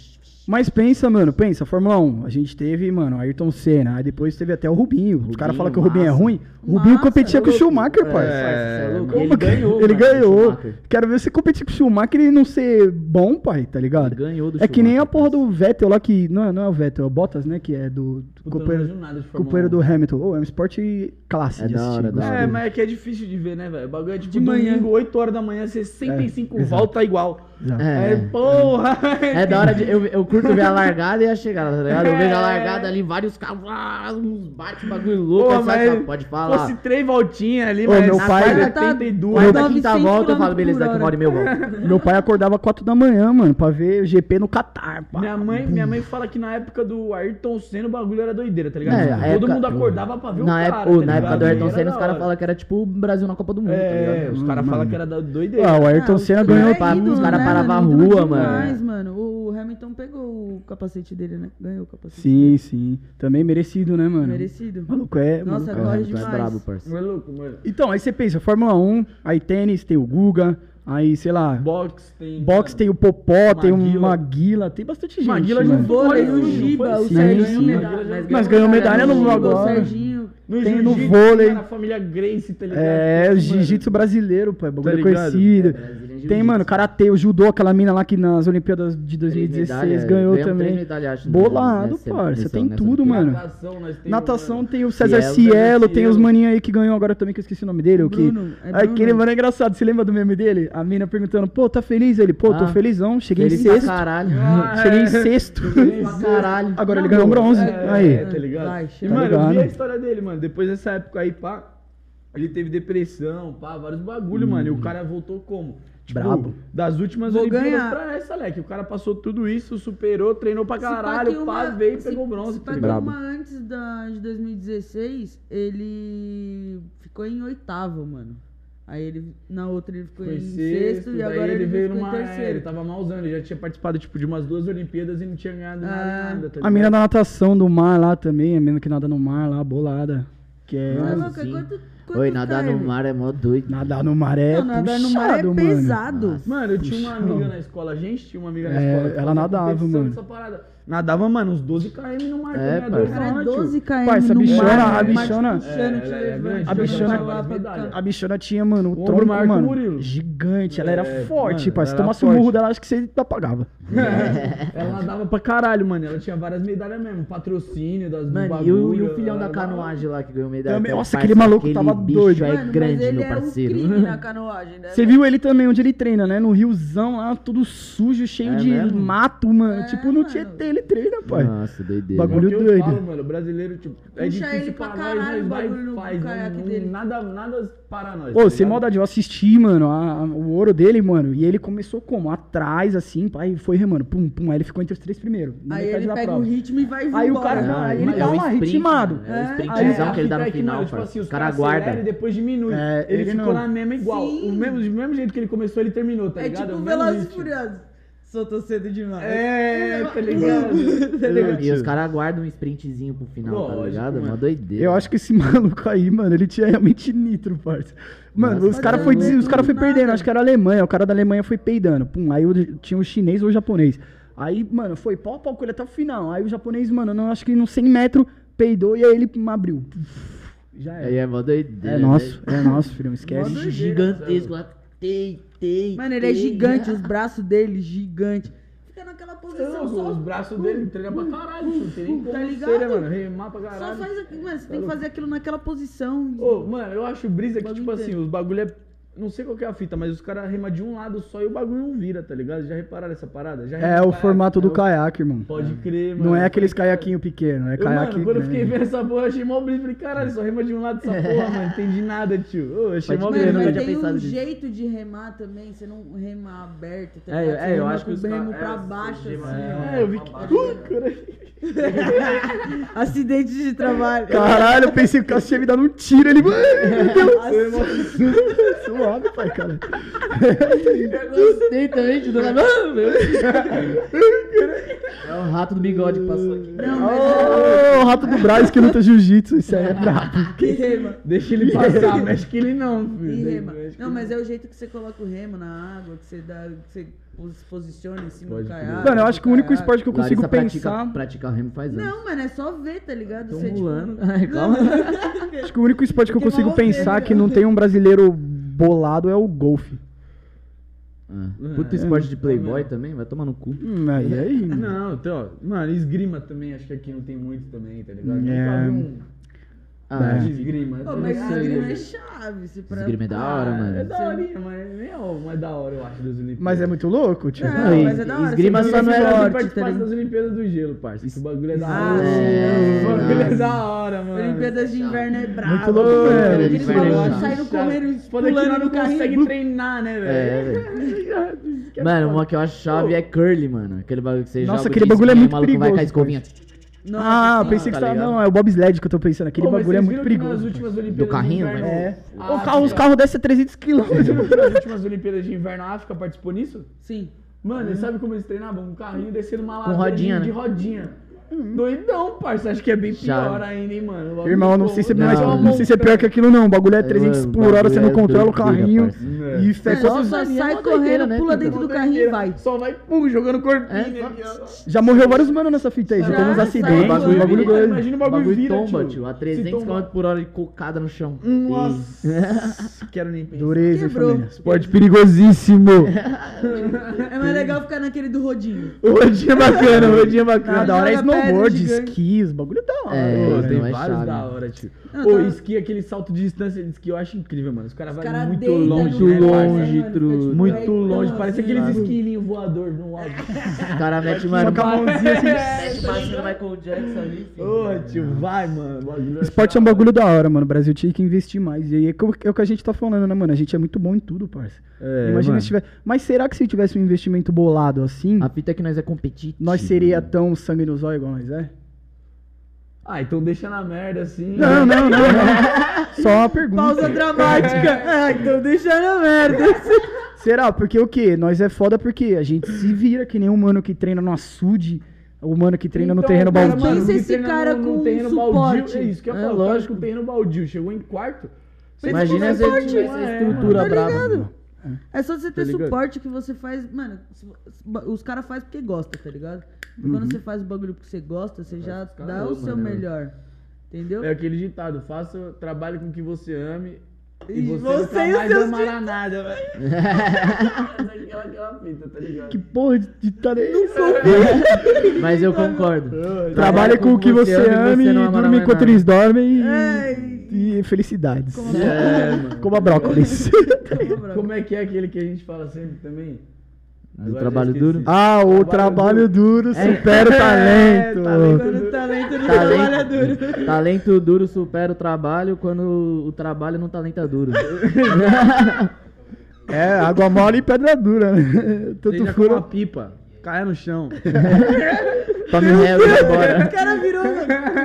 Mas pensa, mano, pensa, Fórmula 1. A gente teve, mano, Ayrton Senna. Aí depois teve até o Rubinho. Os caras Rubinho, falam que o Rubinho é ruim. O Rubinho Massa, competia com o. Schumacher, É, parça. cê é louco. Ele que- ganhou, Ele mano, ganhou. Quero ver você competir com o Schumacher e não ser bom, pai, tá ligado? Ele ganhou do É que nem a porra do Vettel lá que. Não, é- não é o Vettel, é o Bottas, né? Que é do. do companheiro companheiro do 1. Hamilton. Ô, é um esporte classe É de da assistir. hora, da gostei. É, mas é que é difícil de ver, né, velho? O bagulho é tipo De manhã. domingo, 8 horas da manhã, 65 É, volta igual. Exato. É. É, porra! É da hora de. Eu, eu curto ver a largada e a chegada, tá ligado? Eu vejo a largada ali, vários carros, ah, uns bate bagulho louco, Pô, mas fala, pode falar. Fosse três voltinhas ali, Ô, mas meu na pai- quarta, Já tá 82. Quarta, 900 quinta volta, eu falo, beleza, daqui uma hora e meia eu volto. Meu pai acordava 4 da manhã, mano, pra ver GP no Catar. pá. Minha mãe, minha mãe fala que na época do Ayrton Senna o bagulho era doideira, tá ligado? É, Todo época- mundo acordava pra ver o Na, cara, época, tá na época do Ayrton Senna, os caras falam que era tipo o Brasil na Copa do Mundo, tá É, ligado? os caras falam que era doideira. Ah, o Ayrton Senna ganhou. é os cara né, parava mano? a Ídolo rua, mano. demais, mano. O Hamilton pegou o capacete dele, né? Ganhou o capacete Sim, dele. sim. Também merecido, né, mano? Merecido. Maluco é. Nossa, maluco é. corre é demais. brabo, parceiro. Não é mano? Então, aí você pensa, Fórmula 1, aí tênis, tem o Guga, aí, sei lá, Box tem. boxe tem o Popó, tem o Maguila. Tem bastante gente. Maguila No vôlei, Foi, o Giba, o Serginho. sim. medalha. Mas ganhou medalha no agora. Serginho. No Tem no vôlei. tem Na família Grace, tá ligado? É, o Mano, jiu-jitsu brasileiro, pô, é bagulho ligado? conhecido. É, Tem, mano, karatê, o judô, aquela mina lá que nas Olimpíadas de Três 2016 medalhas, ganhou ganhamos três também. medalhas, acho, Bolado, nessa- parça, tem tudo, mano. Natação, nós temos. Natação mano. tem o César Cielo, Cielo, tem os maninhos aí que ganhou agora também, que eu esqueci o nome dele. o que... Bruno, é Bruno. Aquele mano é engraçado, você lembra do meme dele? A mina perguntando, pô, tá feliz? Ele, pô, tô Ah, felizão, cheguei Feliz em pra sexto. caralho. Ah, *laughs* Cheguei em é. sexto. *laughs* caralho. Agora ele ganhou bronze. É, aí. tá ligado? E, mano, eu vi a história dele, mano. Depois dessa época aí, pá, ele teve depressão, pá, vários bagulho, mano. E o cara voltou como? Tipo, Brabo. Das últimas Vou Olimpíadas ganhar. pra essa, Leque. O cara passou tudo isso, superou, treinou pra caralho, uma- pá, veio e se- pegou bronze. se tá pá? Brabo. uma antes da, de 2016, ele ficou em oitavo, mano. Aí ele, na outra ele ficou Foi em sexto, sexto, e agora ele veio ficou numa. em é, terceiro. ele tava malzão, ele já tinha participado tipo, de umas duas Olimpíadas e não tinha ganhado nada, Ah. nada. Tá A mina da natação do mar lá também, a mina que nada no mar lá, bolada. Que é. Tá louco, é sim. Quanto- Oi, nadar no mar é mó doido. Nadar no mar é Não, nadar no mar é puxado, mano. pesado. Mano, eu tinha uma amiga na escola, a gente tinha uma amiga na É, escola. que ela nadava, mano. dessa parada. Nadava, mano, uns 12 km no mar É, parça. dois Cara, é tio. 12 km Parça, a no bichona- mar, a te bichona- É, é a bichona-. A bichona tinha, mano, ombro tronco, maior que o mano, gigante. Ela É, era forte, mano, pai. Se tomasse o forte. murro dela, acho que você apagava. *laughs* ela nadava pra caralho, mano. Ela tinha várias medalhas mesmo. Patrocínio das Mano, e bagulho. o, e o filhão da canoagem lá que ganhou medalha? Também- nossa, aquele maluco aquele tava bicho doido. é grande, ele meu era um parceiro. crime na *laughs* canoagem, né? Você viu ele também onde ele treina, né? No riozão lá, tudo sujo, cheio É de mato, mano. É, tipo no mano. Tietê ele treina, pai. Nossa, doideira. Bagulho É o doido. falo, mano, o brasileiro, tipo, é Puxa difícil ele pra, pra nós, caralho nós o vai bagulho no faz, caiaque não- dele. nada, nada para nós. Ô, tá sem maldade, eu assisti, mano, a- a- o ouro dele, mano, e ele começou como? Atrás, assim, pai, e foi remando, pum, pum, aí ele ficou entre os três primeiros. Aí metade ele pega prova. o ritmo e vai Aí o embora. cara- Não, aí ele é tá um lá, sprint, ritmado. É É. o Aí sprintzão que ele dá no é final, tipo assim, os O cara caras guarda. aceleram e depois diminui. É, ele, ele ficou na mesma igual. O do mesmo jeito que ele começou, ele terminou, tá É ligado? tipo o mesmo Velozes e. Furiosos. Soltou cedo demais. É, tá ligado? *laughs* Tá ligado? E os caras guardam um sprintzinho pro final, tá Lógico, ligado? mano. Uma doideira. Eu acho que esse *laughs* maluco aí, mano, ele tinha realmente nitro, parça. Mano, Nossa, os caras foi, des- os cara foi perdendo, acho que era a Alemanha, o cara da Alemanha foi peidando. Pum, aí tinha o chinês ou o japonês. Aí, mano, foi pau a pau com ele até o final. Aí o japonês, mano, não, acho que nos 100 metros peidou e aí ele abriu. Já Aí era. é mó doideira. É nosso, é nosso, filho, não esquece. Doideira. Gigantesco lá. Tei, tei. Mano, ele é gigante, os *laughs* braços dele gigante. Fica naquela posição Não, só. os braços dele entregam pra caralho. Não tem nem Tá ligado? ser, mano? Remar pra Só caralho. faz aquilo, mano. Você tem que fazer aquilo naquela posição. Ô, mano, eu acho brisa que, tipo assim, os bagulho é. Não sei qual que é a fita, mas os caras remam de um lado só e o bagulho não vira, tá ligado? Já repararam essa parada? Já É o caiaque, formato do é o- caiaque, irmão. Pode crer, mano. Não é aqueles Falei, cara, caiaquinho pequeno, é Eu, caiaque mano, quando eu fiquei vendo essa porra, eu achei mó brisa. Falei, caralho, só rema de um lado dessa porra, mano. Entendi nada, tio. Eu achei mó brisa. nunca mas tinha tem um nisso. jeito de remar também, você não rema aberto, tá É, ligado? é, eu acho com que o os remo ca- pra é, baixo, assim. rema- É, eu vi que. Uh, caralho. *laughs* Acidente de trabalho. Caralho, eu pensei que o Cássio tinha me dado um tiro. Ele. Meu Deus! Suave, pai, cara. Eu gostei também de dona. Mano, meu. É o rato do bigode que passou aqui. Não, mas é Ô, o rato do Braz que luta jiu-jitsu. Isso aí é brabo. que rema. Deixa ele passar, mexe que ele não, filho. E Deixa- rema. que Não, mas é o jeito que você coloca o remo na água, que você dá. Que você se posiciona em cima Pode do caiaque. Mano, eu acho que o único esporte que eu consigo Larissa pensar. pratica, pratica remo faz anos. Não, mano, é só ver, tá ligado? Tô Você, tipo. *laughs* *laughs* Ai, calma. Acho que o único esporte que eu Porque consigo pensar né? que não tem um brasileiro bolado é o golfe. Ah, Puta esporte de playboy também, vai tomar no cu. Hum, aí, aí. Não, então, ó, mano, esgrima também, acho que aqui não tem muito também, tá ligado? É. Ah, de esgrima. Pô, mas Ah, esgrima é chave. Se pra... Esgrima é da hora, É mano. da horinha, mas nem é mais da hora, eu acho, das Olimpíadas. Mas é muito louco, tio. Não, Aí, mas é da hora. esgrima só não esse era tá das? Olimpíadas do Gelo, parça. Que o bagulho é da Ah, hora. sim. O bagulho é Nossa. da hora, mano. Olimpíadas de inverno é brabo. Muito louco, velho. Aqueles Inverno é bagulhos chato. saindo correndo, pulando não no carrinho. consegue treinar, né, velho? É, velho. *laughs* Mano, uma que eu acho chave é curly, mano. Aquele bagulho que você Nossa, joga aquele de bagulho é muito o maluco vai com a perigoso, escovinha. Nossa, Ah, pensei que tá você tava. Não, é o bobsled que eu tô pensando. Aquele Ô, bagulho é muito que perigoso. Do carrinho, de inverno, É. a O carro, os carros descem a 300 km. Nas últimas Olimpíadas de Inverno, a África participou nisso? Sim. Mano, sabe como eles treinavam? Um carrinho descendo uma ladeira rodinha, de, de né? rodinha. Doidão, parça. Acho que é bem Chave. pior ainda, hein, mano. O bagulho, Irmão, não sei se é, Não, mais, não. não sei se é pior que aquilo, não. O bagulho é 300 Mano, por hora, você não é controla o carrinho. E É. Só, é sai correndo, né, pula dentro do carrinho e vai. Só vai, pum, jogando corpinho. É, né. Já morreu vários manos nessa fita aí. Já Já, teve uns acidentes, bagulho doido. Imagina o bagulho, bagulho vira, tomba, tio. A Se 300 tombar- km por hora e cocada no chão. Nossa, *laughs* quero nem pensar. Dureza, família. Esporte perigosíssimo. *laughs* É mais legal ficar naquele do rodinho. O rodinho é bacana, o rodinho é bacana. da hora é snowboard, gigante. esqui, os bagulho da hora. É, Pô, mano. tem é vários chave. da hora, tio. Pô, esqui, aquele salto de distância de esqui, eu acho incrível, mano. Os caras Os vão cara muito longe, né, parça? longe, mano, tru- fica, tipo, Muito longe, parece assim, aqueles esquilinhos voador no alto. *laughs* O cara mete, Só mano. com a mãozinha assim. *laughs* Mete baixo no Michael Jackson ali, filho. Ô, tio, vai, mano. bagulho Esporte é um bagulho da hora, mano. O Brasil tinha que investir mais. E aí é é o que a gente tá falando, né, mano? A gente é muito bom em tudo, parça. É, Imagina mano. se tiver. Mas será que se tivesse um investimento bolado assim, A fita é que nós é competitivo. nós seria tão sangue no zóio igual nós é? Ah, então deixa na merda assim. Não, não, não, não. *laughs* Só uma pergunta. Pausa dramática. Ah, então deixa na merda. *laughs* Será? Porque o quê? Nós é foda porque a gente se vira que nem um mano que treina no açude, o mano que treina no Então, terreno cara, baldio. Pensa esse cara no, no com terreno suporte. baldio. É isso que eu É, falo. o lógico. com terreno baldio chegou em quarto. Imagina se ele suporte, tivesse mano. essa estrutura Tá brava. ligado? É só você ter Tá suporte que você faz. Mano, os caras fazem porque gosta, tá ligado? Uhum. Quando você faz o bagulho porque você gosta, você já dá o seu mano. melhor. Entendeu? É aquele ditado, faça, trabalhe com o que você ame e, E você, você nunca e mais amará nada, velho. *laughs* tá ligado? Que porra de ditado é isso? *laughs* Mas eu concordo. *laughs* Trabalhe com o que você ama e dorme enquanto nada. eles dormem e, É, e felicidades. É, mano. *laughs* Como a brócolis. Como é que é aquele que a gente fala sempre também? Do Agora trabalho duro? Ah, o trabalho duro supera o *laughs* talento. Quando o talento não trabalha duro. Talento, talento duro supera o trabalho quando o trabalho não talenta duro. *laughs* É, água mole e pedra dura? Tanto Seja com uma fura. pipa, caia no chão. *laughs* Tome réu e vai O embora. cara virou.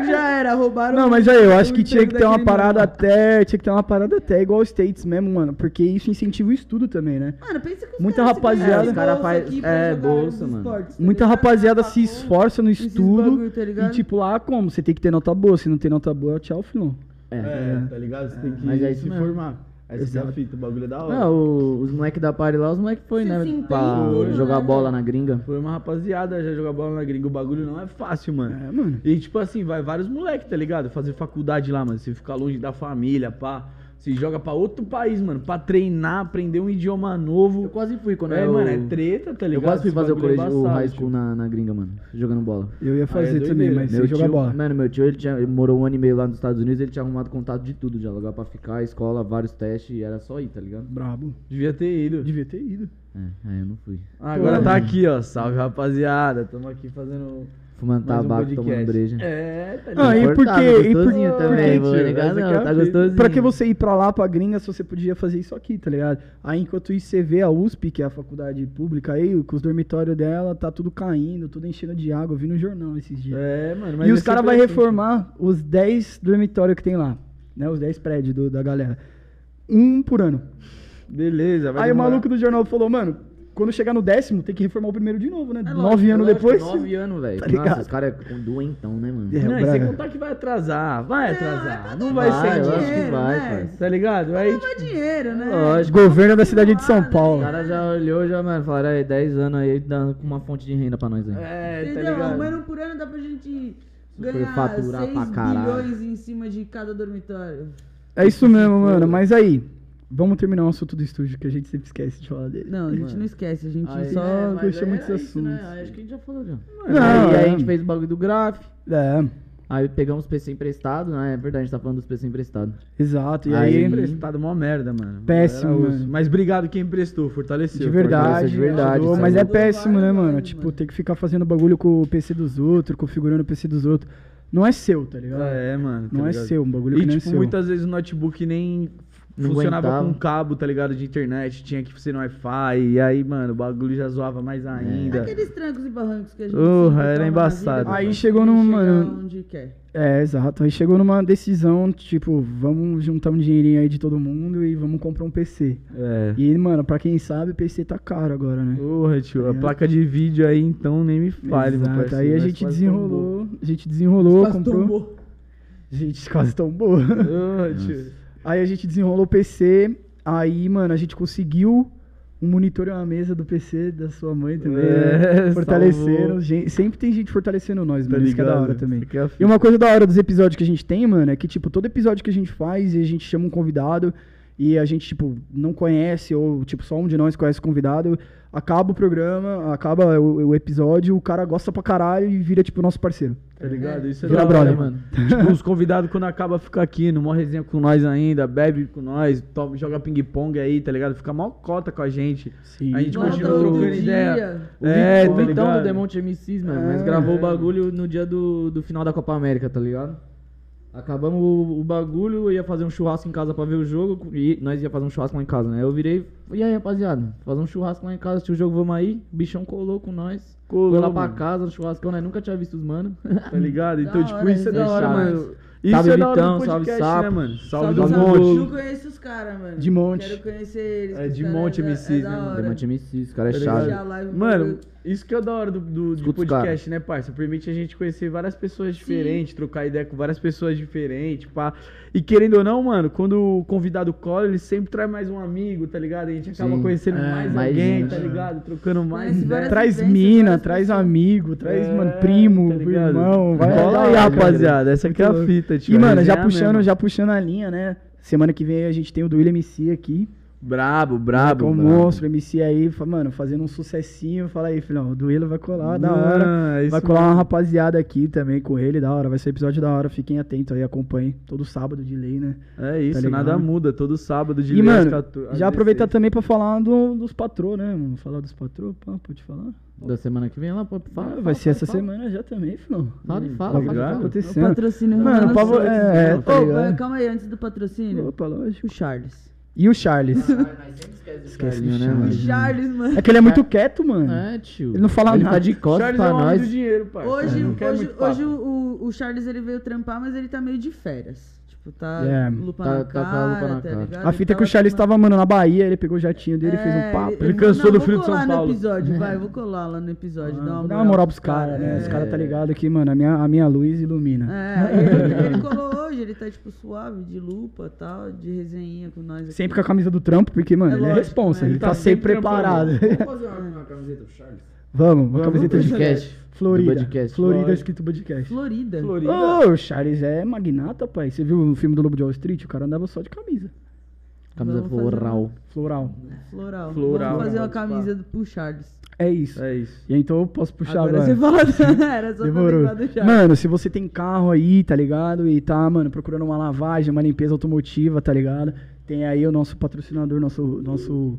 Já era, roubaram. Não, mas aí, eu acho o que tinha que ter uma daquele parada até. Tinha que ter uma parada até igual os States mesmo, mano. Porque isso incentiva o estudo também, né? Mano, pensa que os Muita caras rapaziada- Os cara faz- é, bolsa, mano. esportes, tá Muita ligado? rapaziada se esforça no estudo. bagulho, tá e tipo, lá como? Você tem que ter nota boa. Se não tem nota boa, tchau, filhão. É. É, tá ligado? Você tem que Mas é isso se mesmo. formar. Essa que é a fita, o bagulho é da hora. Não, o- os moleques da party lá, os moleques foi, Se né? se Pra jogar né, bola na gringa. Foi uma rapaziada já jogar bola na gringa. O bagulho não é fácil, mano. É, mano. E tipo assim, vai vários moleques, tá ligado? Fazer faculdade lá, mano. Você ficar longe da família, pá. Se joga pra outro país, mano. Pra treinar, aprender um idioma Eu novo. quase fui quando É, eu... mano, é treta, tá Eu ligado? quase fui fazer o, é colégio, o high school na, na gringa, mano. Jogando bola. Eu ia fazer doideira. também, mas Meu sem jogar tio, bola. mano, meu tio, ele, tinha, ele morou um ano e meio lá nos Estados Unidos, ele tinha arrumado contato de tudo já, lugar pra ficar, escola, vários testes, e era só ir, tá ligado? Brabo. Devia ter ido. Devia ter ido. É, aí eu não fui. Agora tá aqui, ó. Salve, rapaziada. Tamo aqui fazendo Fumando mais um tabaco, podcast. tomando breja. É, tá Ah, ligado? e por Confortável, quê? E por- gostosinho por também, quê, vou negar não, é tá gostosinho. Pra que você ir pra lá, pra gringa, se você podia fazer isso aqui, tá ligado? Aí enquanto isso você vê a USP, que é a faculdade pública aí, com os dormitórios dela, tá tudo caindo, tudo enchendo de água. Eu vi no jornal esses dias. É, mano. mas e é os caras vão reformar os 10 dormitórios que tem lá, né? Os 10 prédios do- da galera. Um por ano. Beleza, vai aí o demorar. maluco do jornal falou, mano, quando chegar no décimo, tem que reformar o primeiro de novo, né? É Nove lógico, anos Lógico, depois. Nove anos, velho. Tá ligado? Nossa, os caras é com doentão, né, mano? É, Não, e sem bravo. contar que vai atrasar. Vai atrasar. Não vai, vai, ser eu acho que dinheiro. vai, né? Tá ligado? Aí, Leva dinheiro, né? Lógico. Governo da cidade de São Paulo. caras já olhou, já, mano, falaram aí, 10 anos aí, dando com uma fonte de renda pra nós aí. é, tá Entendeu? ligado? Mano, por ano dá pra gente ganhar Superfaturar 6 pra caralho. bilhões em cima de cada dormitório. É isso mesmo, mano. Mas aí, vamos terminar o assunto do estúdio, que a gente sempre esquece de falar dele. Não, a gente Mano. não esquece, a gente Aí, só... é, puxa aí muitos era isso, né? assuntos. Aí Acho que a gente já falou já. Não, aí, aí é. a gente fez o bagulho do graf, É, aí pegamos PC emprestado, né? É verdade, a gente tá falando dos PC emprestados. exato. E Aí, aí, Emprestado mó merda, mano. Péssimo, mano. Mas obrigado quem emprestou, fortaleceu. de verdade, fortalece de verdade, ajudou, mas aí. é péssimo, né, mano? Tipo, ter que ficar fazendo bagulho com o PC dos outros, configurando o PC dos outros. Não é seu, tá ligado? É, mano. tá Não é ligado? seu, um bagulho E, que não é tipo, seu. muitas vezes o notebook nem Não funcionava aguentava. com cabo, tá ligado? De internet, tinha que ser no Wi-Fi. E aí, mano, o bagulho já zoava mais ainda. Aqueles trancos e barrancos que a gente Porra, sempre era embaçado. vida Aí chegou num, chegar mano- onde quer. É, exato. Aí chegou numa decisão, tipo, vamos juntar um dinheirinho aí de todo mundo e vamos comprar um PC. É. E, mano, pra quem sabe, PC tá caro agora, né? Porra, tio, a É. placa de vídeo aí, então, nem me fale, meu Exato. parceiro. Aí a gente desenrolou, a gente desenrolou, Quase comprou. tombou. Gente, quase tão boa. tombou. Porra, tio. Aí a gente desenrolou o PC, aí, mano, a gente conseguiu um monitor e uma mesa do PC da sua mãe também, É, né? Fortaleceram. *laughs* salvou. Gente, sempre tem gente fortalecendo nós, Tá mano. Isso que é da hora também. É E uma coisa da hora dos episódios que a gente tem, mano, é que, tipo, todo episódio que a gente faz e a gente chama um convidado e a gente, tipo, não conhece, ou, tipo, só um de nós conhece o convidado, acaba o programa, acaba o, o episódio, o cara gosta pra caralho e vira, tipo, nosso parceiro. Tá ligado? Isso é Vira da hora, brother. mano. *laughs* tipo, os convidados quando acaba fica aqui, numa resenha com nós ainda, bebe com nós, toma, joga ping-pong aí, tá ligado? Fica mal cota com a gente. Sim. A gente continua trocando dia. ideia. O É, Vitão, tá o Vitão do ligado? Demonte MCs, mano, mas É. gravou o bagulho no dia do, do final da Copa América, tá ligado? Acabamos o, o bagulho, eu ia fazer um churrasco em casa pra ver o jogo, e nós ia fazer um churrasco lá em casa, né? Eu virei, e aí, rapaziada, fazer um churrasco lá em casa, assistir o jogo, vamos aí? O bichão colou com nós. Colou, Foi lá pra mano. casa, no churrascão, né? Nunca tinha visto os mano. Tá ligado? *laughs* Então, Da tipo, hora, isso é da isso é hora, mano. Isso Salve, é da hora Vitão, do salve, podcast, Sapo. né, mano? Salve, Salve, do monte. Não conheço os caras, mano. De monte. Quero conhecer eles. É, de monte da- MCs, é né, mano? hora. Demonte MCs, os caras é Tá live, Mano. Isso que é da hora do, do de podcast, né, parça? Permite a gente conhecer várias pessoas diferentes, trocar ideia com várias pessoas diferentes, pá. E querendo ou não, mano, quando o convidado cola, ele sempre traz mais um amigo, tá ligado? A gente acaba Sim. conhecendo É, mais, mais alguém, gente. tá ligado? Trocando mais várias Traz mina, traz pessoas. amigo, traz, É, mano, primo, tá irmão. Vai Cola aí, rapaziada. Essa aqui é a fita, tio. E, mano, já resenha puxando, mesmo. já puxando a linha, né? Semana que vem a gente tem o do William MC aqui. Brabo, brabo. Com o monstro, MC aí, mano, fazendo um sucessinho. Fala aí, filhão, o Duelo vai colar, da hora. Ah, é Vai colar uma mesmo. rapaziada aqui também com ele, da hora. Vai ser episódio da hora, fiquem atentos aí, acompanhem. Todo sábado de lei, né? É isso, Tá nada muda, todo sábado de e, lei mano, 14 às já aproveitar 16. também pra falar do- dos patrô, né? mano? Falar dos patrô, pá, pode falar? Da semana que vem lá, pô, fala. Ah, fala, vai ser fala, essa fala. semana já também, filhão. Fala e fala, Tá fala, fala. O acontecendo. patrocínio Mano, rolando o pavo- é, Ô, tá vai, calma aí, antes do patrocínio. Opa, lógico. O Charles. E o Charles? Esquece do né, O mano? Charles, mano. É que ele é muito quieto, mano. É, tio. Ele não fala Ele nada. tá de costas Charles é pra o do nós. dinheiro. Hoje, quer hoje, hoje o, o- o Charles ele veio trampar, mas ele tá meio de férias. Tipo, tá É. lupa Tá- na tá com a cara, lupa na tá cara. ligado? A Ele fita é que o Charles tomando- tava, mano, na Bahia, ele pegou o jatinho dele, fez um papo. ele cansou do não, frio de vou São colar Paulo. no episódio, vai, *laughs* vou colar lá no episódio, Ah, dar uma vou dar uma moral pros caras, né? É. Os caras tá ligado que, mano, a minha, a minha luz ilumina. É, *laughs* ele, ele colou hoje, ele tá tipo suave, de lupa e tal, de resenha com nós aqui. Sempre com a camisa do trampo, porque, mano, É ele é lógico, responsa, né? ele Ele tá tá sempre preparado. Vamos fazer uma, camiseta do Charles? Vamos, uma camiseta de podcast. Florida. Do podcast. Florida Lógico. escrito podcast. Florida. Florida. Ô, o Charles é magnata, pai. Você viu no filme do Lobo de Wall Street? O cara andava só de camisa. Camisa Vamos fazer floral. Floral. Floral. Floral. Vamos fazer uma camisa do, pro Charles. É isso. É isso. E então eu posso puxar agora, agora. você fala, *laughs* era só Demorou. do Charles. Mano, se você tem carro aí, tá ligado? E tá, mano, procurando uma lavagem, uma limpeza automotiva, tá ligado? Tem aí o nosso patrocinador, nosso, nosso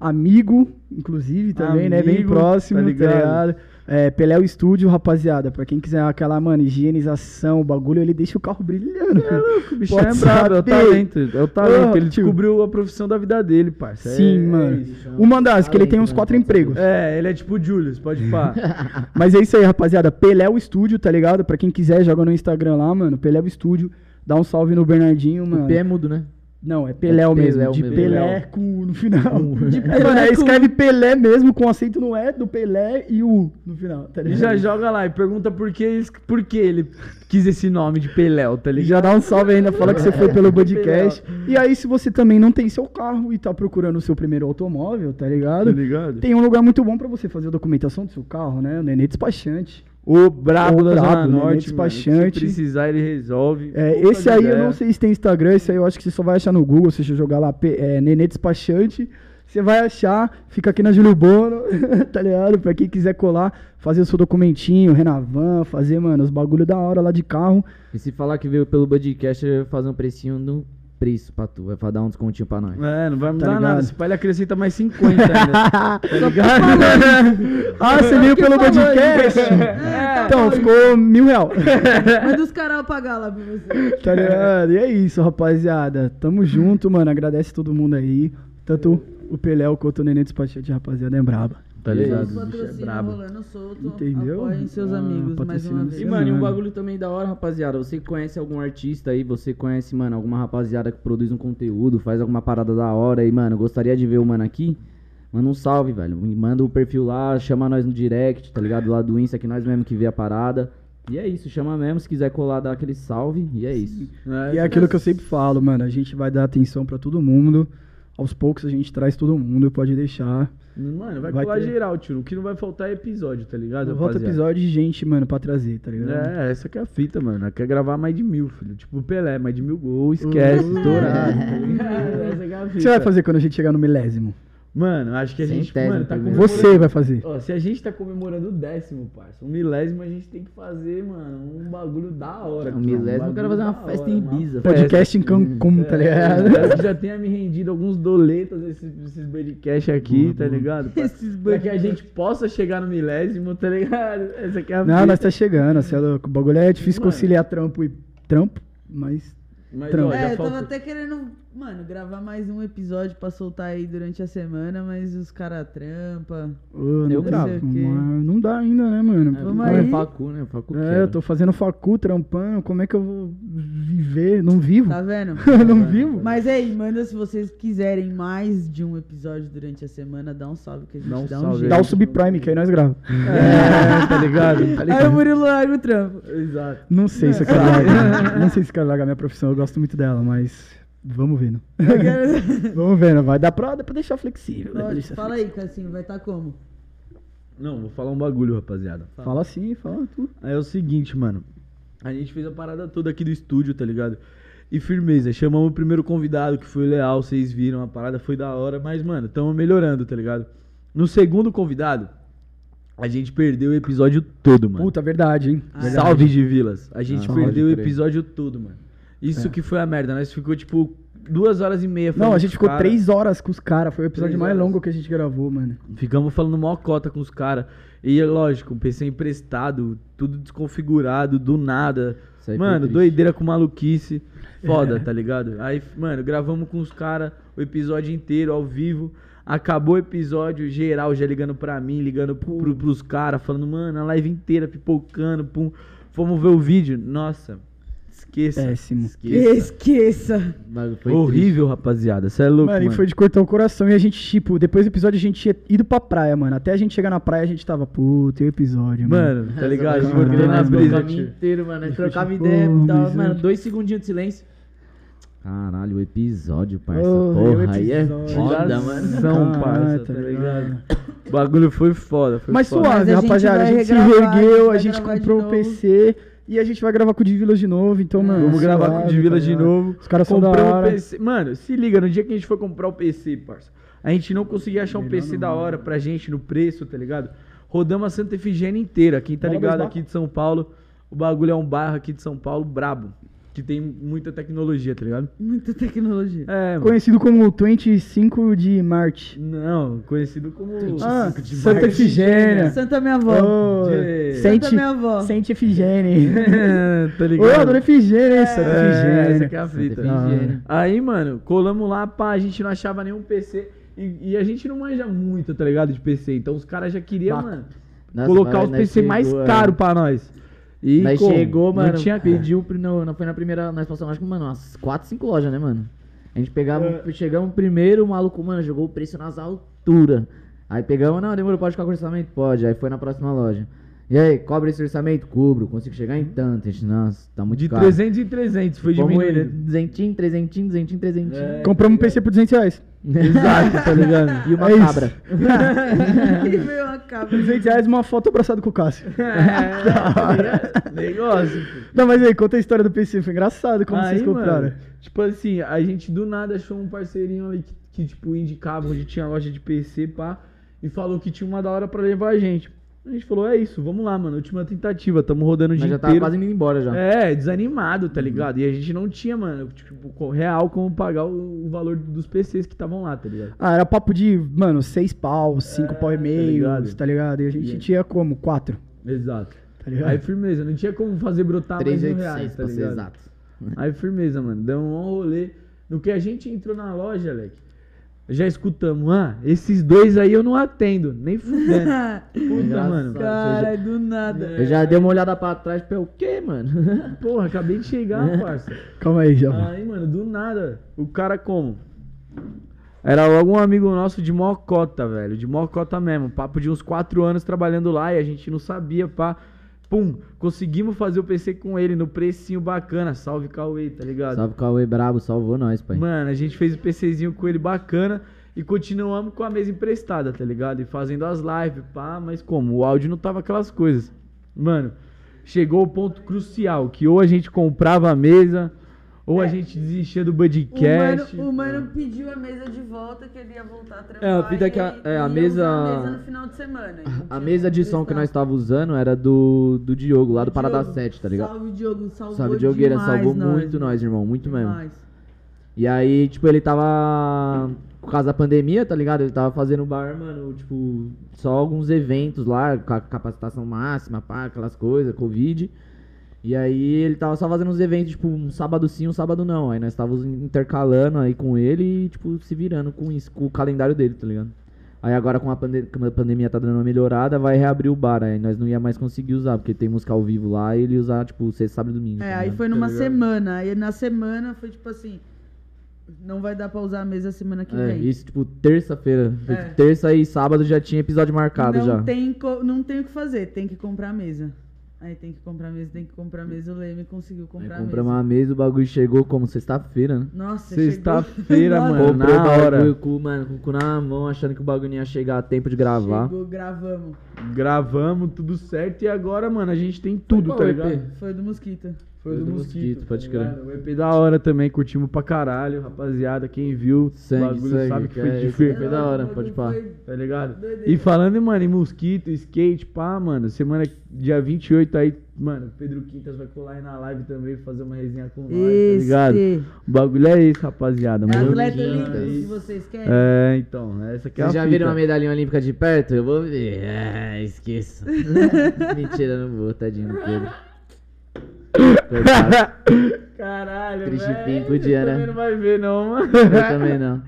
amigo, inclusive, também, né? Bem Amigo, próximo, tá tá ligado? É, Pelé o Estúdio, rapaziada. Pra quem quiser aquela, mano, higienização, o bagulho, ele deixa o carro brilhando. O bicho Pode é brabo, é o talento. É o talento. Ah, ele tio. descobriu a profissão da vida dele, parça. Sim, É- mano. É, isso. o Mandas, que ele tem uns quatro né? empregos. é, ele é tipo o Julius, pode pá. *laughs* Mas é isso aí, rapaziada. Pelé o Estúdio, tá ligado? Pra quem quiser, joga no Instagram lá, mano. Pelé o Estúdio. Dá um salve no Bernardinho, mano. O P é mudo, né? Não, é Peléu mesmo. Peléu de mesmo. Pelé com U no final. De É, *laughs* Pelé mano, aí com escreve Pelé mesmo com acento no E do Pelé e o U no final, tá E ligado? já joga lá e pergunta por que, por que ele quis esse nome de Peléu, tá ligado? já dá um salve ainda, fala que você foi pelo *laughs* podcast. E aí, se você também não tem seu carro e tá procurando o seu primeiro automóvel, tá ligado? Tá ligado? Tem um lugar muito bom pra você fazer a documentação do seu carro, né? O Nenê Despachante. O brabo O da brabo, Zona né? Norte, mano. Despachante. Se precisar, ele resolve. É, esse aí eu ideias. não sei se tem Instagram, esse aí eu acho que você só vai achar no Google, se você jogar lá é, Nenê Despachante, você vai achar, fica aqui na Júlio Bono, *laughs* tá ligado? Pra quem quiser colar, fazer o seu documentinho, Renavan, fazer, mano, os bagulho da hora lá de carro. E se falar que veio pelo Budcast, eu fazer um precinho no preço pra tu. Vai dar um descontinho pra nós. É, não vai mudar ligado? nada. Esse pai ele acrescenta mais 50 ainda. *laughs* tá ligado? ah, você veio pelo podcast? Então, ficou mil real. *laughs* Manda os caras pagar lá pra você. tá ligado? E é isso, rapaziada. Tamo junto, mano. Agradece todo mundo aí. Tanto o quanto o Nenê Despachante, rapaziada, é braba. Tá Os ligado? O bicho é brabo. rolando solto. Entendeu? Apoiem seus Ah, amigos mais patrocínio uma do vez. E, mano, e um bagulho também da hora, rapaziada. Você conhece algum artista aí? Você conhece, mano, alguma rapaziada que produz um conteúdo, faz alguma parada da hora e, mano, gostaria de ver o mano aqui? Manda um salve, velho. Me Manda o perfil lá, chama nós no direct, tá ligado? Lá do Insta, que nós mesmo que vê a parada. E é isso, chama mesmo. Se quiser colar, dá aquele salve. E é isso. E é aquilo que eu sempre falo, mano. A gente vai dar atenção pra todo mundo. Aos poucos a gente traz todo mundo, pode deixar. Mano, vai, Vai colar ter. geral, tio. O que não vai faltar é episódio, tá ligado? Volta rapaziada? episódio de gente, mano, pra trazer, tá ligado? É, essa que é a fita, mano. Quer gravar mais de mil, filho. Tipo o Pelé, mais de mil gols, esquece, estourado. *laughs* tá ligado? Essa que é a O que fita. você vai fazer quando a gente chegar no milésimo? Mano, acho que a gente, Centésimo mano, tá comemorando... Você vai fazer. Ó, se a gente tá comemorando o décimo, parça, o milésimo a gente tem que fazer, mano, um bagulho da hora. Um milésimo, eu quero fazer uma festa hora, em Ibiza. Podcast em Cancún, tá *laughs* ligado? É, já tenha me rendido alguns doletas esses, esses podcast aqui, tá ligado? Pra, Esses pra que a gente possa chegar no milésimo, tá ligado? *laughs* Essa aqui é a Não, fita. nós tá chegando, você é louco. O bagulho é difícil Mano. conciliar trampo e trampo, mas. Mas, Trampo. ó, É, eu falta- tava até querendo, mano, gravar mais um episódio pra soltar aí durante a semana, mas os caras trampa. ô, não Eu gravo. mas não dá ainda, né, mano? É, Vamos é aí. facu, né? Facu É, eu tô fazendo facu, trampando, como é que eu vou viver? Não vivo? Tá vendo? *laughs* não vivo? Mas aí, manda se vocês quiserem mais de um episódio durante a semana, dá um salve que a gente Dá um dá um salve jeito. Dá o subprime que aí nós gravamos. É, tá ligado? Tá Aí ligado? o Murilo larga o trampo. Exato. Não sei se eu quero largar. Não sei se eu quero largar minha profissão, eu gosto muito dela, mas vamos vendo. *laughs* vamos vendo, vai dar pra, dá pra deixar flexível. pra Lógico, deixar Fala aí, Cassinho, vai estar como? Não, vou falar um bagulho, rapaziada. flexível. Fala assim, fala tu. Aí é o seguinte, mano. A gente fez a parada toda aqui do estúdio, tá ligado? E firmeza. Chamamos o primeiro convidado, que foi o Leal, vocês viram, a parada foi da hora. Mas, mano, estamos melhorando, tá ligado? No segundo convidado, a gente perdeu o episódio todo, mano. Puta, verdade, hein? Ah, Verdade. Salve de Vilas. A gente Ah, perdeu o episódio todo, mano. Isso É. que foi a merda. Nós ficou, tipo, duas horas e meia Não, a gente ficou cara. três horas com os caras. Foi o episódio Três mais horas. longo que a gente gravou, mano. Ficamos falando mó cota com os caras. E é lógico, PC emprestado, tudo desconfigurado, do nada. Mano, doideira com maluquice. Foda, *laughs* É. tá ligado? Aí, mano, gravamos com os caras o episódio inteiro, ao vivo. Acabou o episódio, geral já ligando pra mim, ligando pro, pro- pros caras, falando, mano, a live inteira pipocando, pum. Fomos ver o vídeo. Nossa, esqueça. Péssimo. Esqueça. O bagulho foi Horrível, rapaziada. Você é louco, Mano, mano. e foi de cortar o coração. E a gente, tipo, depois do episódio a gente tinha ido pra praia, mano. Até a gente chegar na praia a gente tava, pô, tem episódio, mano. Mano, tá ligado? Que nem ficar na brisa. o caminho tio. inteiro, mano. Foi trocava tipo, ideia, pô, tava, mano, dois segundinhos de silêncio. Caralho, o episódio, parça. Oh, Porra, aí é foda, mano. São, parça, tá ligado? O bagulho foi foda, foi Mas foda. suave, Mas a gente rapaziada. A gente se regravar, a gente reergueu, a gente comprou o novo. PC e a gente vai gravar com o de Vilas de novo. Então, mano. Vamos gravar com o suave, de tá novo. Os caras são da hora. o PC. Mano, se liga, no dia que a gente foi comprar o PC, parça, a gente não conseguia achar um PC da hora pra gente no preço, tá ligado? Rodamos a Santa Efigênia inteira. Quem tá Bola ligado aqui de São Paulo, o bagulho é um bairro aqui de São Paulo brabo. Que tem muita tecnologia, tá ligado? Muita tecnologia. É, mano. Conhecido como 25 de Marte. Não, conhecido como. Ah, de Santa Marte. Efigênia. Santa minha avó. Oh, De- Santa minha avó. Sente Efigênia. *laughs* tá Ô, ligado? dona Efigênia, Santa É, Efigênia. essa que é a fita. Aí, mano, colamos lá, pá, a gente não achava nenhum PC. E, e a gente não manja muito, tá ligado? De PC. Então os caras já queriam, mano, Nossa, colocar os PC mais é. caros pra nós. E Nós como? chegou, Não mano, tinha como. pediu, não, não foi na primeira, nós passamos acho que, mano, umas 4, 5 lojas, né, mano? A gente pegava, É. chegamos primeiro, o maluco, mano, jogou o preço nas alturas. Aí pegamos, não, demorou, pode ficar com orçamento? Pode, aí foi na próxima loja. E aí, cobre esse orçamento? Cubro, consigo chegar em tanto. A gente, nossa, tá muito De caro. 300 em 300, foi diminuindo. ele, 200, 300, 200, 300. É. Compramos um PC por 200 reais. Exato, tá ligado? *laughs* E uma É cabra. *laughs* E veio uma cabra. 200 reais uma foto abraçado com o Cássio. *laughs* É, tá? Negócio. Não, mas aí, conta a história do PC. Foi engraçado como Aí, vocês compraram. mano, tipo assim, a gente do nada achou um parceirinho ali que, que, tipo, indicava onde tinha loja de PC, pá, e falou que tinha uma da hora pra levar a gente. A gente falou, é isso, vamos lá, mano, última tentativa, tamo rodando o Mas já tava inteiro. quase indo embora já. É, desanimado, tá ligado? E a gente não tinha, mano, tipo, real como pagar o, o valor dos PCs que estavam lá, tá ligado? Ah, era papo de, mano, 6 pau, 5 É, pau e tá meio, ligado? tá ligado? E a gente E- tinha como? 4, Exato. tá ligado? Aí firmeza, não tinha como fazer brotar mais mil 386 reais, tá pra ser ligado? exato. Aí firmeza, mano. Deu um rolê. No que a gente entrou na loja, Alec, já escutamos, ah, esses dois aí eu não atendo, nem fudendo. *laughs* Puta, mano. Cara, do nada. É. Eu já dei uma olhada pra trás, pra o quê, mano? *laughs* Porra, acabei de chegar, *laughs* parça. Calma aí, já. Aí, mano, do nada, o cara como? Era logo um amigo nosso de Mocota, velho. De Mocota mesmo. Papo de uns 4 anos trabalhando lá e a gente não sabia, pá. Pum, conseguimos fazer o PC com ele no precinho bacana. Salve Cauê, tá ligado? Salve Cauê Brabo, salvou nós, pai. Mano, a gente fez o PCzinho com ele bacana e continuamos com a mesa emprestada, tá ligado? E fazendo as lives, pá, mas como? O áudio não tava aquelas coisas. Mano, chegou o ponto crucial, que ou a gente comprava a mesa, ou a gente desistia do O Budcast. mano, o mano pediu a mesa de volta, que ele ia voltar a trampar. É, a fita e que a- é, a mesa- a mesa no final de semana. *laughs* A mesa de som que nós tava usando era do, do Diogo, lá do Parada Diogo, 7, tá ligado? Salve, Diogo. Salvou Salve, Diogueira, salvou nós, muito nós, irmão, muito mesmo. Demais. E aí, tipo, ele tava. Por causa da pandemia, tá ligado? Ele tava fazendo bar, mano, tipo, só alguns eventos lá, com a capacitação máxima, pá, aquelas coisas, Covid. E aí ele tava só fazendo uns eventos, tipo, um sábado sim, um sábado não. Aí nós estávamos intercalando aí com ele e, tipo, se virando com isso, com o calendário dele, tá ligado? Aí agora com a, pande- como a pandemia tá dando uma melhorada, vai reabrir o bar. Aí nós não ia mais conseguir usar, porque tem música ao vivo lá e ele usar, tipo, sexta, sábado e domingo. É, tá aí foi numa Tá semana. Aí na semana foi tipo assim. Não vai dar pra usar a mesa semana que É, vem. isso, tipo, terça-feira. É. Terça e sábado já tinha episódio marcado não já. Tem não tem o que fazer, tem que comprar a mesa. Aí tem que comprar mesa, tem que comprar mesa. O Leme conseguiu comprar compramos mesa. uma mesa, o bagulho chegou como sexta-feira, né? Nossa, Sexta-feira, *laughs* chegou- mano. Comprei na hora. com, mano, com o cu na mão, achando que o bagulho não ia chegar a tempo de gravar. Chegou, gravamos. Gravamos tudo certo e agora, mano, a gente tem tudo, Qual tá EP? ligado? Foi do Mosquita. Foi do, do Mosquito, Mosquito, tá pode crer. O EP da hora também, curtimos pra caralho, rapaziada. Quem viu, Sangue, o bagulho sangue, sabe que que foi é de esse fer- Foi da hora, pode pá. Tá ligado? E falando, mano, em mosquito, skate, pá, mano, semana dia 28 aí, mano, Pedro Quintas vai colar aí na live também, fazer uma resenha com nós, tá ligado? O bagulho é esse, rapaziada. É atleta olímpico que vocês querem? É, então, essa aqui é a Vocês já fita. viram uma medalhinha olímpica de perto? Eu vou ver. É, esqueça. *laughs* Mentira, não vou, tadinho do Pedro. *laughs* Caralho, Triste velho. fim, podia, Você né? também não vai ver não, mano. Eu também não.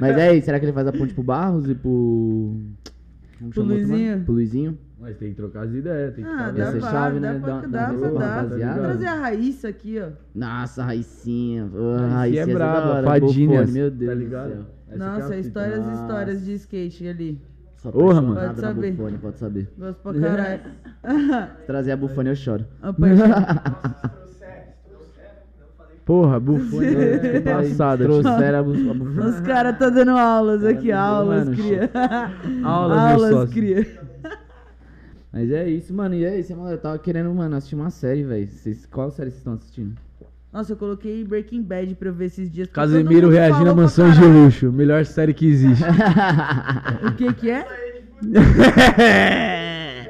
Mas é isso, será que ele faz a ponte pro Barros e pro. Como Pro chama o outro, mano? Luizinho? Pro Luizinho? Mas tem que trocar as ideias, tem que Ah. Ia dá ser pra, chave, dá né? pra, Dá- dá, dá pra uma dar. rapaziada. Vou trazer a Raíssa aqui, ó. Nossa, Raicinha. Pô, Raicinha é é brava. Fadinhas, Bofone, meu Deus tá do ligado? céu. Essa aqui é Nossa, a fita. histórias e Nossa. histórias de skate ali. Sou Porra, mano. na Pode saber. Bufone, pode saber. Gosto pra caralho. *laughs* Se trazer a Bufone eu choro. *laughs* Porra, bufone é passada. Trouxeram a Bu- a Bufone. Os caras tá dando aulas aqui, aulas, mano, cria. *laughs* Aulas, aulas, cria. Mas é isso, mano. E é isso, mano. Eu tava querendo, mano, assistir uma série, velho. Vocês- Qual série vocês estão assistindo? Nossa, eu coloquei Breaking Bad pra eu ver esses dias. Casemiro reagindo a Mansões de. Luxo. Melhor série que existe. *laughs* *laughs* O que que é? *laughs*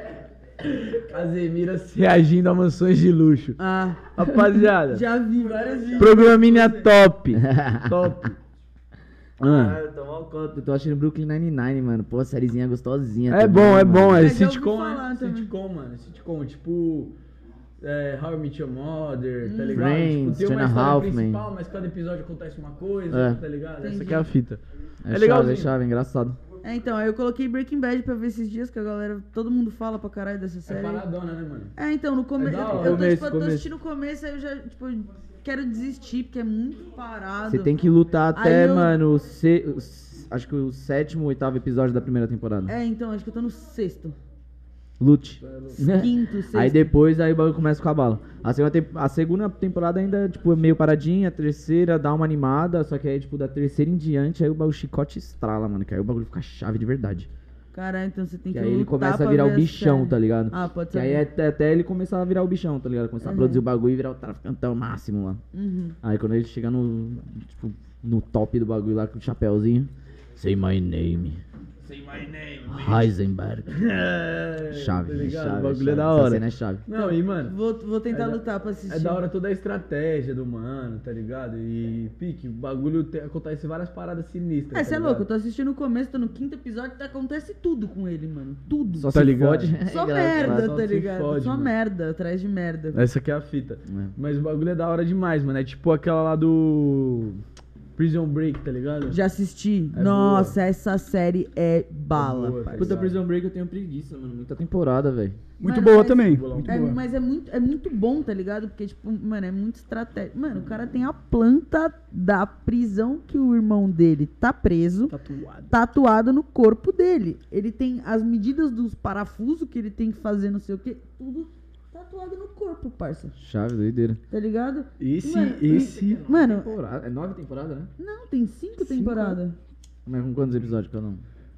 Casemiro reagindo a Mansões de Luxo. Ah, Rapaziada, já vi várias vezes. programinha top. top. Ah. Ah, eu tô mal conta. Eu tô achando Brooklyn Nine-Nine, mano. Pô, sériezinha gostosinha. É também, bom, é mano. bom. É É, sitcom, é também. sitcom, mano. Sitcom, tipo. É, How I Met Your Mother, tá ligado? Friends, tipo, tem uma história principal, mas cada episódio acontece uma coisa, É. tá ligado? Essa aqui é a fita. É, É chave, legalzinho. é chave, é engraçado. É, então, aí eu coloquei Breaking Bad pra ver esses dias que a galera, todo mundo fala pra caralho dessa É série. paradona, né, mano? É, então, no começo. É eu, eu tô, Começo, tipo, eu tô começo. assistindo o começo, aí eu já, tipo, quero desistir, porque é muito parado. Você tem que lutar até, eu- mano, o se- acho que o sétimo, oitavo episódio da primeira temporada. É, então, acho que eu tô no sexto. Lute. Quinto, *laughs* sexto. Aí depois aí o bagulho começa com a bala. A segunda, tem- a segunda temporada ainda, tipo, é meio paradinha, a terceira dá uma animada, só que aí, tipo, da terceira em diante, aí o bagulho chicote estrala, mano, que aí o bagulho fica chave de verdade. Caralho, então você tem Que que, aí ele começa a virar o bichão, tá ligado? Ah, pode Que ser. aí é até, até ele começar a virar o bichão, tá ligado? Começar a produzir o bagulho e virar o traficantão máximo lá. Uhum. Aí quando ele chega no, tipo, no top do bagulho lá com o chapéuzinho. Say my name. Say my name. Heisenberg. *laughs* Chave, tá ligado? chave. O bagulho chave. é da Essa hora. cena é chave. Não, e mano, Vou, vou tentar É da- lutar pra assistir. é da hora toda a estratégia do mano, tá ligado? E, pique, o bagulho tem, acontece várias paradas sinistras. É, tá você é ligado? louco, eu tô assistindo o começo, tô no quinto episódio, tá- acontece tudo com ele, mano. Tudo. Só Tá se ligado? fode. *laughs* Só É merda. Só tá ligado? fode, Só mano. merda, atrás de merda. Essa aqui é a fita. É. Mas o bagulho é da hora demais, mano. É tipo aquela lá do. Prison Break, tá ligado? Já assisti. É Nossa, essa série é bala, boa, tá parça. Puta? Prison Break eu tenho preguiça, mano. Muita temporada, velho. Muito Mano, boa mas- também. Muito É, boa. mas é muito, é muito bom, tá ligado? Porque, tipo, mano, é muito estratégico. Mano, o cara tem a planta da prisão que o irmão dele tá preso, Tatuado. tatuado no corpo dele. Ele tem as medidas dos parafusos que ele tem que fazer, não sei o que, tudo tatuado no corpo, parça. Chave, doideira. Tá ligado? Esse, Mano, esse. Mano, Temporada. É nove temporadas, né? não, tem cinco temporadas. Mas com quantos episódios cada um?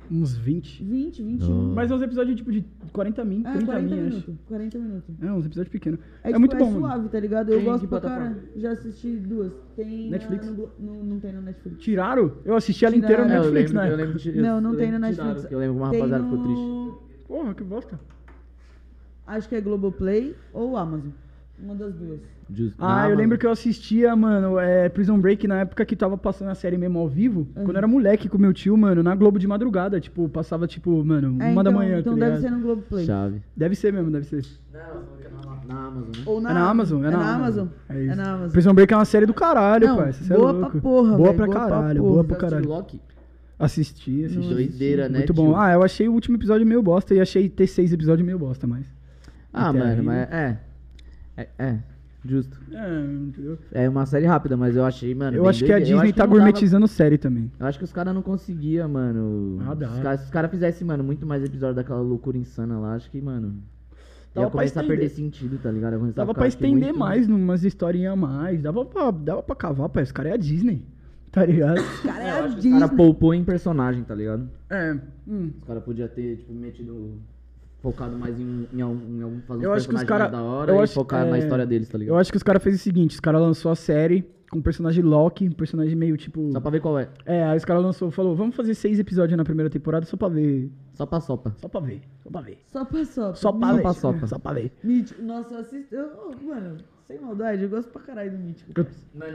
Uns 20. 20, 21. Mas é uns episódios tipo de 40 min, É, 30 40 min, acho. minutos. 40 minutos. É, uns episódios pequenos. É, É, tipo, muito é bom, mano. suave, tá ligado? Eu Tem gosto pra cara. Já assisti duas. Tem na- Netflix? no Glo- no- não tem na Netflix. Tiraram? Eu assisti ela inteira no Tiraram. É, eu Netflix, lembro, né? eu lembro de- Não, eu não tem na tiraram, Netflix. porque Eu lembro que uma Tem rapaziada ficou triste. no- Porra, que bosta. Acho que é Globoplay ou Amazon. Uma das duas. Justo. Ah, eu lembro que eu assistia, mano, é, Prison Break na época que tava passando a série mesmo ao vivo. Uhum. Quando eu era moleque com meu tio, mano, na Globo de madrugada. Tipo, passava, tipo, mano, uma É, da então- manhã, Então tá deve ser no Globoplay. Chave. Deve ser mesmo, deve ser. Na Amazon, né? Ou É na Amazon, é, na, Amazon. É, isso. na Amazon. Prison Break é uma série do caralho, Não, pai. Cê é boa louco. pra porra, Boa velho, pra boa pra caralho, porra. boa pra Você caralho. Loki? Assisti, assisti. Doideira, né, Muito tio? bom. Ah, eu achei o último episódio meio bosta e achei ter seis episódios meio bosta, mas. Ah, mano, aí- mas é. É, é. Justo. É, entendeu? É uma série rápida, mas eu achei, mano. eu acho que a Disney tá não dava- gourmetizando série também. Eu acho que os caras não conseguiam, mano. Ah, dá. Se os caras os caras fizessem, mano, muito mais episódio daquela loucura insana lá, acho que, mano. Dava ia pra começar a perder sentido, tá ligado? Ia Dava pra estender muito- mais, numas historinhas a mais. Dava pra, dava pra cavar, pai. Esse cara é a Disney. Tá ligado? *coughs* Cara, é Eu a acho que os Disney. caras poupou em personagem, tá ligado? é. Hum. Os caras podiam ter, tipo, metido. Focado mais em, em, algum- em algum fazer Eu acho que os cara- mais da hora eu e acho- focar na é, história deles, tá ligado? Eu acho que os caras fez o seguinte, os caras lançou a série com um personagem Loki, um personagem meio tipo... Só pra ver qual é. É, aí os caras lançou, falou, vamos fazer seis episódios na primeira temporada só pra ver. Só pra sopa. Só pra ver, só pra ver. Só pra só. Só pra Só ver. pra sopa. Só pra ver. Nossa, eu- oh, mano, sem maldade, eu gosto pra caralho do Mítico. Eu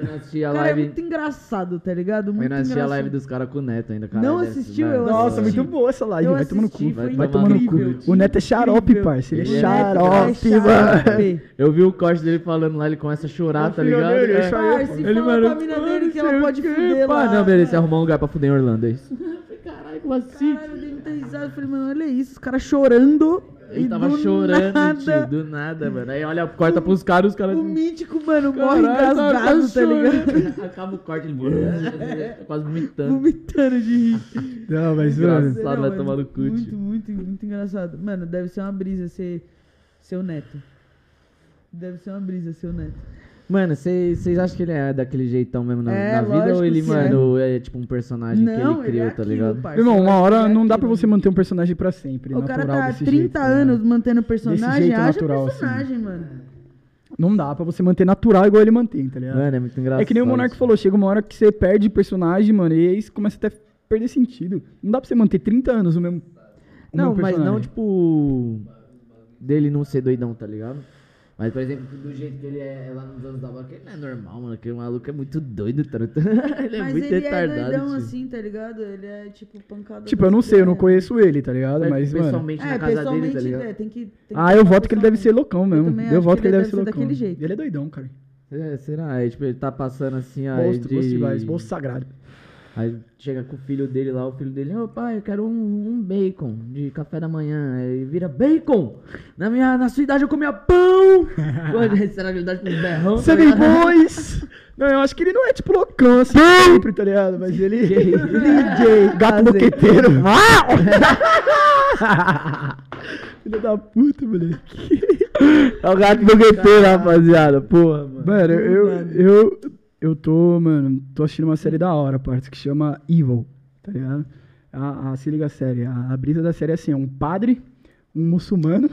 não assisti a Cara, é live. muito engraçado, tá ligado? Muito eu não assisti a engraçado. live dos caras com o Neto ainda, cara. Não assistiu? Eu Nossa, assisti. muito boa essa live, Eu vai tomar no cu. foi Vai tomar no cu. O Neto é xarope, parça. Ele é é xarope, mano. *laughs* Eu vi o corte dele falando lá, ele começa a chorar, O tá ligado? dele, É. Parça, Ele, fala pra mina dele que ela não pode fuder lá. Não, beleza, você arrumou um lugar pra fuder em Orlando, é isso. Caralho, como assim? Caralho, eu dei muita risada. Eu falei, mano, olha isso, os caras chorando. Ele e tava do chorando, nada, tio, do nada, mano. Aí olha, corta pros caras, os caras... O mítico, mano, morre Caralho, engasgado, tá tá ligado? *laughs* Acaba o corte, ele tá quase vomitando. Vomitando de rir. Não, mas, mano. Engraçado. Só vai tomar no cu, Muito, muito, muito engraçado. Mano, deve ser uma brisa ser seu neto. Deve ser uma brisa ser o neto. Mano, vocês acham que ele é daquele jeitão mesmo na, É, na vida? Ou ele, mano, é. tipo um personagem que ele criou, é tá aquilo, ligado? parça, Irmão, uma que hora é não dá pra você manter um personagem pra sempre. O cara natural tá há desse 30 jeito, ligado? anos mantendo personagem, jeito haja natural, assim. personagem, mano. Não dá pra você manter natural igual ele mantém, tá ligado? Mano, é muito engraçado. É que nem o Monark falou, chega uma hora que você perde personagem, mano, e aí isso começa até a perder sentido. Não dá pra você manter 30 anos o mesmo. o Não, mesmo mas não, tipo. Dele não ser doidão, tá ligado? Mas, por exemplo, do jeito que ele é lá nos anos da vaca, ele não é normal, mano. Aquele maluco é muito doido, tá? *laughs* ele é Mas muito ele é retardado. doidão tio. assim, tá ligado? Ele é tipo pancada. Tipo, eu não sei, eu não conheço ele, tá ligado? Mas, Mas, mano. pessoalmente É, na casa dele, pessoalmente, tá ligado? é, tem que. tem que Ah, eu falar voto que ele deve ser pessoalmente. loucão mesmo. Eu acho voto que que ele ele deve ser loucão. daquele jeito. Ele é doidão, cara. É, será? Aí, tipo, ele tá passando assim, aí. Bolso, de... bolso sagrado. Aí chega com o filho dele lá, o filho dele, ô pai, eu quero um, um bacon de café da manhã. Aí vira bacon! Na minha na sua idade eu comia pão! *laughs* Será que ele dá tipo um berrão? tá Seven ligado? Boys! Não, eu acho que ele não é tipo loucão assim sempre, tá ligado? Mas ele. *laughs* DJ, gato boqueteiro. *laughs* Filho da puta, moleque. É o gato boqueteiro, rapaziada. Porra, mano. Mano, eu, eu, eu tô, mano, tô assistindo uma série da hora, parça, que chama Evil, tá ligado? A, a- se liga a série. A, a brisa da série é assim: é um padre, um muçulmano.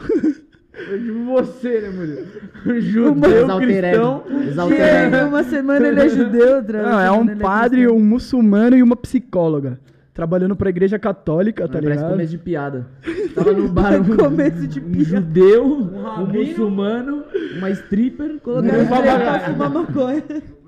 Eu digo você, né, mulher? *laughs* Um judeu cristão. E Exalterado. uma semana ele é judeu, outra Não, é um ele padre, cristão. um muçulmano e uma psicóloga. Trabalhando pra igreja católica, tá Mano, parece ligado? começo de piada. Tava no bar um, Começo de um piada. judeu, um, muçulmano, uma stripper. Colocaram ele pra fumar maconha.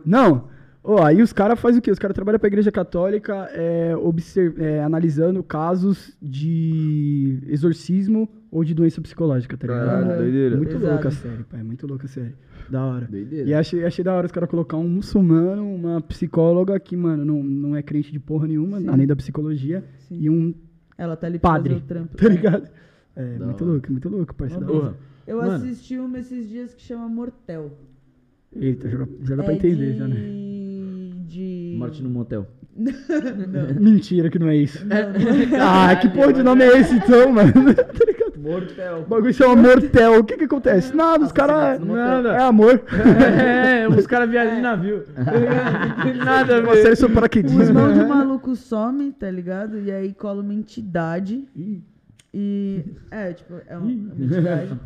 Não. Ó, aí os caras fazem o quê? Os caras trabalham pra igreja católica é, obser- é, analisando casos de exorcismo ou de doença psicológica, tá ligado? Caralho, doideira. Muito Pesado. louca a série, pai. Muito louca a série. Da hora. Doideira. E achei, achei da hora os caras colocar um muçulmano, uma psicóloga que, mano, não, não é crente de porra nenhuma, Sim. além da psicologia, Sim. e um Ela tá ali padre, trampo. tá ligado? É, Da muito hora. louco, muito louco, parceiro. Porra. Eu Mano. assisti uma esses dias que chama Mortel. Eita, já, já dá pra É entender, de... já, né? de... *laughs* Morte no motel. *laughs* Mentira que não é isso. *laughs* ah, que porra de nome é esse então, mano? tá ligado? Mortel. O bagulho chama Mortel. O que que acontece? Nada, os caras. Nada. É amor. É, os caras viajam de navio. Não tem nada a Uma série ver. sobre O paraquedismo. irmão de maluco some, tá ligado? E aí cola uma entidade. E. É, tipo, é uma, uma entidade.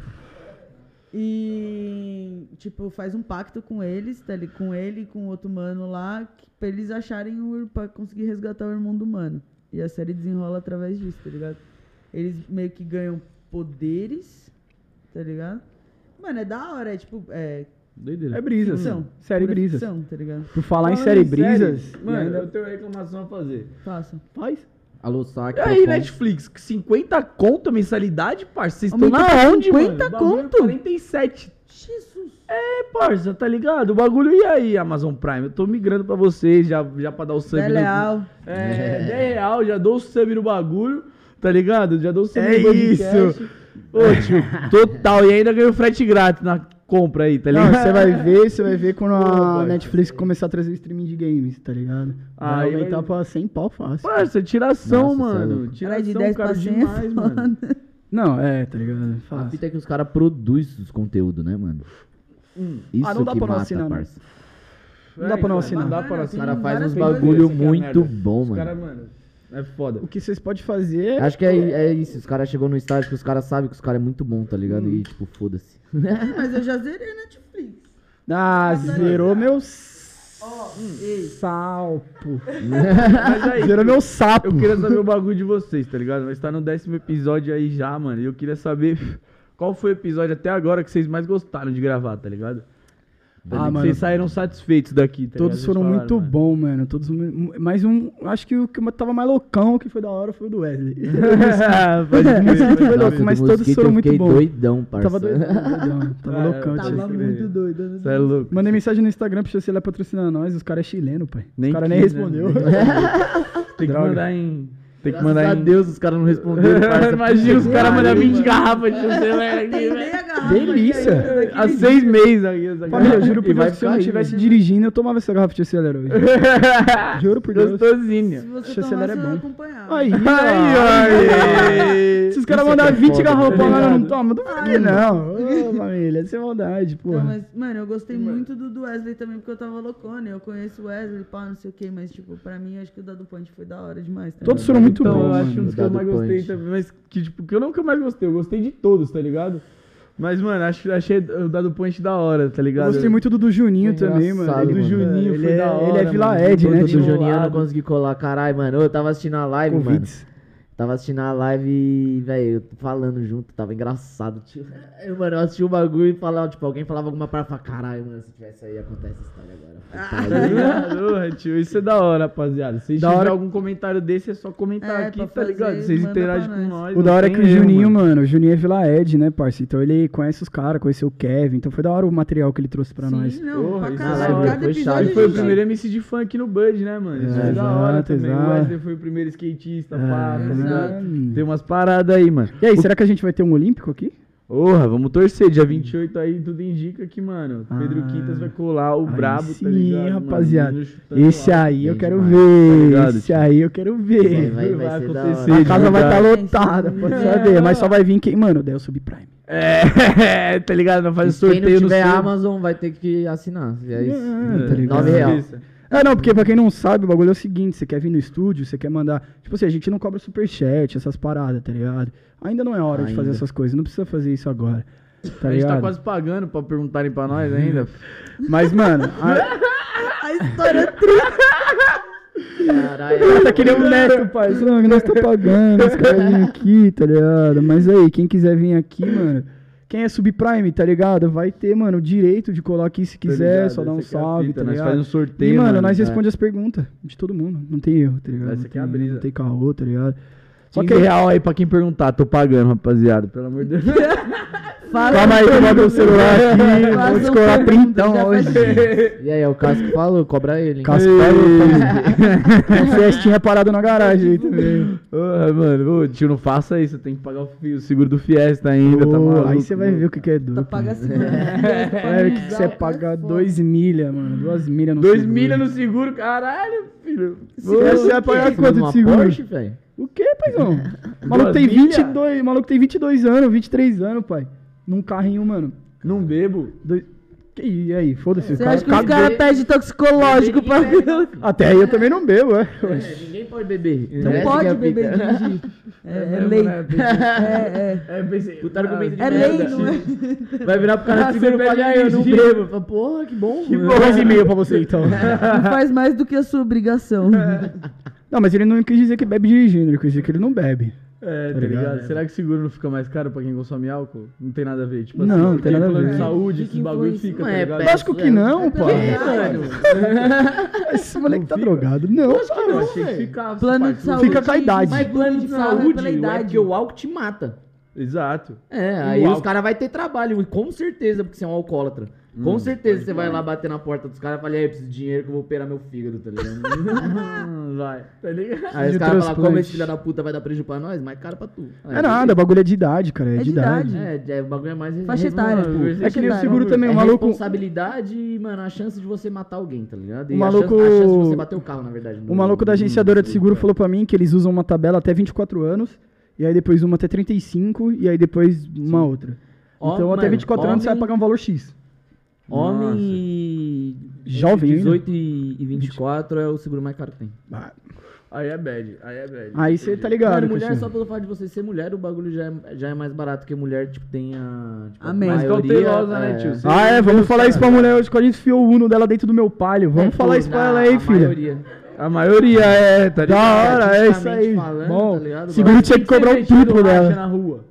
E, tipo, faz um pacto com eles, tá, li- com ele e com outro mano lá, que, pra eles acharem o. pra conseguir resgatar o irmão do mano. E a série desenrola através disso, tá ligado? Eles meio que ganham poderes, tá ligado? Mano, é da hora, é tipo. É. Doideira. É brisas. Ficção. Série pura brisas. ficção, tá ligado? Por falar em série em brisas. série, Mano, ainda- eu tenho uma reclamação a fazer. Faça. Faz. Alô, saque. E aí, Netflix, 50 conto a mensalidade, parça? Vocês estão na onde, 50 mano? O bagulho é conto? 47. Jesus! É, parça, tá ligado? O bagulho, e aí, Amazon Prime? Eu tô migrando pra vocês, já, já pra dar o sub. É no- leal. É, 10 real, já dou o sub no bagulho, tá ligado? Já dou o sub É no podcast. isso. Ô, tio, *laughs* total. E ainda ganhou frete grátis na compra aí, tá Não, ligado? você vai ver, você vai ver quando a. Netflix começar a trazer o streaming de games, tá ligado? Vai Aí aumentar vai- pra 100 pau fácil. Parça, tiração, Nossa, é mano. louco. Caralho, de Tiração, 10 caro pra 100 é demais, mano. Não, é, tá ligado? A Fácil. fita é que os caras produzem os conteúdos, né, mano? Isso Ah, não dá que pra não mata, assinar, parça. Não dá pra não assinar. Não dá pra não Mano, Os assinar. caras fazem uns bagulho Essa que é a muito bom, Os mano. cara, mano. É foda. O que vocês podem fazer. Acho que é, é isso. Os caras chegou no estágio que os caras sabem que os caras é muito bom, tá ligado? E tipo, foda-se. Mas eu já zerei Netflix. Ah, zerou meu Ó, ei. salpo. Mas aí, Zerou meu sapo. eu queria saber o bagulho de vocês, tá ligado? Nós tá no décimo episódio aí já, mano. E eu queria saber *laughs* qual foi o episódio até agora que vocês mais gostaram de gravar, tá ligado? Ah, mano. Vocês saíram satisfeitos daqui, tá Todos foram Vocês muito falaram, mano. bons, mano. Todos. Mais um. Acho que o que tava mais loucão, o que foi da hora, foi o do Wesley. Crer, *laughs* Mosquito foi louco, mas do todos foram muito bons. doidão, parça. Tava doidão, doidão. Tava *laughs* Ah, loucão, tava muito doido. né? Você é louco. Mandei mensagem no Instagram pra você lá patrocinar nós, os caras é chileno, pai. Nem os caras nem né? respondeu. *laughs* Tem que mandar em. Tem que Graças mandar a em. Deus os caras não responderam. *laughs* Imagina os caras mandando pariu, 20 mano. garrafas de chanceler aqui, velho. Delícia. Há seis meses essa Família, eu juro por Deus que se eu não estivesse ainda. dirigindo, eu tomava essa garrafa de acelera hoje. *laughs* Juro por Deus. Gostosinho. Se você Esse tomar, acelera você é bom. acompanhar. Aí, Aí, *laughs* Se os caras é mandarem que é 20 foda, garrafas lá, eu não toma, duvido que não. Ô, família, isso é maldade, porra. mas, mano, eu gostei muito do, Wesley também, porque eu tava loucona. Eu conheço o Wesley, pá, não sei o que, mas, tipo, pra mim, acho que o Dado Point foi da hora demais. Tá Todos foram muito Então, bons, eu acho mano. um dos que eu mais gostei Point. também, mas que, tipo, que eu nunca mais gostei. Eu gostei de todos, tá ligado? Mas, mano, acho, achei o Dado Point da hora, tá Eu ligado? gostei muito do do Juninho também, mano. Ele, do mano. Juninho ele foi é, da hora, Ele é Vila mano. Ed, né? do? Juninho eu não consegui colar. Caralho, mano. Eu tava assistindo a live, mano. Tava assistindo a live e, velho, falando junto, tava engraçado, tio. *laughs* Eu, mano, eu assisti o bagulho e falava, tipo, alguém falava alguma parada, eu falava, caralho, mano, se tivesse aí, acontece essa história agora. Tá *laughs* ligado? Porra, tio, isso é da hora, rapaziada. Se Da tiver hora- algum comentário desse, é só comentar É, aqui, tá ligado? fazer, Vocês manda interagem com nós. O da hora é que o Juninho, mano. mano, o Juninho é Vila Ed, né, parça? Então ele conhece os caras, conheceu o Kevin, então foi da hora o material que ele trouxe pra Sim, nós. não, Porra, pra isso caralho. é hora. Cada Foi episódio chave, Ele foi o primeiro MC de funk no Bud, né, mano? Isso é, É, da hora exato, também. O. Wesley foi o primeiro skatista, pá, tá ligado? hum. Tem umas paradas aí, mano. E aí, será que a gente vai ter um Olímpico aqui? Porra, vamos torcer. Dia 28 aí, tudo indica que, mano, Pedro Ah. Quintas vai colar o brabo, sim, tá ligado? rapaziada. Mano, chutando Esse aí eu quero demais, tá ver. Esse aí eu quero ver. Vai- acontecer, A casa vai estar verdade. lotada, pode É. saber. Mas só vai vir quem, mano, der o Subprime. É, *laughs* tá ligado? Não faz E Quem sorteio não no tiver seu- Amazon vai ter que assinar. E é isso. É, tá ligado? Nove real. É, não, porque pra quem não sabe, o bagulho é o seguinte, você quer vir no estúdio, você quer mandar... Tipo assim, a gente não cobra superchat, essas paradas, tá ligado? Ainda não é hora de fazer Ainda. essas coisas, não precisa fazer isso agora. Tá a gente ligado? tá quase pagando pra perguntarem pra nós ainda. *laughs* Mas, mano, a... *laughs* A história é triste. *laughs* Caralho. tá que nem o Neto, pai. Não, nós tá pagando, os caras vêm aqui, tá ligado? Mas aí, quem quiser vir aqui, mano... Quem é subprime, tá ligado? Vai ter, mano, o direito de colar aqui se quiser, só dar um é salve, fita, tá nós faz um sorteio, E, mano, mano. nós É. responde as perguntas de todo mundo. Não tem erro, tá ligado? Essa não aqui é a tem- brisa. Não tem caô, tá ligado? Só 15 que real aí pra quem perguntar, tô pagando, rapaziada, pelo amor de Deus. *laughs* Fala Calma aí que eu o celular aqui. Vou Façam descolar printão hoje. E aí, é o que falou, cobra ele. hein? Cássio falou, *laughs* festinha parado na garagem aí também. Mano, ô, tio, não faça isso, tem que pagar o, fi- o seguro do Fiesta ainda, tá Ô, maluco? aí você vai ver o que, que é Tá duro. paga assim. *laughs* É que você paga dois milha, mano. Duas milha no Dois seguro. milha no seguro, caralho, filho. Se você vai pagar quanto de seguro? Porsche, velho? O que, paizão? *laughs* O maluco tem milha? 22, o maluco tem 22 anos, 23 anos, pai. Num carrinho, mano. Não bebo. Dois... Que e aí? Foda-se. o Você cara acha que os caras pedem toxicológico pra. Até aí eu também não bebo, é. É, ninguém pode beber. Não pode é a beber dirigir. É, é mesmo, lei. né? É, é. É, pensei. Puta argumento de É merda. lei, não é? *laughs* Vai virar pro cara Ah, e falar, pede "Ah, eu não dirigir." bebo. Fala, Porra, que bom. Que bom. E meio pra você, então. *laughs* Não faz mais do que a sua obrigação. Não, mas ele não quis dizer que bebe dirigindo, ele quis dizer que ele não bebe. É, tá Tá ligado? ligado? Será que seguro não fica mais caro pra quem consome álcool? Não tem nada a ver, tipo Não, assim. não tem nada a plano ver. de saúde, esses bagulho influência. fica, Não tá é ligado? Lógico que não, pai. mano. Esse moleque tá fica? drogado. Não, Eu pai. achei que ficava. Plano de saúde. Fica com a idade. Mas plano de Não, saúde é pela é idade. porque o álcool te mata. Exato. É, aí o os caras vão ter trabalho, com certeza, porque você é um alcoólatra. Com certeza você vai lá bater na porta dos caras e falar, e aí, eu preciso de dinheiro que eu vou operar meu fígado, tá ligado? Hum, *laughs* Vai, tá ligado? aí os De caras falam, como esse filho da puta vai dar prejuízo pra nós? Mais caro pra tu. Aí, É nada, o bagulho é de idade, cara. É, É de de idade. idade. É, é, o bagulho é mais... Faixa etária. tipo, É que nem o seguro também, é o maluco. responsabilidade e, mano, a chance de você matar alguém, tá ligado? E O maluco- a, chance, a chance de você bater o carro, na verdade. O maluco da agenciadora de seguro falou pra mim que eles usam uma tabela até 24 anos, e aí depois uma até 35, e aí depois uma outra. Ó, Então até mano, 24 anos você vai pagar um valor X. Homem Nossa. e... Jovem entre ainda? 18 e e 24 é o seguro mais caro que tem. Ah, Aí é bad, aí é bad. Aí você tá ligado, Mano, mulher, Cristiano. só pelo fato de você ser mulher, o bagulho já é, já é mais barato que mulher, tipo, tem a. Tipo, Amém. Mais cautelosa, né, tio? Ah, é, vamos falar isso pra mulher hoje, quando a gente enfiou o Uno dela dentro do meu palio. Vamos É, falar pô, isso pra na- ela aí, a filha. maioria. A maioria é, tá Da ligado? hora, é isso aí. Falando, Bom, tá ligado? seguro tinha que cobrar Você metido triplo dela. na rua.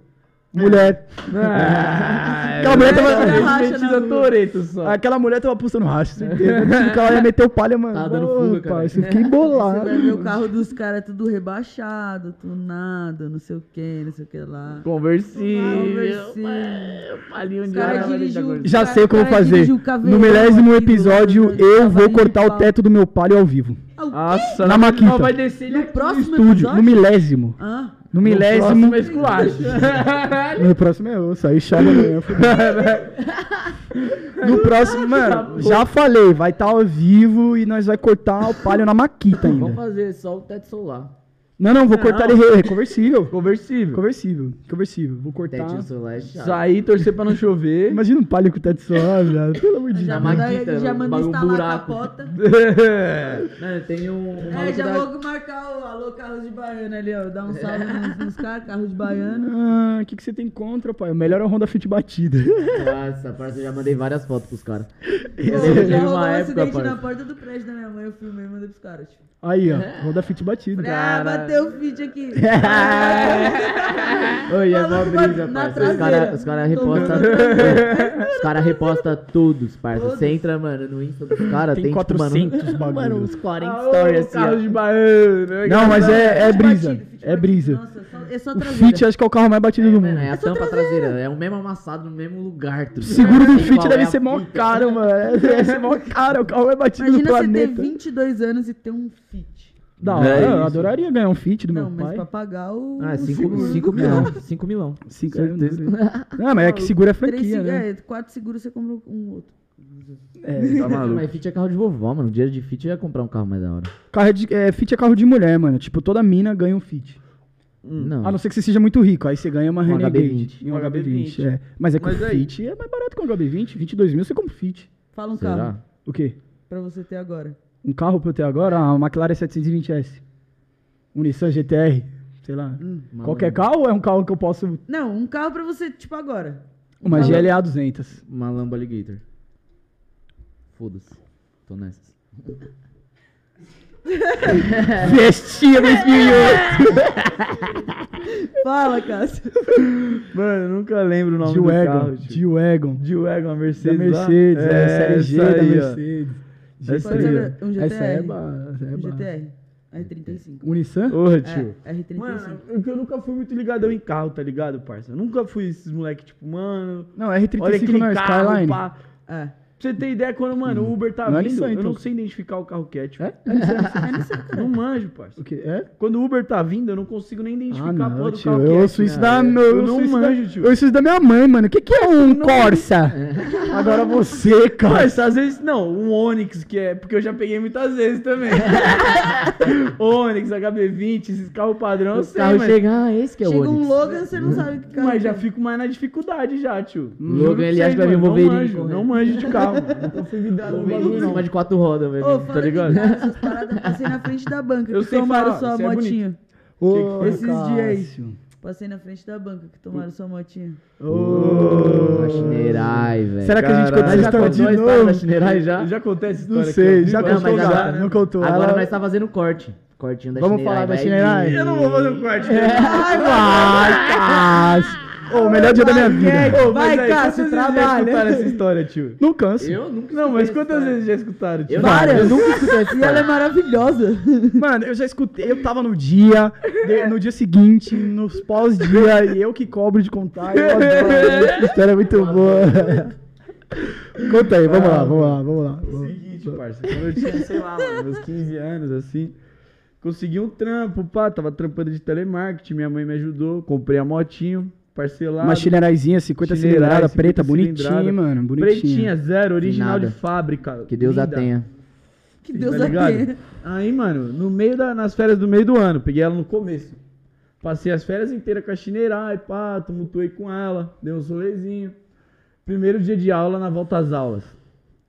Mulher. Ah, *laughs* Aquela mulher tava- é, racha. Toreto só. Aquela mulher tava pulsando racha, certeza. Tipo que ela ia meter o palha, mano. Tava dando fuga, cara. parça, eu fiquei Você bolado. vai ver o carro dos caras tudo rebaixado, tunado, não sei o que, não sei o que lá. Conversível. Conversível. é, Palinho de tá gordo. Já cara- sei o que eu vou cara fazer. No milésimo episódio, eu vou cortar o teto do meu palio ao vivo. Nossa, Na Maquita. vai descer ele No próximo Estúdio, episódio? no milésimo. Ah, No No milésimo. próximo é esculacho. No próximo é eu, saí chama amanhã. No próximo, mano, já falei, vai estar ao vivo e nós vai cortar o palio na maquita Vamos ainda. fazer só o teto solar. Não, não, vou cortar ele re- conversível. Conversível. Conversível, conversível. Vou cortar. Tetinho solar é chato. Sair, torcer pra não chover. Imagina um palio com teto solar, velho. *laughs* Pelo amor de já Deus. Na manda, já manda bagulho instalar buraco. a capota. Mano, *laughs* tem um, um É, já da- vou marcar o alô carros de baiano ali, ó. Dar um salve nos, *laughs* nos caras, carros de baiano. Ah, o que, que você tem contra, pai? O melhor é o Honda Fit batida. Nossa, parça, eu já mandei várias fotos pros caras. Já uma rolou um acidente parça. na porta do prédio da minha mãe, eu filmei e mandei pros caras. Tipo. Aí, ó. Honda Fit batida. Ah, bateu o feed aqui. *laughs* Oi, é mó brisa, na parça. Os traseira. caras cara repostam. vendo. Os caras repostam todos, parça. Você entra, mano, no Insta dos caras, Tem tem, tipo, 400 *laughs* mano, bagulho. mano, uns 40 Ah, stories assim. carro ó. de baiano. Não, mas é, é brisa. É brisa. Nossa, só, é só O traseira. Fit acho que é o carro mais batido do mundo. Mano, é a tampa traseira. É o mesmo amassado no mesmo lugar. O seguro do Sei Fit deve é ser mó caro, mano. *laughs* Deve ser mó caro. É o carro mais batido Imagina do você ter planeta. 22 anos e ter um Fit. Da É hora, eu isso. adoraria ganhar um Fit do Não, meu mas pai. pra pagar o. Ah, o 5 seguro. milhão. 5 milão. Cinco- Certeza. *laughs* Não, mas é que seguro é franquia, né? É, quatro seguros você compra um outro. É. *laughs* Tá maluco. Mas Fit é carro de vovó, mano. Dinheiro de Fit eu ia comprar um carro mais da hora. Carro de, é, Fit é carro de mulher, mano. Tipo, toda mina ganha um Fit. Não. A não ser que você seja muito rico. Aí você ganha uma Um Renegade. HB20. e Um Um HB20. HB20. é. Mas é que Mas o aí- Fit é mais barato que um HB20. 22 mil você compra um Fit. Fala um Será? carro O quê? pra você ter agora. Um carro pra eu ter agora? Ah, uma McLaren 720S. Um Nissan GTR. Sei lá. Hum. Qualquer carro ou é um carro que eu posso... Não, um carro pra você, tipo, agora. Uma Carro- GLA 200. Uma Lambo Alligator. Foda-se. Tô nessas. Vestinha 2008. Fala, Cássio. Mano, eu nunca lembro o nome do carro. G-Wagon. tio. G-Wagon. G-Wagon, a Mercedes. Mercedes. É, a série G da aí, ó. Mercedes. Essa Ser um GTR. Essa é ba- essa é Um ba- GTR. R35. Um Nissan? Porra, tio. É, R35. Mano, eu, nunca fui muito ligadão em carro, tá ligado, parça? Eu nunca fui esses moleque, tipo, mano. Não, Olha R35 aquele não é carro, Skyline. pá. É. Pra você ter ideia, quando, mano, o Uber tá Não é vindo, Nissan, eu então. não sei identificar o carro que é, tipo. É? Não manjo, parça. O quê? É? Quando o Uber tá vindo, eu não consigo nem identificar Ah, a não, porra do tio. carro Eu que é, ouço tio. isso da É, meu. Eu não isso da- manjo, tio. Eu ouço isso da minha mãe, mano. O que, que é um Corsa? Agora você, cara. Mas às vezes, não, um Onix, que é. Porque eu já peguei muitas vezes também. *laughs* Onix, HB20, esses carros padrão, eu O sei, carro mas, chega, ah, esse que é o Chega um Onix. Logan, você não sabe que carro mas já é. fico mais na dificuldade já, tio. O Logan, ele acha que vai vir um vocês, Wolverine. Não manjo, correndo. não de carro. Nunca fui vidrado no bagulho, em cima de quatro rodas, velho. Ô, tá ligado? essas paradas, passei na frente da banca *laughs* Eu que sei tomaram falar, sua você é motinha. Ô, Esses dias aí. Cássio. Passei na frente da banca que tomaram sua motinha. Ô. A Chineirai, velho. Será que a gente conta essa história contou de história da novo? Chineirai já? Já acontece história Não sei, já Não, contou já. agora- Não contou. Agora Ela- nós tá fazendo corte. Cortinho da Vamos Chineirai. falar da vai Chineirai? vir. Eu não vou fazer um corte. *laughs* Ai, vai, Cássio. Ô, o melhor dia da minha vida. Ô, mas Vai, aí, Cássio, quantas vezes já trabalha. escutaram essa história, tio? Não canso. Eu nunca Não, mas escutei quantas essa vezes já escutaram, tio? Eu Várias. Eu nunca escutei essa E ela é maravilhosa. Mano, eu já escutei, eu tava no dia, de- no dia seguinte, nos pós-dia, e eu que cobro de contar. Eu adoro, *laughs* essa história é muito boa. Conta aí, vamos lá, vamos lá, vamos lá. É o seguinte, parça, quando eu tinha, sei lá, mano, meus 15 anos, assim, consegui um trampo, pá, tava trampando de telemarketing, minha mãe me ajudou, comprei a motinho, parcelado. Uma chineiraizinha, 50 Chineirai, cilindrada, 50 preta, bonitinha, mano, bonitinha. Pretinha, zero, original Nada. de fábrica. Que Deus a linda. tenha. Que Deus tá a ligado? tenha. Aí, mano, no meio da, nas férias do meio do ano, peguei ela no começo. Passei as férias inteiras com a Chineirai, pá, tumultuei com ela, dei um solezinho. Primeiro dia de aula na volta às aulas.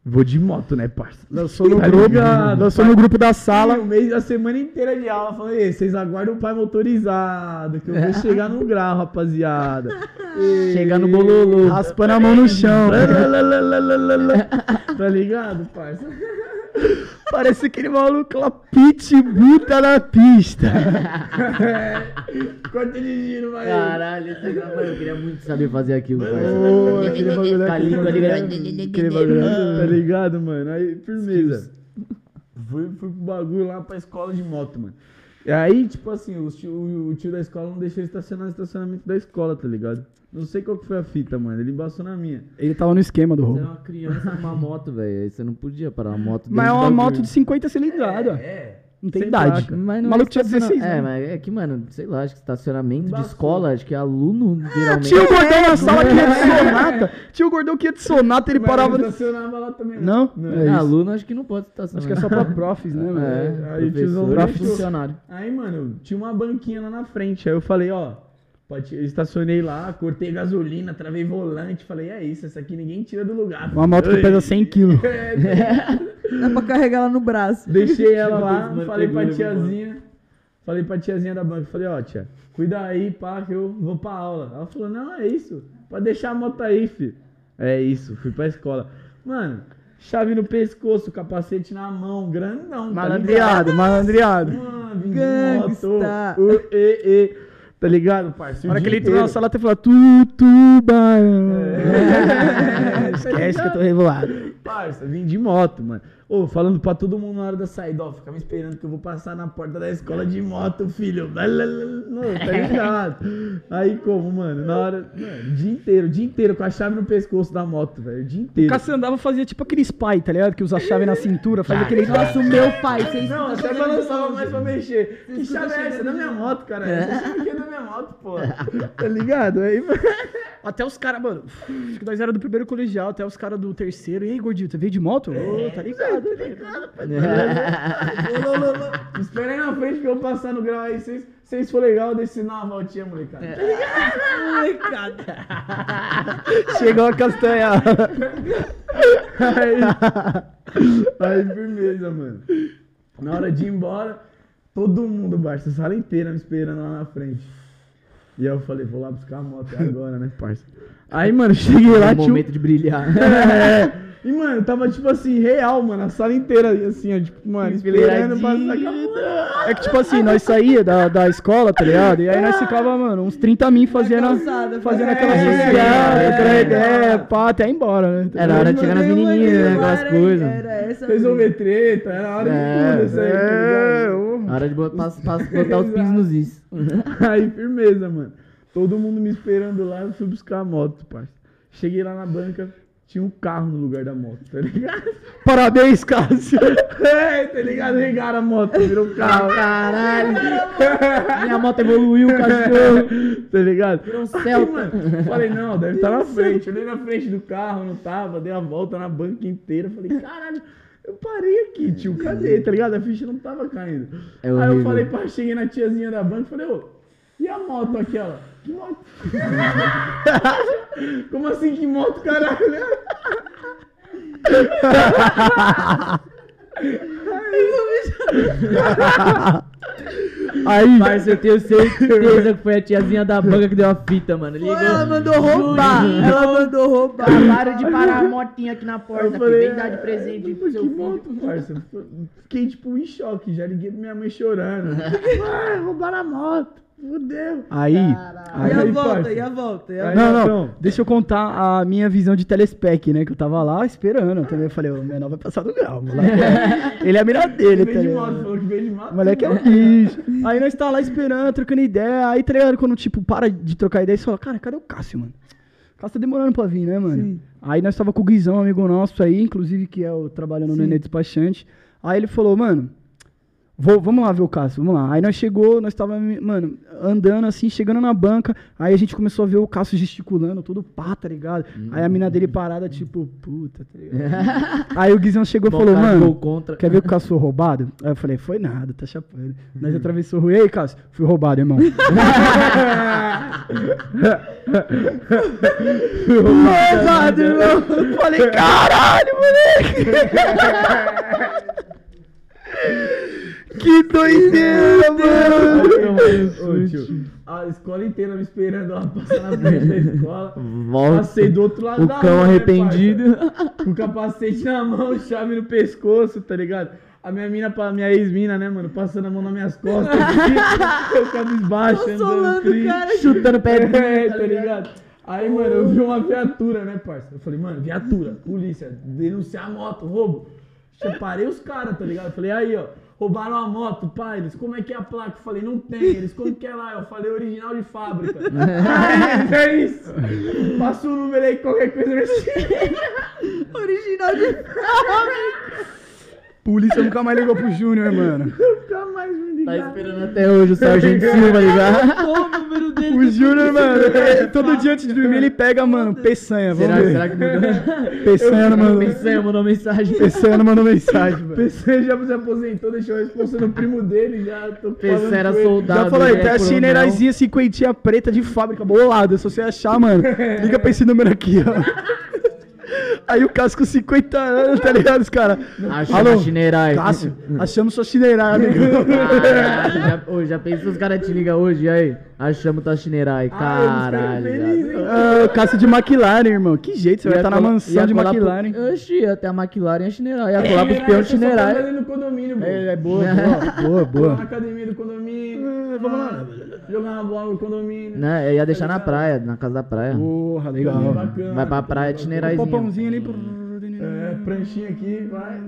Vou de moto, né, parça? Lançou no Tá grupo, ligado? lançou no grupo da Sala, o mês, a semana inteira de aula. Falei, "Ei, vocês aguardam o pai motorizado, que eu vou chegar no grau, rapaziada. *laughs* Chega no bololô. Raspando a mão no chão. *laughs* tá ligado, parça? *laughs* *laughs* Parece aquele maluco lá, pitbull tá na pista. *laughs* Corta de giro, vai. Caralho, esse cara, mano, eu queria muito saber fazer aquilo, Ô, parça. aquele bagulho ali, *laughs* Aquele bagulho Tá ligado, mano? Aí, firmeza. Fui, fui pro bagulho lá pra escola de moto, mano. E aí, tipo assim, o tio, o tio da escola não deixou ele estacionar no estacionamento da escola, tá ligado? Não sei qual que foi a fita, mano. Ele embaçou na minha. Ele tava no esquema do Você roubo. era uma criança numa moto, velho. Aí você não podia parar uma moto Mas é uma moto de 50 cilindrada. É. Não tem Sem idade. placa. Mas O não maluco é tinha estaciona- 16 É, anos. mas é que, mano, sei lá, acho que estacionamento de Embaçou. escola, acho que é aluno, geralmente. Tinha o gordão na sala que ia de sonata. Tinha o gordão que ia de sonata, ele Mas parava. ele estacionava lá também. né? Não? Não. É É, aluno acho que não pode estacionar. Acho que é só pra profs, né, mano? É, Aí o tiozão professor deixou. funcionário. Aí, mano, tinha uma banquinha lá na frente. Aí eu falei, ó, pode... eu estacionei lá, cortei gasolina, travei volante. Falei, é isso, essa aqui ninguém tira do lugar. Uma moto que pesa 100 quilos. *laughs* É, tá ligado? Dá pra carregar ela no braço. Deixei ela lá, falei pra tiazinha. Falei pra tiazinha da banca, falei, ó, tia, cuida aí, pá, que eu vou pra aula. Ela falou, não, é isso. Pode deixar a moto aí, filho. É isso, fui pra escola. Mano, chave no pescoço, capacete na mão, grandão. tá Malandreado, malandreado. ligado? Mano, vim de Gangsta. moto. Uh, e, e. Tá ligado, parceiro? Na hora que ele entrou na sala, até falou, tubarão. É. *laughs* Esquece que eu tô revoado. Parça, vim de moto, mano. Ô, falando pra todo mundo na hora da saída, ó, fica me esperando que eu vou passar na porta da escola de moto, filho. Não, tá ligado? *laughs* Aí como, mano? Na hora. Mano, o dia inteiro, o dia inteiro, com a chave no pescoço da moto, velho. O dia O inteiro. Cássio andava fazia tipo aqueles pai, tá ligado? Que usa a chave na cintura, fazia aquele. Nossa, o meu pai, vocês Não, até balançava mais pra mexer. Que chave é essa? É da minha moto, cara. Essa chave aqui é da minha moto, pô. *laughs* Tá ligado? Aí, mano. Até os caras, mano. Acho que nós era do primeiro colegial, até os caras do terceiro. E aí, gordinho, você veio de moto? Ô, tá ligado, tá ligado. Lô, lô, lô, lô. Espera aí na frente que eu vou passar no grau aí. Se vocês for legal, eu desci uma voltinha, molecada. *laughs* Chegou a castanha. Aí, aí, firmeza, mano. Na hora de ir embora, todo mundo, Barça, a sala inteira me esperando lá na frente. E aí eu falei, vou lá buscar a moto é agora, né, parça? Aí, mano, cheguei lá, É o um- momento de brilhar. *laughs* É. E, mano, tava tipo assim, real, mano, a sala inteira, assim, ó, tipo, mano, esperando pra sacar. É que, tipo assim, nós saía da, da escola, tá ligado? E aí nós ficava, mano, uns 30 mil fazendo, calçada, fazendo é, aquela é, social, é, aquela é. ideia, pá, até ir embora, né? Era hora de chegar nas menininhas, né? Aquelas coisas. Era essa Resolver treta, era a hora É, de tudo isso aí, tá É, ligado? Hora de botar os pins nos is. *laughs* Aí, firmeza, mano. Todo mundo me esperando lá, eu fui buscar a moto, parça. Cheguei lá na banca, tinha um carro no lugar da moto, tá ligado? *laughs* Parabéns, Cássio. *laughs* é, tá ligado? Regaram a moto, virou um carro. Caralho! *laughs* Minha moto evoluiu, cachorro! tá ligado? Virou um Celta. mano, falei, não, deve estar na frente. Olhei na frente do carro, não tava, dei a volta na banca inteira. Falei, caralho, eu parei aqui, tio, cadê? Tá ligado? A ficha não tava caindo. É Aí eu falei, pá, cheguei na tiazinha da banca e falei, ô, e a moto aquela? Que moto? *laughs* Como assim, que moto, caralho? Aí, Parça, eu tenho certeza que foi a tiazinha da banca que deu a fita, mano. Ligou. Foi, ela mandou roubar. Ela mandou roubar. Acabaram de parar a motinha aqui na Eu porta, filho. falei, Vem dar de presente tipo, pro seu que filho. moto, parça? Fiquei, tipo, em choque. Já liguei pra minha mãe chorando. *laughs* Ai, roubaram a moto. Fudeu. aí, E aí a Aí, volta, parça. e a volta, e a Aí, Não, não. Então. Deixa eu contar a minha visão de telespec, né? Que eu tava lá esperando. Também eu falei, o menor vai passar do grau. *laughs* Ele é a mira dele, Ele tá veio de ligado? moto, falou que veio de moto. O moleque é um *laughs* bicho. Aí nós tá lá esperando, trocando ideia. Aí, tá ligado? Quando, tipo, para de trocar ideia, você fala, cara, cadê o Cássio, mano? O Cássio tá demorando pra vir, né, mano? Sim. Aí nós tava com o Guizão, amigo nosso aí, inclusive, que é o trabalhando no. Nenê Despachante. Aí ele falou, mano, Vou, vamos lá ver o caso, vamos lá. Aí nós chegou, nós tava, mano, andando assim, chegando na banca. Aí a gente começou a ver o Cássio gesticulando, todo pá, tá ligado? Aí a mina dele parada, tipo, puta, tá ligado? *laughs* Aí o Guizão chegou e falou, mano, quer ver o Cássio roubado? Aí eu falei, foi nada, tá chapando. Nós atravessou a rua, e aí, Cássio, fui roubado, irmão. roubado, irmão. Eu falei, caralho, moleque. *laughs* *laughs* que doideira, mano. A escola inteira me esperando lá passar na frente da escola. Volta. Passei do outro lado O da cão rua, né, arrependido. parça? Com o capacete na mão, chave no pescoço, tá ligado? A minha mina, pa- minha ex-mina, né, mano, passando a mão nas minhas costas. assim, *laughs* eu cabisbaixo, andando triste. cara. Chutando pé *laughs* É, tá ligado? Aí, mano, eu vi uma viatura, né, parça? Eu falei, mano, viatura, polícia, denunciar a moto, roubo. Separei os caras, tá ligado? Eu falei, aí, ó, roubaram a moto, pai, eles, como é que é a placa? Eu falei, não tem, eles, como que é lá? Eu falei, original de fábrica. aí, *laughs* é isso. Passa o número aí, qualquer coisa. Original de Polícia nunca mais ligou pro Júnior, mano. Nunca mais me Tá ligaram. esperando até hoje o Sargento Silva ligar. O Júnior, mano, é, todo dia antes de dormir ele pega, mano, peçanha, vamos Será, ver. será que mudou? *laughs* Peçanha não mandou, Pensei, mandou mensagem. Peçanha não mandou mensagem, mano. PC já se aposentou, deixou a responsa no primo dele, já tô falando era soldado. Já falou aí, ele tem é a coronel. chinelazinha cinquentinha preta de fábrica, bolada. Se você achar, mano, liga pra esse número aqui, ó. *laughs* Aí o Cássio com 50 anos, tá ligado, os caras? Achamos a Chinerai. Cássio, achamos sua chineirada, amigo. Caralho, *laughs* já, já pensou os caras te ligam hoje, e aí? Achamos tua Chinerai. Ah, Caralho. hein? Ah, Cássio de McLaren, irmão. Que jeito, você vai Ia estar na colar- mansão de colar pro- McLaren. Oxi, até a McLaren e a Chinerai. Ia colar pros peões ali no condomínio. É, é boa, boa, boa, Vou na boa. academia do condomínio. vamos lá. Jogar uma bola no condomínio. Né, ia deixar na praia, na casa da praia. Porra, legal. bacana. Vai pra praia de Um popãozinho ali. É, pranchinha aqui, vai.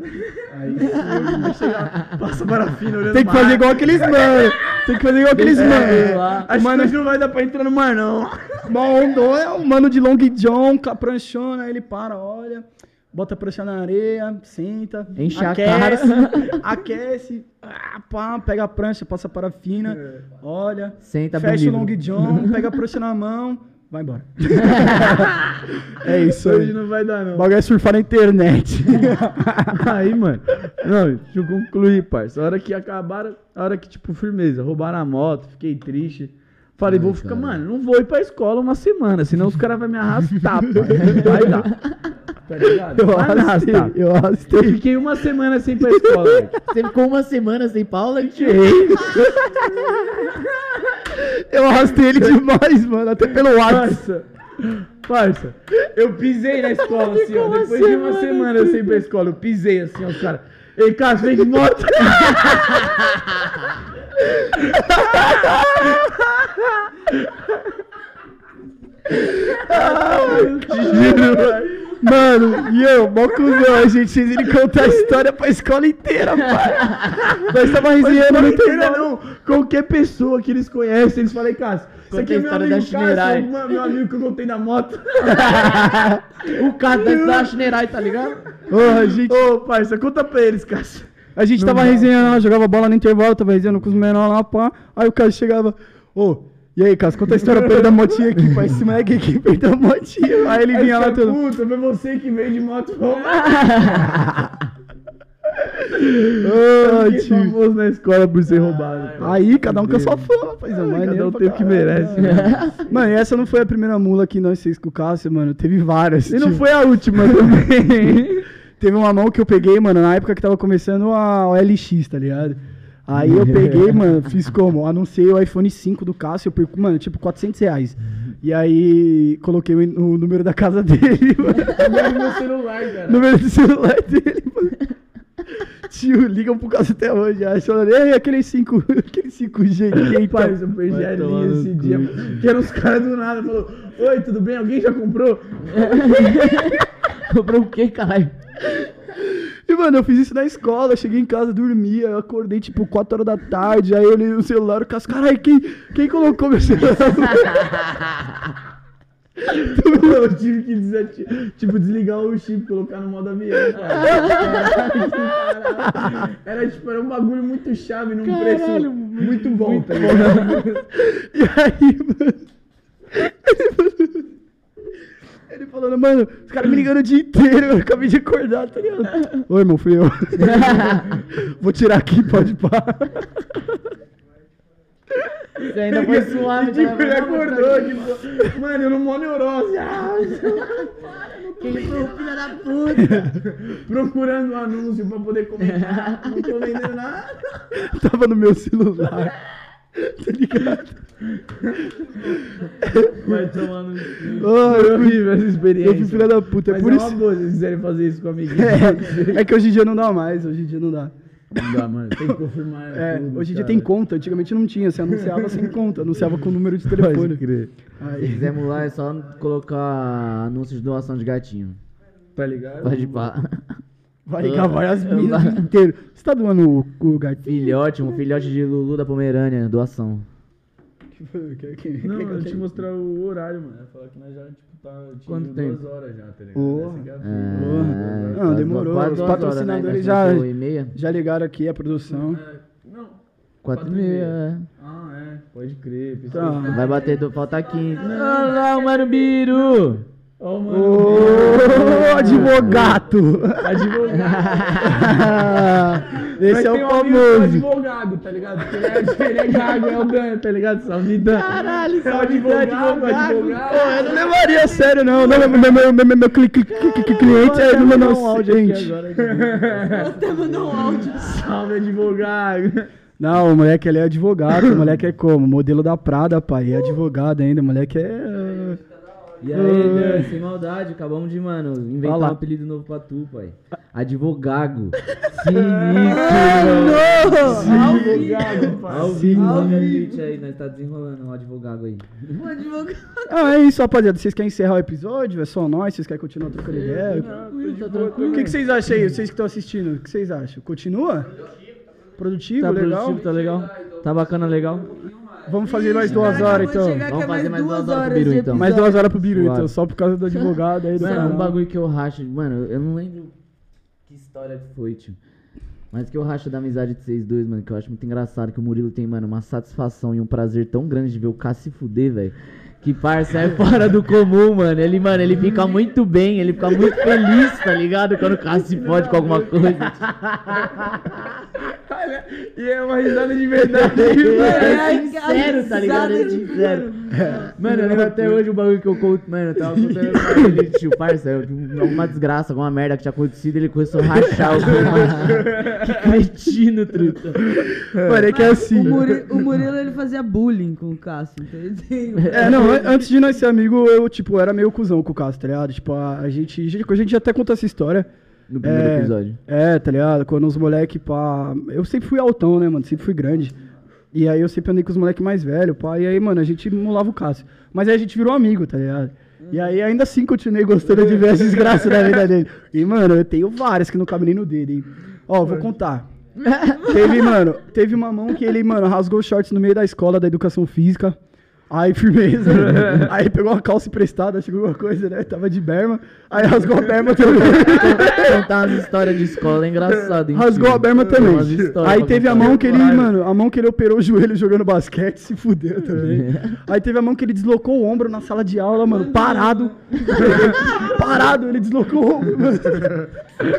Aí chegar, passa parafina olhando Tem que o fazer igual aqueles mano. Tem que fazer igual aqueles É, mano. lá. Acho que hoje não vai dar pra entrar no mar, não. Mandou é um mano de Long John, com a pranchona, aí ele para, olha, bota a prancha na areia, senta, Enche a aquece, cara. *laughs* aquece, ah, pá, pega a prancha, passa a parafina, olha, Senta fecha o bonito. Long John, *laughs* pega a prancha na mão, vai embora. *laughs* é isso Hoje aí. não vai dar, O não. bagulho é surfar na internet. Aí, mano. Não, deixa eu concluir, parça. A hora que acabaram, a hora que, tipo, firmeza, roubaram a moto, fiquei triste. Falei, vou ficar, mano, não vou ir pra escola uma semana, senão os caras vão me arrastar, pai. Vai dar. Tá ligado? Eu arrastei, arrastar. eu Eu arrastei. fiquei uma semana sem ir pra escola. Você ficou uma semana sem Paula? *laughs* Eu arrastei ele demais, mano, até pelo WhatsApp. Parça, parça, eu pisei na escola assim, ó. Depois de uma semana eu sem ir pra escola, eu pisei assim, ó, os caras. Ei, Cássio, vem de moto. *laughs* Mano, e eu, mó cuzão, a gente fez ele contar a história pra escola inteira, pai. Nós tava resenhando Não no inteira, intervalo. não. Qualquer pessoa que eles conhecem, eles falam, Cássio, isso aqui é meu amigo da Cássio, Chinerai. meu, meu amigo que eu contei na moto. *laughs* O cara da- da Chinerai, tá ligado? Ô, gente, Ô, parça, conta pra eles, Cássio. a gente tava resenhando lá, jogava bola no intervalo, tava resenhando com os menores lá, pá. Aí o cara chegava, ô, e aí, Cássio, conta a história pra ele da motinha aqui, pai. Esse moleque aqui *laughs* perdeu a motinha. Aí ele Aí vinha lá fica, todo. Puta, foi você que veio de moto *laughs* Fiquei tio. famoso na escola por ser roubado. Aí, cada um com a sua fama, paizão. Ai, maneiro cada um tem o que merece, né? *laughs* Mano, e essa não foi a primeira mula que nós fez com o Cássio, mano. Teve várias. E não tipo, foi a última também. Teve uma mão que eu peguei, mano, na época que tava começando a OLX, tá ligado? Aí eu *laughs* peguei, mano, fiz como? Anunciei o iPhone 5 do Cássio, eu perco, mano, tipo 400 reais. E aí coloquei o, o número da casa *laughs* dele, mano. Pegou meu celular, cara. número do celular dele, mano. Tio, ligam pro Cássio até hoje. Aí falando, ei, aquele 5, *laughs* aquele 5G aqui, então. Rapaz, eu perdi a linha esse cu, dia. Que eram os caras do nada. Falou: Oi, tudo bem? Alguém já comprou? Comprou o quê, caralho? E, mano, eu fiz isso na escola, cheguei em casa, dormia, eu acordei, tipo, 4 horas da tarde, aí eu olhei o celular, o Cássio, caralho, quem, quem colocou meu celular? Eu tive que tipo, desligar o chip, colocar no modo avião, cara. *laughs* Era tipo, era um bagulho muito chave num preço muito bom, tá ligado? *laughs* E aí, mano. *laughs* Ele falando, mano, os caras me ligando o dia inteiro, eu acabei de acordar, tá ligado? *laughs* Oi, irmão, fui eu. *laughs* Vou tirar aqui, pode parar. Você ainda foi suave, *laughs* Tipo, né? ele acordou, tipo, mano, eu não mó neurose. Ah, Quem foi o filho da puta? procurando um anúncio pra poder comentar. Não tô vendendo nada. Tava no meu celular. Tá ligado? Vai tomando. Oh, Foi eu fui, essa experiência. eu fui filha da puta. É Mas por é isso. uma boa se vocês quiserem fazer isso com o amiguinho. É, é que hoje em dia não dá mais, hoje em dia não dá. Não dá, mano. Tem que confirmar. É, tudo, hoje em dia cara. tem conta, antigamente não tinha, você anunciava sem conta, anunciava com número de telefone. Pode crer. Se Aí, quiser emular, é só colocar anúncio de doação de gatinho. Tá ligado? Pode pá. Vai ligar várias Eu- *laughs* minas o dia inteiro. Você tá doando o, o gatinho? Filhote, um filhote de Lulu da Pomerânia, doação. *laughs* Não, eu que- te mostrar o horário, mano. Eu falar que nós já, tipo, tá. Quanto duas tempo? horas já, tá ligado? Aqui é fita. É, Não, demorou. quase Os duas horas, patrocinadores né? já- e. Já ligaram aqui a produção. É, não. Quatro e Quatro e meia, é. Ah, é. Pode crer. Tá. Vai bater, do- falta 15. Olha lá o Mano Biru! Ó, Ô, mano. advogado! Esse Mas é tem o um que famoso. advogado, tá ligado? Porque ele é, ele é gago, é o Dan, tá ligado? Salvidão. Caralho, é o advogado, advogado. Pô, eu não levaria a sério, não. não meu, meu, meu, meu, meu cli- cli- cli- cli- cliente é do meu inocente. Até mandou um áudio. Salve, advogado. Não, o moleque ele é advogado. O moleque é como? Modelo da Prada, pai. É advogado ainda. O moleque é. E aí, Dan, sem maldade, acabamos de, mano, inventar Fala. um apelido novo pra tu, pai. Advogago. Sinistro, Advogado, pai. Ao vivo, Ao manda vivo. gente aí, nós tá desenrolando um advogado aí. Um advogado. Ah, é isso, rapaziada. Vocês querem encerrar o episódio? É só nós? Vocês querem continuar trocando ideia? Tá O tranquilo. que, que vocês acham aí? Vocês que estão assistindo, o que vocês acham? Continua? Produtivo, Tá legal? produtivo, tá legal? Tá bacana, legal? Vamos fazer mais duas horas, então. Vamos fazer mais duas horas pro Biru, então. Mais duas horas pro Biru, então. Só por causa do *laughs* advogado aí do Mano, canal. um bagulho que eu racho, mano, eu não lembro que história que foi, tio. Mas que eu racho da amizade de vocês dois, mano, que eu acho muito engraçado que o Murilo tem, mano, uma satisfação e um prazer tão grande de ver o K se fuder, velho. Que parça é fora do comum, mano. Ele, mano, ele fica muito bem, ele fica muito feliz, tá ligado? Quando o K se fode com alguma coisa. E é uma risada de verdade. É sincero, tá ligado? É sincero. Mano, eu lembro até hoje o bagulho que eu conto. Mano, eu tava contando pra ele, tio, parça, alguma desgraça, alguma merda que tinha acontecido, ele começou a rachar o *laughs* mano. Que cretino, truta. Mano, é que é assim. O Murilo, o Murilo, ele fazia bullying com o Cássio. Então ele tem... É, não, antes de nós ser amigo, eu, tipo, era meio cuzão com o Cássio, tá ligado? Tipo, a, gente, a gente até conta essa história. No primeiro É, episódio. É, tá ligado? Quando os moleque, pá. Eu sempre fui altão, né, mano? Sempre fui grande. E aí eu sempre andei com os moleques mais velhos, pá. E aí, mano, a gente molava o Cássio. Mas aí a gente virou amigo, tá ligado? E aí ainda assim continuei gostando de ver as desgraças da vida dele. E, mano, eu tenho várias que não cabem nem no dedo, hein? Ó, vou contar. *laughs* teve, mano, teve uma mão que ele, mano, rasgou os shorts no meio da escola da educação física. Aí, firmeza. *laughs* aí pegou uma calça emprestada, acho que alguma coisa, né? Tava de berma. Aí rasgou a berma também. *laughs* Contar umas histórias de escola é engraçado, hein? Rasgou a berma também. Aí teve a mão que ele, mano, a mão que ele operou o joelho jogando basquete, se fudeu também. *laughs* Aí teve a mão que ele deslocou o ombro na sala de aula, mano, parado. parado, ele deslocou o ombro, mano.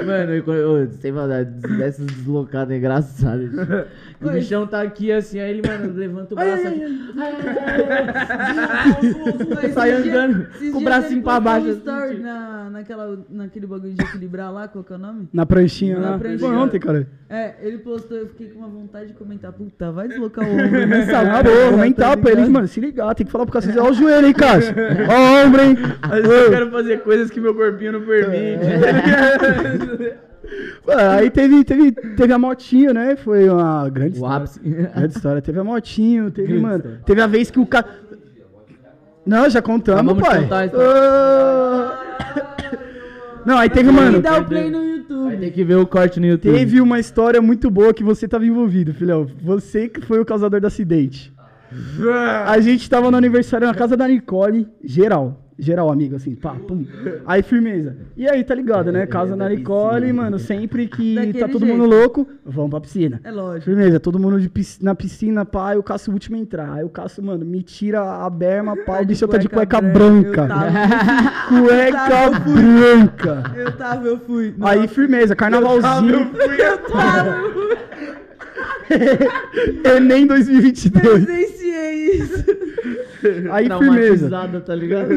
Mano, eu, eu, sem maldade, dessas deslocadas é engraçadas. O bichão tá aqui assim, aí ele, mano, levanta o braço aqui. Sai andando com o bracinho pra baixo. assim, story tipo. na, naquela, naquele bagulho de equilibrar lá, qual que é o nome? Na pranchinha, Na né? pranchinha. Foi ontem, cara. É, ele postou, eu fiquei com uma vontade de comentar, puta, vai deslocar o *laughs* ombro nessa Ah, porra, comentar tá pra eles, mano, se ligar, tem que falar pro Cássio, ó o joelho, hein, Cássio? Ó o ombro, hein? Às vezes eu quero fazer coisas que meu corpinho não permite. *laughs* Mano, Aí teve, teve, teve a motinha, né? Foi uma grande O história. ápice. *laughs* Grande história. Teve a motinho, teve, Grande mano. história. Teve a vez que o cara. Não, já contamos, pai. contar. Ah. Não, aí teve, E mano. dá o play no YouTube. Vai ter que ver o corte no YouTube. Teve uma história muito boa que você tava envolvido, filhão. Você que foi o causador do acidente. A gente tava no aniversário na casa da Nicole, geral. Geral, amigo, assim, pá, pum. Aí, firmeza. E aí, tá ligado, né? Casa na Nicole, mano, sempre que Daquele tá todo jeito. mundo louco, vamos pra piscina. É lógico. Firmeza, todo mundo de pis- na piscina, pá, aí o Cássio o último a entrar. Aí o Cássio, mano, me tira a berma, pá, *laughs* o bicho tá de cueca branca. Eu tava, *laughs* Cueca tava, branca. eu tava, eu fui. Aí, firmeza, carnavalzinho. Enem 2022. Presenciei isso. Aí, firmeza. Traumatizada, tá ligado?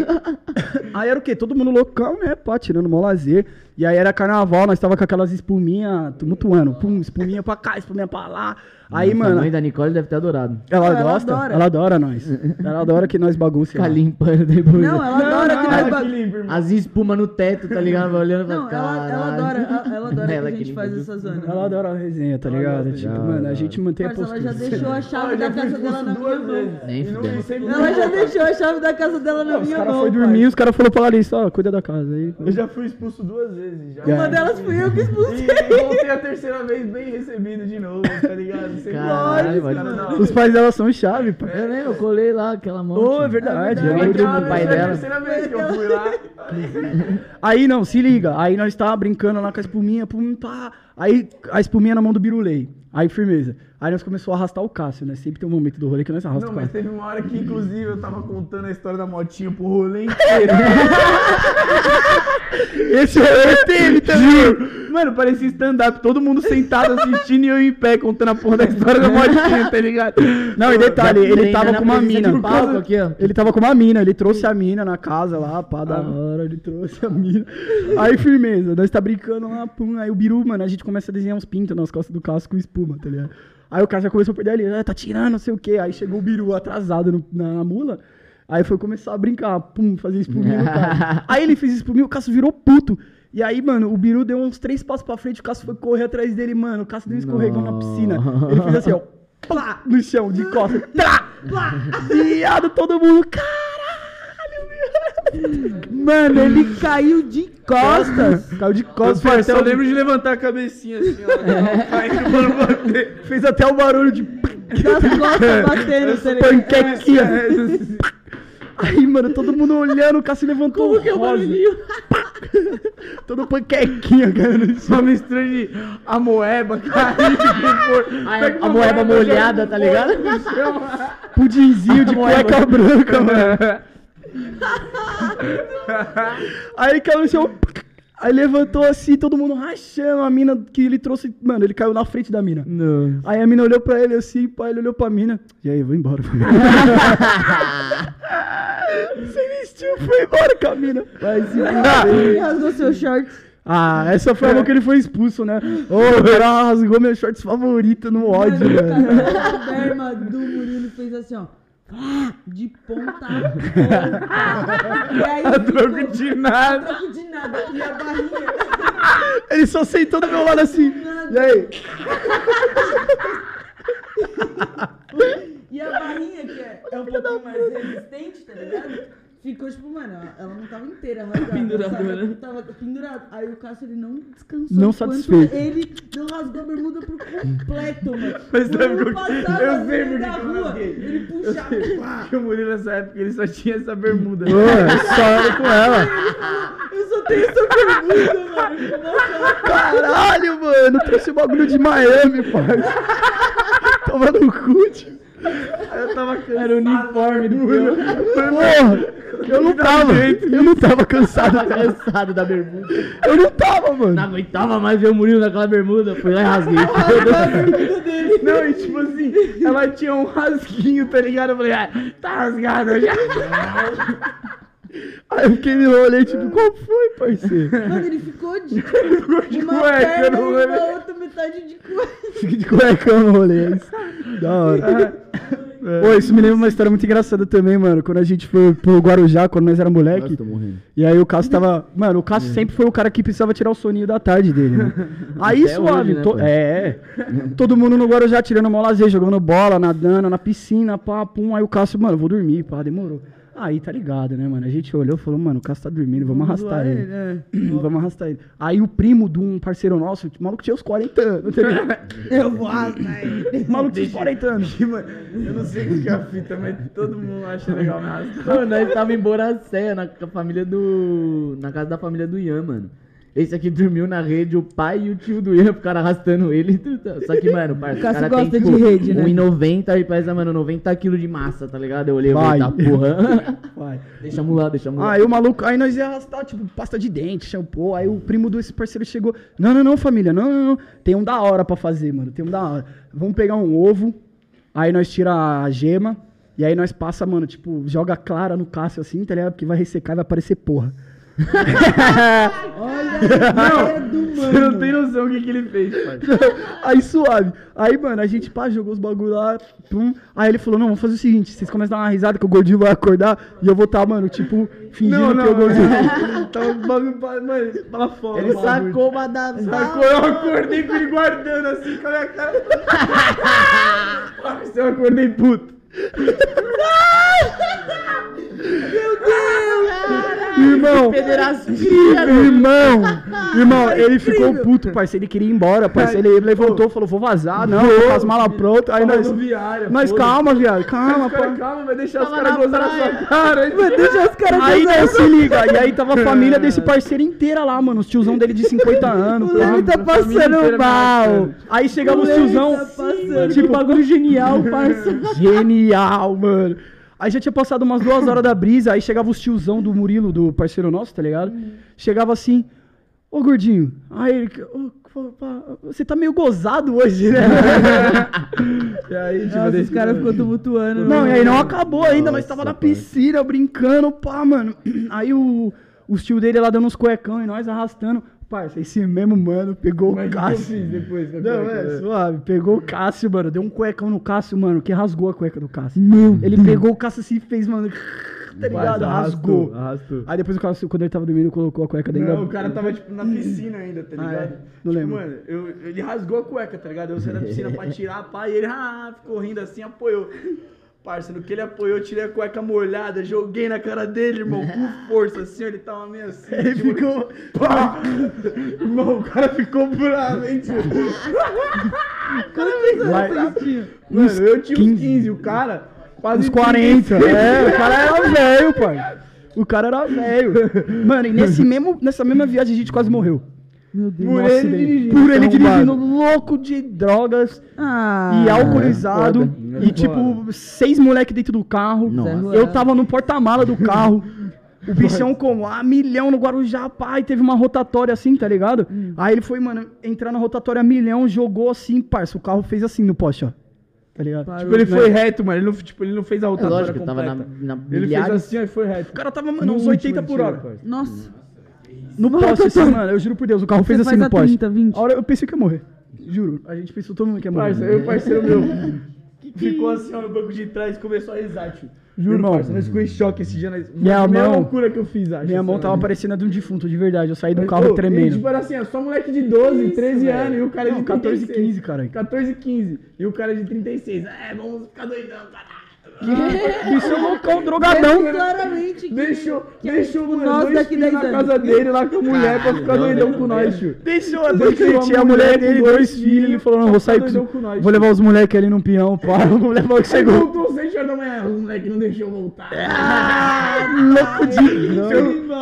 *laughs* Aí era o quê? Todo mundo loucão, né? Pá, tirando mó lazer. E aí era carnaval, nós tava com aquelas espuminha tumultuando. Pum, espuminha pra cá, espuminha pra lá. Aí, Nossa, mano, A mãe da Nicole deve ter adorado. ela, Ela gosta, adora. ela adora nós. *laughs* Ela adora que nós bagunça. Ficar limpando depois. Não, ela adora que nós ba- As espuma no teto, tá ligado? Olhando pra Não, ela, ela adora, ela, ela adora Ela que a que gente limpa faz essa zona. Ela adora a resenha, tá ligado? Tipo, mano, a gente mantém a Parça, ela já postura. deixou a chave da casa dela na minha mão. Ela já deixou a chave da casa dela na Os minha caras mão. foi dormir, parça. os caras falaram pra Larissa, ó, cuida da casa aí. Eu já fui expulso duas vezes já. Uma delas fui eu que expulsei. E voltei a terceira vez bem recebido de novo, tá ligado? Sempre Caralho, mano. da hora. Os pais dela são chave, pai. Eu lembro, eu colei lá aquela mão. Ô, é verdade. É eu verdade. lembro do no pai Foi a dela. terceira vez que eu fui lá. *laughs* Aí não, se liga. Aí nós tava brincando lá com a espuminha, pum, pá. Aí a espuminha na mão do Birulei. Aí firmeza. Aí nós começamos a arrastar o Cássio, né? Sempre tem um momento do rolê que nós arrastamos Não, o mas teve uma hora que, inclusive, eu tava contando a história da motinha pro rolê *laughs* inteiro. Esse rolê teve também. Mano, parecia stand-up, todo mundo sentado assistindo e eu em pé contando a porra da história da motinha, tá ligado? Não, e detalhe, ele tava com uma mina. palco aqui, ó. Ele tava com uma mina, ele trouxe a mina na casa lá, pá, da hora, ele trouxe a mina. Aí, firmeza, nós tá brincando lá, pum, aí o Biru, mano, a gente começa a desenhar uns pintos nas costas do casco com espuma, tá ligado? Aí o cara já começou a perder ali, ah, tá tirando, não sei o quê. Aí chegou o Biru atrasado no- na mula, aí foi começar a brincar, pum, fazer espuminha no cara. *laughs* Aí ele fez espuminha, o Cássio virou puto. E aí, mano, o Biru deu uns três passos pra frente, o Cássio foi correr atrás dele, mano. O Cássio deu um escorregão na piscina. Ele fez assim, ó, plá, no chão, de costas. *laughs* Trá, plá, viado, todo mundo, viado. Mano, ele caiu de costas. *laughs* Caiu de costas. Eu lembro de levantar a cabecinha assim, ó. *laughs* Bater. Fez até o barulho de *laughs* Das costas batendo, tá panquequinha. Aí, mano, todo mundo olhando, o Cássio levantou Como que é o barulhinho? Todo panquequinha, cara. Uma mistura de amoeba, carne, A, a moeba molhada, tá ligado? Pudinzinho de cueca branca, mano. *laughs* Aí caiu no chão. Aí levantou assim, todo mundo rachando. A mina que ele trouxe. Mano, ele caiu na frente da mina. Não. Aí a mina olhou pra ele assim, pai, ele olhou pra mina. E aí, eu vou embora. Você *laughs* vestiu, foi embora com a mina. Se Ele rasgou seu shorts. Ah, essa foi a mão que ele foi expulso, né? Ô, o cara rasgou meu shorts favorito no ódio, Mano, velho. cara, a berma do Murilo fez assim, ó. De ponta a *laughs* ponta. E aí A troco ficou- de nada. troco de nada. E a barrinha. Ele só sentou do meu lado assim. E aí? E a barrinha, que é, é um pouquinho mais resistente, tá ligado? Ficou tipo, mano, ela- não tava inteira *laughs* rasgada. Pendurada, sabe? né? Tava pendurada. Aí o Cássio, ele não descansou. Não satisfeito. Ele não rasgou a bermuda por completo, mano. Mas sabe Mano, o que- passava eu sei por que da que eu rua, rasguei. Ele puxava. Porque o Murilo nessa época ele só tinha essa bermuda. Ô, só era com ela. Eu só tenho essa bermuda, mano. Caralho, mano. Trouxe o bagulho de Miami, pai. Toma no cu, tio. Eu tava cansado. Era o uniforme do filme. Porra, eu não tava. Eu não tava cansado. Tava cansado da bermuda. Eu não tava, Não mano. aguentava mais ver o Murilo naquela bermuda. Fui lá e rasguei. *laughs* Não, e tipo assim, ela tinha um rasguinho, tá ligado? Eu falei, ah, tá rasgado já. Aí eu fiquei me olhei, tipo, qual foi, parceiro? *laughs* Mano, ele ficou de, Ficou de uma cueca perna no e rolê. uma outra metade de cueca. Fiquei de cuecão no rolê. é isso. Da hora. *laughs* Pô, isso me lembra uma história muito engraçada também, mano. Quando a gente foi pro Guarujá, quando nós era moleque. Nossa, tô morrendo. E aí o Cássio tava. Mano, o Cássio sempre foi o cara que precisava tirar o soninho da tarde dele, né? *laughs* Aí Até suave. hoje, né, to- é. Todo mundo no Guarujá tirando mó lazer, jogando bola, nadando, na piscina, pá, pum. Aí o Cássio, mano, vou dormir, pá, demorou. Aí tá ligado, né, mano? A gente olhou e falou, mano, o Cássio tá dormindo, vamos, arrastar zoar ele. é. *clears throat* vamos arrastar ele. Aí o primo de um parceiro nosso, o maluco tinha uns 40 anos, tá? *laughs* Eu vou arrastar ele. O maluco tinha uns 40 anos. Eu não sei o que é a fita, mas todo mundo acha legal me arrastar. Mano, nós tava em Boracéia, na família do. Na casa da família do Ian, mano. Esse aqui dormiu na rede, o pai e o tio do Ian ficaram arrastando ele. Só que, mano, parça, o cara gosta tem, de tipo, rede, né? 1,90 e pesa, mano, 90 quilos de massa, tá ligado? Eu olhei e falei, tá porra. *laughs* Vai. deixamos lá, deixamos lá. Aí o maluco, aí nós ia arrastar, tipo, pasta de dente, shampoo. Aí o primo desse parceiro chegou. Não, não, não, família, não, não, não. Tem um da hora pra fazer, mano. Tem um da hora. Vamos pegar um ovo, aí nós tira a gema, e aí nós passa, mano, tipo, joga clara no Cássio assim, tá ligado? Porque vai ressecar e vai aparecer porra. Olha a do Você não mano. tem noção o que, que ele fez, pai. *laughs* aí suave. Aí, mano, a gente pá, jogou os bagulho lá, pum. Aí ele falou, não, vamos fazer o seguinte, vocês começam a dar uma risada que o gordinho vai acordar e eu vou estar, mano, tipo, fingindo que o gordinho... *laughs* Tá o bagulho pra, mano, pra fora. Ele sacou uma da. Sacou, eu acordei com ele guardando assim com a minha cara. *laughs* Eu acordei puto. Irmão, Pederastia, Irmão, irmão, ele ficou puto, parceiro. Ele queria ir embora, parceiro. Ele levantou, falou: vou vazar, não, com as malas prontas. Aí nós. Mas calma, viado, calma, Cara, pô. calma, vai deixar os caras gozar na sua cara. hein? Deixa os caras Aí nós se liga. E aí tava a família desse parceiro inteira lá, mano. Os tiozão dele de 50 *laughs* anos. O Levi pá. tá passando mal. Aí chegava O tiozão. tá. Tipo, bagulho genial, parça. Genial, mano. Aí já tinha passado umas duas horas da brisa, aí chegava os tiozão do Murilo, do parceiro nosso, tá ligado? Chegava assim, ô gordinho, aí ele, você tá meio gozado hoje, né? *laughs* E aí, tipo, Nossa, os caras ficou tumultuando. não, mano. e aí não acabou ainda, nós Nossa, tava na pai. piscina brincando, pá, mano. Aí o, os tio dele lá dando uns cuecão e nós arrastando. Parça, esse mesmo mano pegou Mas o o que eu Cássio. fiz depois? da Não, cueca, é, né? suave. Pegou o Cássio, mano. Deu um cuecão no Cássio, mano, que rasgou a cueca do Cássio. Ele pegou o Cássio assim e fez, mano. Tá ligado? Mas Rasgou. Arrastou. Aí depois o Cássio, quando ele tava dormindo, colocou a cueca dentro Não, da- o cara tava, tipo, na piscina ainda, tá Ah, ligado? é? Não tipo, lembro. mano, eu, ele rasgou a cueca, tá ligado? Eu saí da piscina pra *laughs* tirar, pá, e ele ah, ficou rindo assim, apoiou. Parça, no que ele apoiou, eu tirei a cueca molhada, joguei na cara dele, irmão, com força, assim, ele tava meio assim. Ele ficou. Pá! *laughs* Irmão, o cara ficou bravo, hein, tio? *laughs* Lá- Mano, eu tinha uns 15. 15, o cara quase. Uns 40. É, o cara era velho, pai. O cara era velho. *laughs* Mano, e nesse mesmo, nessa mesma viagem a gente quase morreu. Meu Deus. Por ele dirigindo, Por ele arrombado. dirigindo louco de drogas Ah, e alcoolizado. foda. e tipo, seis moleque dentro do carro. Nossa. Eu tava no porta-mala do carro. O *laughs* bichão como a milhão no Guarujá, pai, teve uma rotatória assim, tá ligado? Aí ele foi, mano, entrar na rotatória a milhão, jogou assim, parça. O carro fez assim no poste, ó. Tá ligado? Parou. Tipo, ele foi reto, mano. Ele não, tipo, ele não fez a É rotatória lógico, tava na, completa. na Ele fez milhares. assim, aí foi reto. O cara tava, mano, uns 80 por hora. Nossa. No poste, assim, mano, eu juro por Deus, o carro fez assim no poste. 30, 20. A hora eu pensei que ia morrer. Juro. A gente pensou todo mundo que ia morrer. Parça, eu e o parceiro meu *laughs* ficou assim, ó, no banco de trás e começou a risar, tio. Juro, Irmão. parça, nós ficou em choque esse dia. Nós, Minha a maior mão- loucura que eu fiz, acho. Minha mão assim, tava parecendo a de um defunto, de verdade. Eu saí do Ô, carro e, tremendo. tipo, era assim, ó, só moleque de 12, 13 velho. anos e o cara Não, de 14, 36. 15, caralho. 14, 15. E o cara de 36. É, vamos ficar doidão, caralho. *laughs* Bicho é loucão, drogadão. Claramente que, Deixou, que é, deixou tipo, mano, nós dois daqui filhos 10 na casa dele lá com a mulher pra ficar doidão com nós, tio. Deixou a dois, a mulher dele, dois filhos. Ele falou: não, vou sair. doidão com nós, Vou levar os moleques ali no peão, pá. *laughs* Vou levar o que chegou. voltou 6 horas da manhã, o moleque não deixou voltar. Louco de.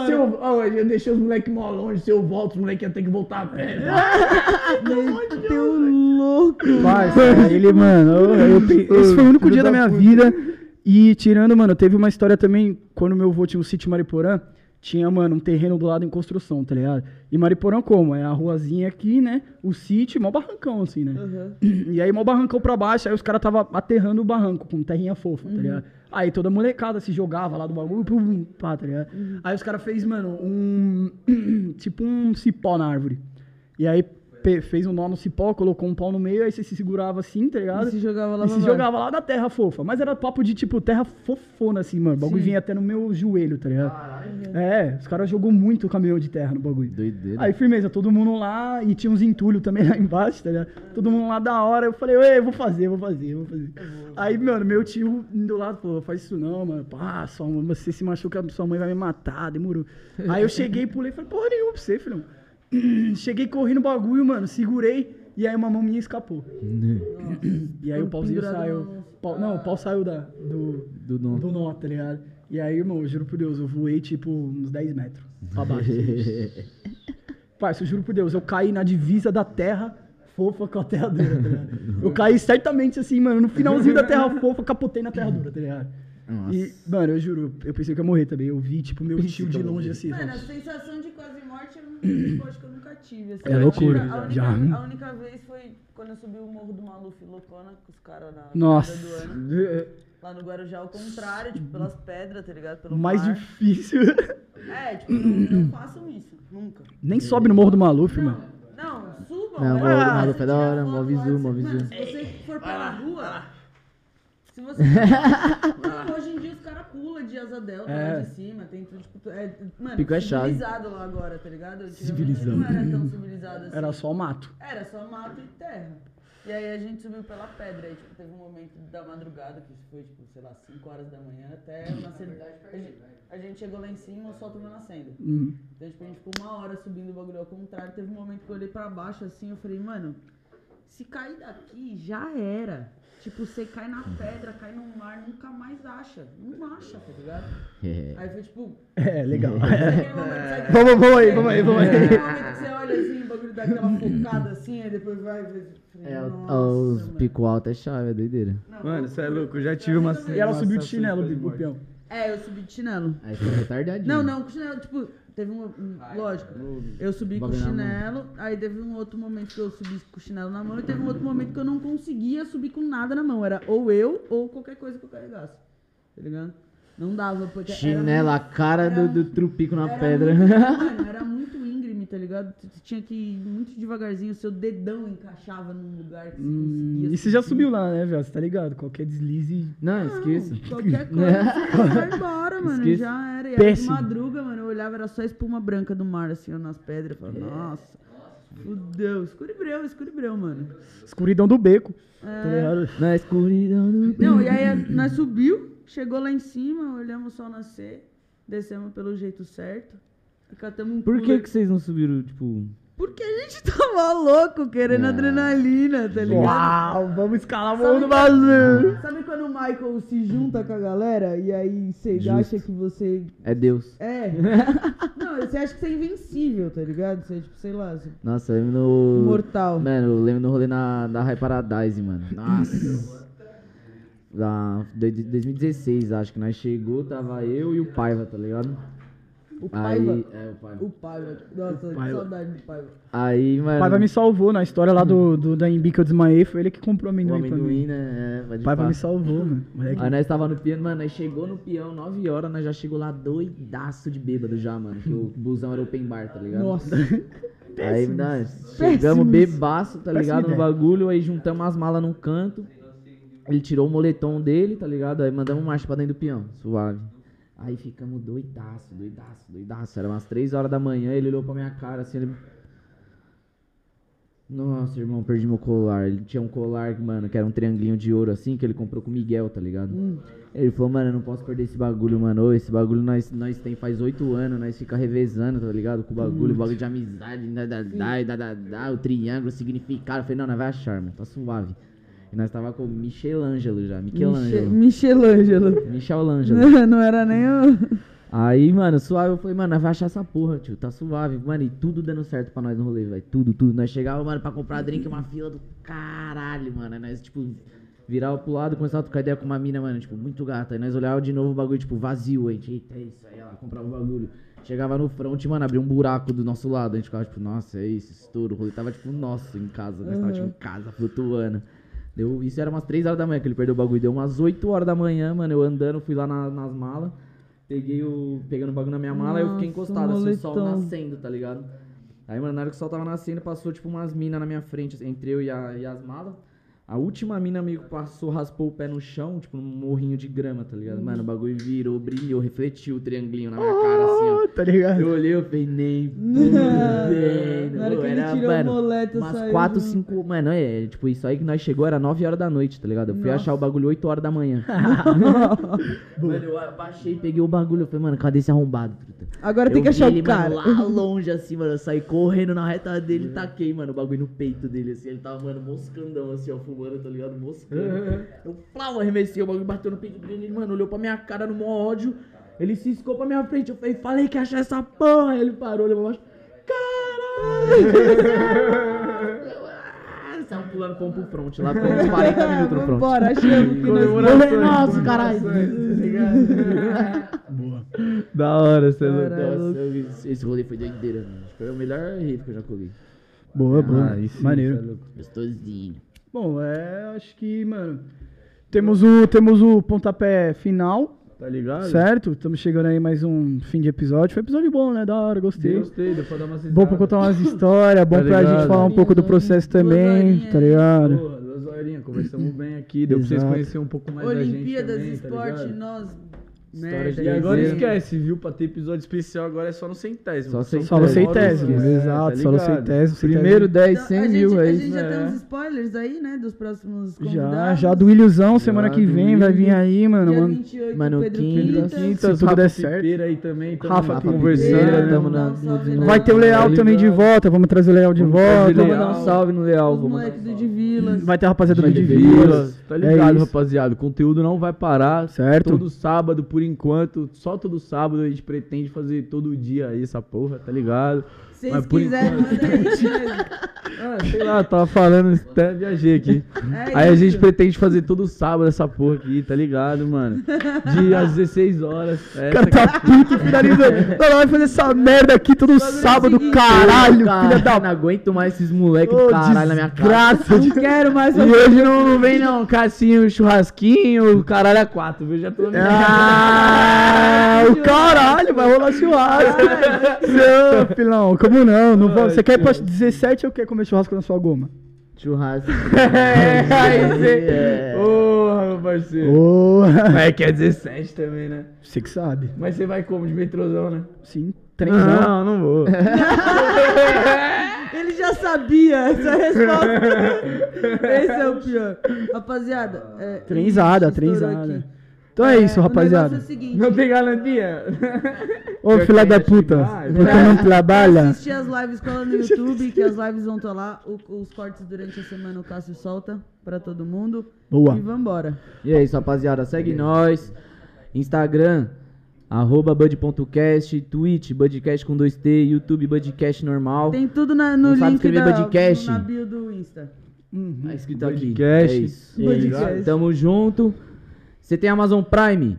Se eu, eu, ó, eu deixei os moleques mó longe, se eu volto, os moleques iam ter que voltar a pé. Teu louco. Parça, ele, mano, eu- eu pe- esse foi o único dia da minha vida. E tirando, mano, teve uma história também, quando meu avô tinha o sítio Mariporã, tinha, mano, um terreno do lado em construção, tá ligado? E Mariporã como? É a ruazinha aqui, né? O sítio, mó barrancão, assim, né? E aí, mó barrancão pra baixo, aí os caras tava aterrando o barranco com terrinha fofa, tá ligado? Aí toda molecada se jogava lá do bagulho, pum, pá, tá ligado? Aí os caras fez, mano, um. *clears throat* tipo um cipó na árvore. E aí fez um nó no cipó, colocou um pau no meio, aí você se segurava assim, tá ligado? E se jogava lá E se jogava lá na terra fofa. Mas era papo de, tipo, terra fofona, assim, mano. O bagulho Sim. vinha até no meu joelho, tá ligado? É, os caras jogou muito caminhão de terra no bagulho. Doideira. Aí, firmeza, todo mundo lá, e tinha uns entulhos também *laughs* lá embaixo, tá ligado? Todo mundo lá da hora, eu falei, ei, vou fazer, vou fazer, vou fazer. Aí, mano, meu tio do lado falou, faz isso não, mano, pá, sua, mãe- você se machuca, sua mãe vai me matar, demorou. Aí eu cheguei, pulei, falei, porra nenhuma pra você, filhão. *clears throat* Cheguei correndo o bagulho, mano, segurei, e aí uma mão minha escapou. E aí o pauzinho saiu, pau- não, o pau saiu da, do, Do nó. do nó, tá ligado? E aí, irmão, eu juro por Deus, eu voei, tipo, uns 10 metros pra baixo. *laughs* Parça, eu juro por Deus, eu caí na divisa da terra fofa com a terra dura, tá ligado? Eu caí certamente assim, mano, no finalzinho da terra fofa, capotei na terra dura, tá ligado? Nossa. E, mano, eu juro, eu pensei que eu ia morrer também. Eu vi, tipo, meu tio de longe assim. Mano, a sensação de quase eu, acho que eu nunca tive. Assim. É loucura, A única, já. a única vez foi quando eu subi o Morro do Maluf loucona com os caras na Nossa. do ano. Lá no Guarujá, ao contrário, tipo, pelas pedras, tá ligado? Pelo Mais mar. difícil. É, tipo, não, não façam isso, nunca. Nem sobe no Morro do Maluf, Não, mano. não, subam. Não, é, Morro do Maluf é da hora, mó visu, mó visu. Se você for pela rua, se você... *laughs* Pulam de asa delta É. lá de cima, tem tudo, tipo, é, mano, Pico é civilizado lá agora, tá ligado? Civilizado. Não era tão civilizado assim. Era só mato. Era só mato e terra. E aí a gente subiu pela pedra, aí tipo, teve um momento da madrugada, que isso foi, tipo, sei lá, 5 horas da manhã, até o nascer... A gente, a gente chegou lá em cima, o sol tava nascendo. Hum. Então, tipo, a gente ficou uma hora subindo o bagulho ao contrário. Teve um momento que eu olhei pra baixo assim, eu falei, mano, se cair daqui, já era. Tipo, você cai na pedra, cai no mar, nunca mais acha. Não acha, tá ligado? É. Aí foi tipo. É, legal. *laughs* Vamos, vamos aí, vamos aí, vamos aí. Aquele momento que você olha assim, o bagulho dá aquela focada assim, aí depois vai. falei, É, o- "Nossa, os mano." pico alto é chave, é doideira. Não, Mano, você é foi- louco, eu já tive uma E ela subiu de chinelo, o peão. É, eu subi de chinelo. Aí fica retardadinho. Não, não, com chinelo, tipo, teve um. um- Lógico, eu subi com o chinelo, aí teve um outro momento que eu subi com o chinelo na mão, e teve um outro momento que eu não conseguia subir com nada na mão. Era ou eu ou qualquer coisa que eu carregasse. Tá ligado? Não dava, porque. Chinela, a cara era do, do trupico na era pedra. Muito, *laughs* mano, era muito tá ligado? Tu tu tinha que ir muito devagarzinho, o seu dedão encaixava num lugar que você Hum, conseguia. e você já subir. subiu lá, né, velho? Você tá ligado? Qualquer deslize. Não, Não, esqueça. Qualquer *laughs* coisa, você vai embora, *laughs* mano. Esqueça. Já era. E era de madruga, mano. Eu olhava, era só espuma branca do mar, assim, ó, nas pedras. Eu falava, nossa, fudeu. Escuribreu, escuribreu, mano. Escuridão do beco. Tá É. Na escuridão do... Não, e aí nós subiu, chegou lá em cima, olhamos o sol nascer, descemos pelo jeito certo. E catamos um Por que que vocês não subiram, tipo... Porque a gente *laughs* tava louco, querendo Ah. adrenalina, tá ligado? Uau, vamos escalar o Sabe morro do que- Brasil. Sabe quando o Michael se junta com a galera e aí você Justo. acha que você É Deus. É. *laughs* Não, você acha que você é invencível, tá ligado? Você é tipo, sei lá, você é Nossa, eu lembro no... imortal. Mano, eu lembro no rolê na, da High Paradise, mano. Nossa. *laughs* Da, de, de 2016, acho que nós chegou, tava eu e o Paiva, tá ligado? O Paiva. Aí, é, o Paiva. O Paiva. Nossa, que Paiva. saudade do Paiva. Aí, mano... O pai vai me salvou na história lá do, do da Embi que eu desmaiei. Foi ele que comprou O amendoim, pra amendoim, mim. né? É, O pai pá. me salvou, mano. *laughs* Moleque. Aí nós tava no piano, mano, nós chegou no peão, 9 horas, nós já chegou lá doidaço de bêbado já, mano. Que o *laughs* busão era open bar, tá ligado? Nossa. *laughs* Aí, nós chegamos bebaço, tá ligado? No bagulho, aí juntamos as malas num canto. Ele tirou o moletom dele, tá ligado? Aí mandamos marcha pra dentro do peão, suave. Aí ficamos doidaço, doidaço, doidaço. Era umas 3 horas da manhã, ele olhou pra minha cara assim, ele... Nossa, irmão, perdi meu colar. Ele tinha um colar, mano, que era um triangulinho de ouro assim, que ele comprou com o Miguel, tá ligado? Ele falou, mano, eu não posso perder esse bagulho, mano. Esse bagulho nós, nós tem faz oito anos, nós fica revezando, tá ligado? Com o bagulho, o bagulho de amizade, da, da, da, da, da, da, o triângulo, o significado. Eu falei, não, nós vai achar, mano, tá suave. E nós tava com Michelangelo já, Miche- Michelangelo. Michelangelo. Michelangelo. *laughs* Não era nem o. Aí, mano, suave, eu falei, mano, nós vai achar essa porra, tio, tá suave. Mano, e tudo dando certo pra nós no rolê, velho. Tudo, tudo. Nós chegava, mano, pra comprar drink, uma fila do caralho, mano. Aí nós, tipo, virava pro lado, começava a trocar ideia com uma mina, mano, tipo, muito gata. Aí nós olhava de novo o bagulho, tipo, vazio, a gente, eita, é isso. Aí ela comprava o bagulho. Chegava no front, mano, abria um buraco do nosso lado. A gente ficava, tipo, nossa, é isso, estouro. O rolê tava, tipo, nosso em casa. Nós tava, tipo, em casa, flutuando. Deu, isso era umas 3 horas da manhã que ele perdeu o bagulho. Deu umas 8 horas da manhã, mano, eu andando, fui lá na- nas malas. Peguei o. Pegando o bagulho na minha mala e eu fiquei Nossa, encostado, assim, o sol nascendo, tá ligado? Aí, mano, na hora que o sol tava nascendo, passou, tipo, umas minas na minha frente, assim, entre eu e, a, e as malas. A última mina meio que passou, raspou o pé no chão, tipo, num morrinho de grama, tá ligado? Mano, o bagulho virou, brilhou, refletiu o triangulinho na minha cara, assim, ó. Tá ligado? Eu olhei, eu falei, nem *laughs* fudendo. Na hora que ele Era, tirou mano, moleta, Umas saiu 4, junto. 5. Mano, é tipo, isso aí que nós chegou era 9 horas da noite, tá ligado? Eu fui Nossa. achar o bagulho 8 horas da manhã. *laughs* mano, eu baixei, peguei o bagulho. Eu falei, mano, cadê esse arrombado, Agora tem Eu que achar vi o ele, cara. Mano, lá *laughs* longe, assim, mano. Eu saí correndo na reta dele e taquei, mano, o bagulho no peito dele, assim. Ele tava, mano, moscandão, assim, ó, fumando, tá ligado? Moscando. Eu, plau, arremessei, o bagulho bateu no peito dele, ele, mano, olhou pra minha cara no maior ódio. Ele ciscou pra minha frente. Eu falei, falei que ia achar essa porra. Aí ele parou, pra baixo. Caralho! *laughs* Saiu pulando, fomos pro front lá, por uns 40 minutos no front. Bora, achamos que nós nossa, caralho! *laughs* Da hora, você é. Nossa, eu esse rolê foi doideira, mano. Acho que foi o melhor rave que eu já colhi. Boa, boa. Ah, aí sim, Maneiro. louco. Gostosinho. Bom, é, acho que, mano, temos o, temos o pontapé final, Tá ligado? certo? Estamos chegando aí mais um fim de episódio. Foi episódio bom, né? Da hora, gostei. Gostei, deu pra dar uma Bom pra contar umas histórias, bom Tá pra gente falar um pouco do processo também, tá aí. ligado? Pô, duas horinhas, conversamos bem aqui, deu pra vocês Exato. conhecerem um pouco mais da gente Olimpíadas, também, tá esporte, ligado? nós. De E agora Desenho. esquece, viu? Pra ter episódio especial agora é só no centésimo. Só Só no centésimo, é, exato, tá só no ligado? centésimo. Primeiro 10, Então, 100 a gente, mil, é a gente já é. tem uns spoilers aí, né? Dos próximos Já, convidados. já do Williamzão, semana Já, que vem, vai vir aí, mano. Dia mano. 28, Mano, Pedro quinta, Quintas. Quintas, Se tudo der certo. Pipeira aí também, tamo Rafa conversando. Pipeira, tamo na- no-. Vai ter o Leal também de ligado? volta, vamos trazer o Leal de Vamos volta. Vou mandar um salve no Leal. Os moleques do salve. de Vilas. Vai ter a rapaziada do Vai de ter Vilas. Vilas, Tá ligado, É isso. rapaziada? O conteúdo não vai parar. Certo. Todo sábado, por enquanto. Só todo sábado a gente pretende fazer todo dia aí essa porra, tá ligado? Vocês quiserem, enquanto- manda aí. né? Ah, sei lá, tava falando, até viajei aqui. É Aí a gente pretende fazer todo sábado essa porra aqui, tá ligado, mano? De *laughs* às 16 horas. O Essa cara tá puto, finalizando. *laughs* Não, vai fazer essa merda aqui todo sábado, seguinte, caralho, Cara, filha da Não aguento mais esses moleques do caralho na minha cara. desgraça de- Não quero mais E hoje não, não vem não, cassinho, churrasquinho, caralho é quatro, viu? Já tô Ah, *laughs* o caralho, vai rolar churrasco. Não, filão, como não? não vou- Você quer ir pra 17 ou quer comer churrasco na sua goma? Churrasco. É, *laughs* aí você. É. Porra, meu parceiro. Ô, Mas é que é 17 também, né? Você que sabe. Mas você vai como? De metrôzão, né? Sim, trenzão. Não, não vou. *laughs* Ele já sabia essa resposta. *laughs* Esse é o pior. Rapaziada. É, Trenzada, trenzada. Aqui. Então é isso, o rapaziada. é o seguinte, Não tem garantia? *laughs* Ô, filha da puta, você não trabalha? assistir as lives, cola no YouTube, que as lives vão estar lá. O- os cortes durante a semana o Cássio solta pra todo mundo. Boa. E vambora. E é isso, rapaziada. Segue nós. Instagram, arroba bud.cast, Twitch, budcast com 2T, YouTube, budcast normal. Tem tudo na, no Não sabe link escrever da, Budcast? na bio do Insta. Tá escrito aqui. Budcast. É isso. Budcast. Tamo junto. Você tem Amazon Prime?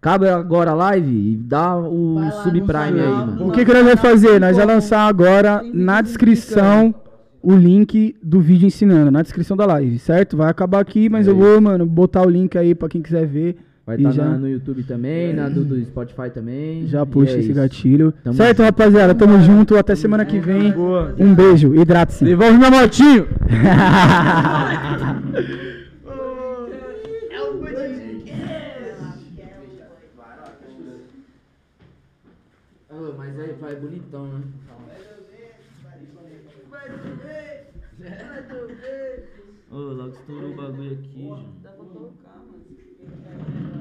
Acaba agora a live e dá o Vai lá subprime aí, mano. O que, que nós vamos fazer? Nós vamos lançar agora na descrição o link do vídeo ensinando, na descrição da live, certo? Vai acabar aqui, mas É eu vou, mano, botar o link aí pra quem quiser ver. Vai estar já, no YouTube também, na do, do Spotify também. já puxa é esse isso. gatilho. Tamo certo, junto. rapaziada? Tamo junto. Até semana que vem. Boa. Um beijo. Hidrate-se. Devolve minha motinho! *laughs* Ah, mas aí vai bonitão, né? Ô, logo estourou o bagulho aqui, gente. Dá pra colocar, mano.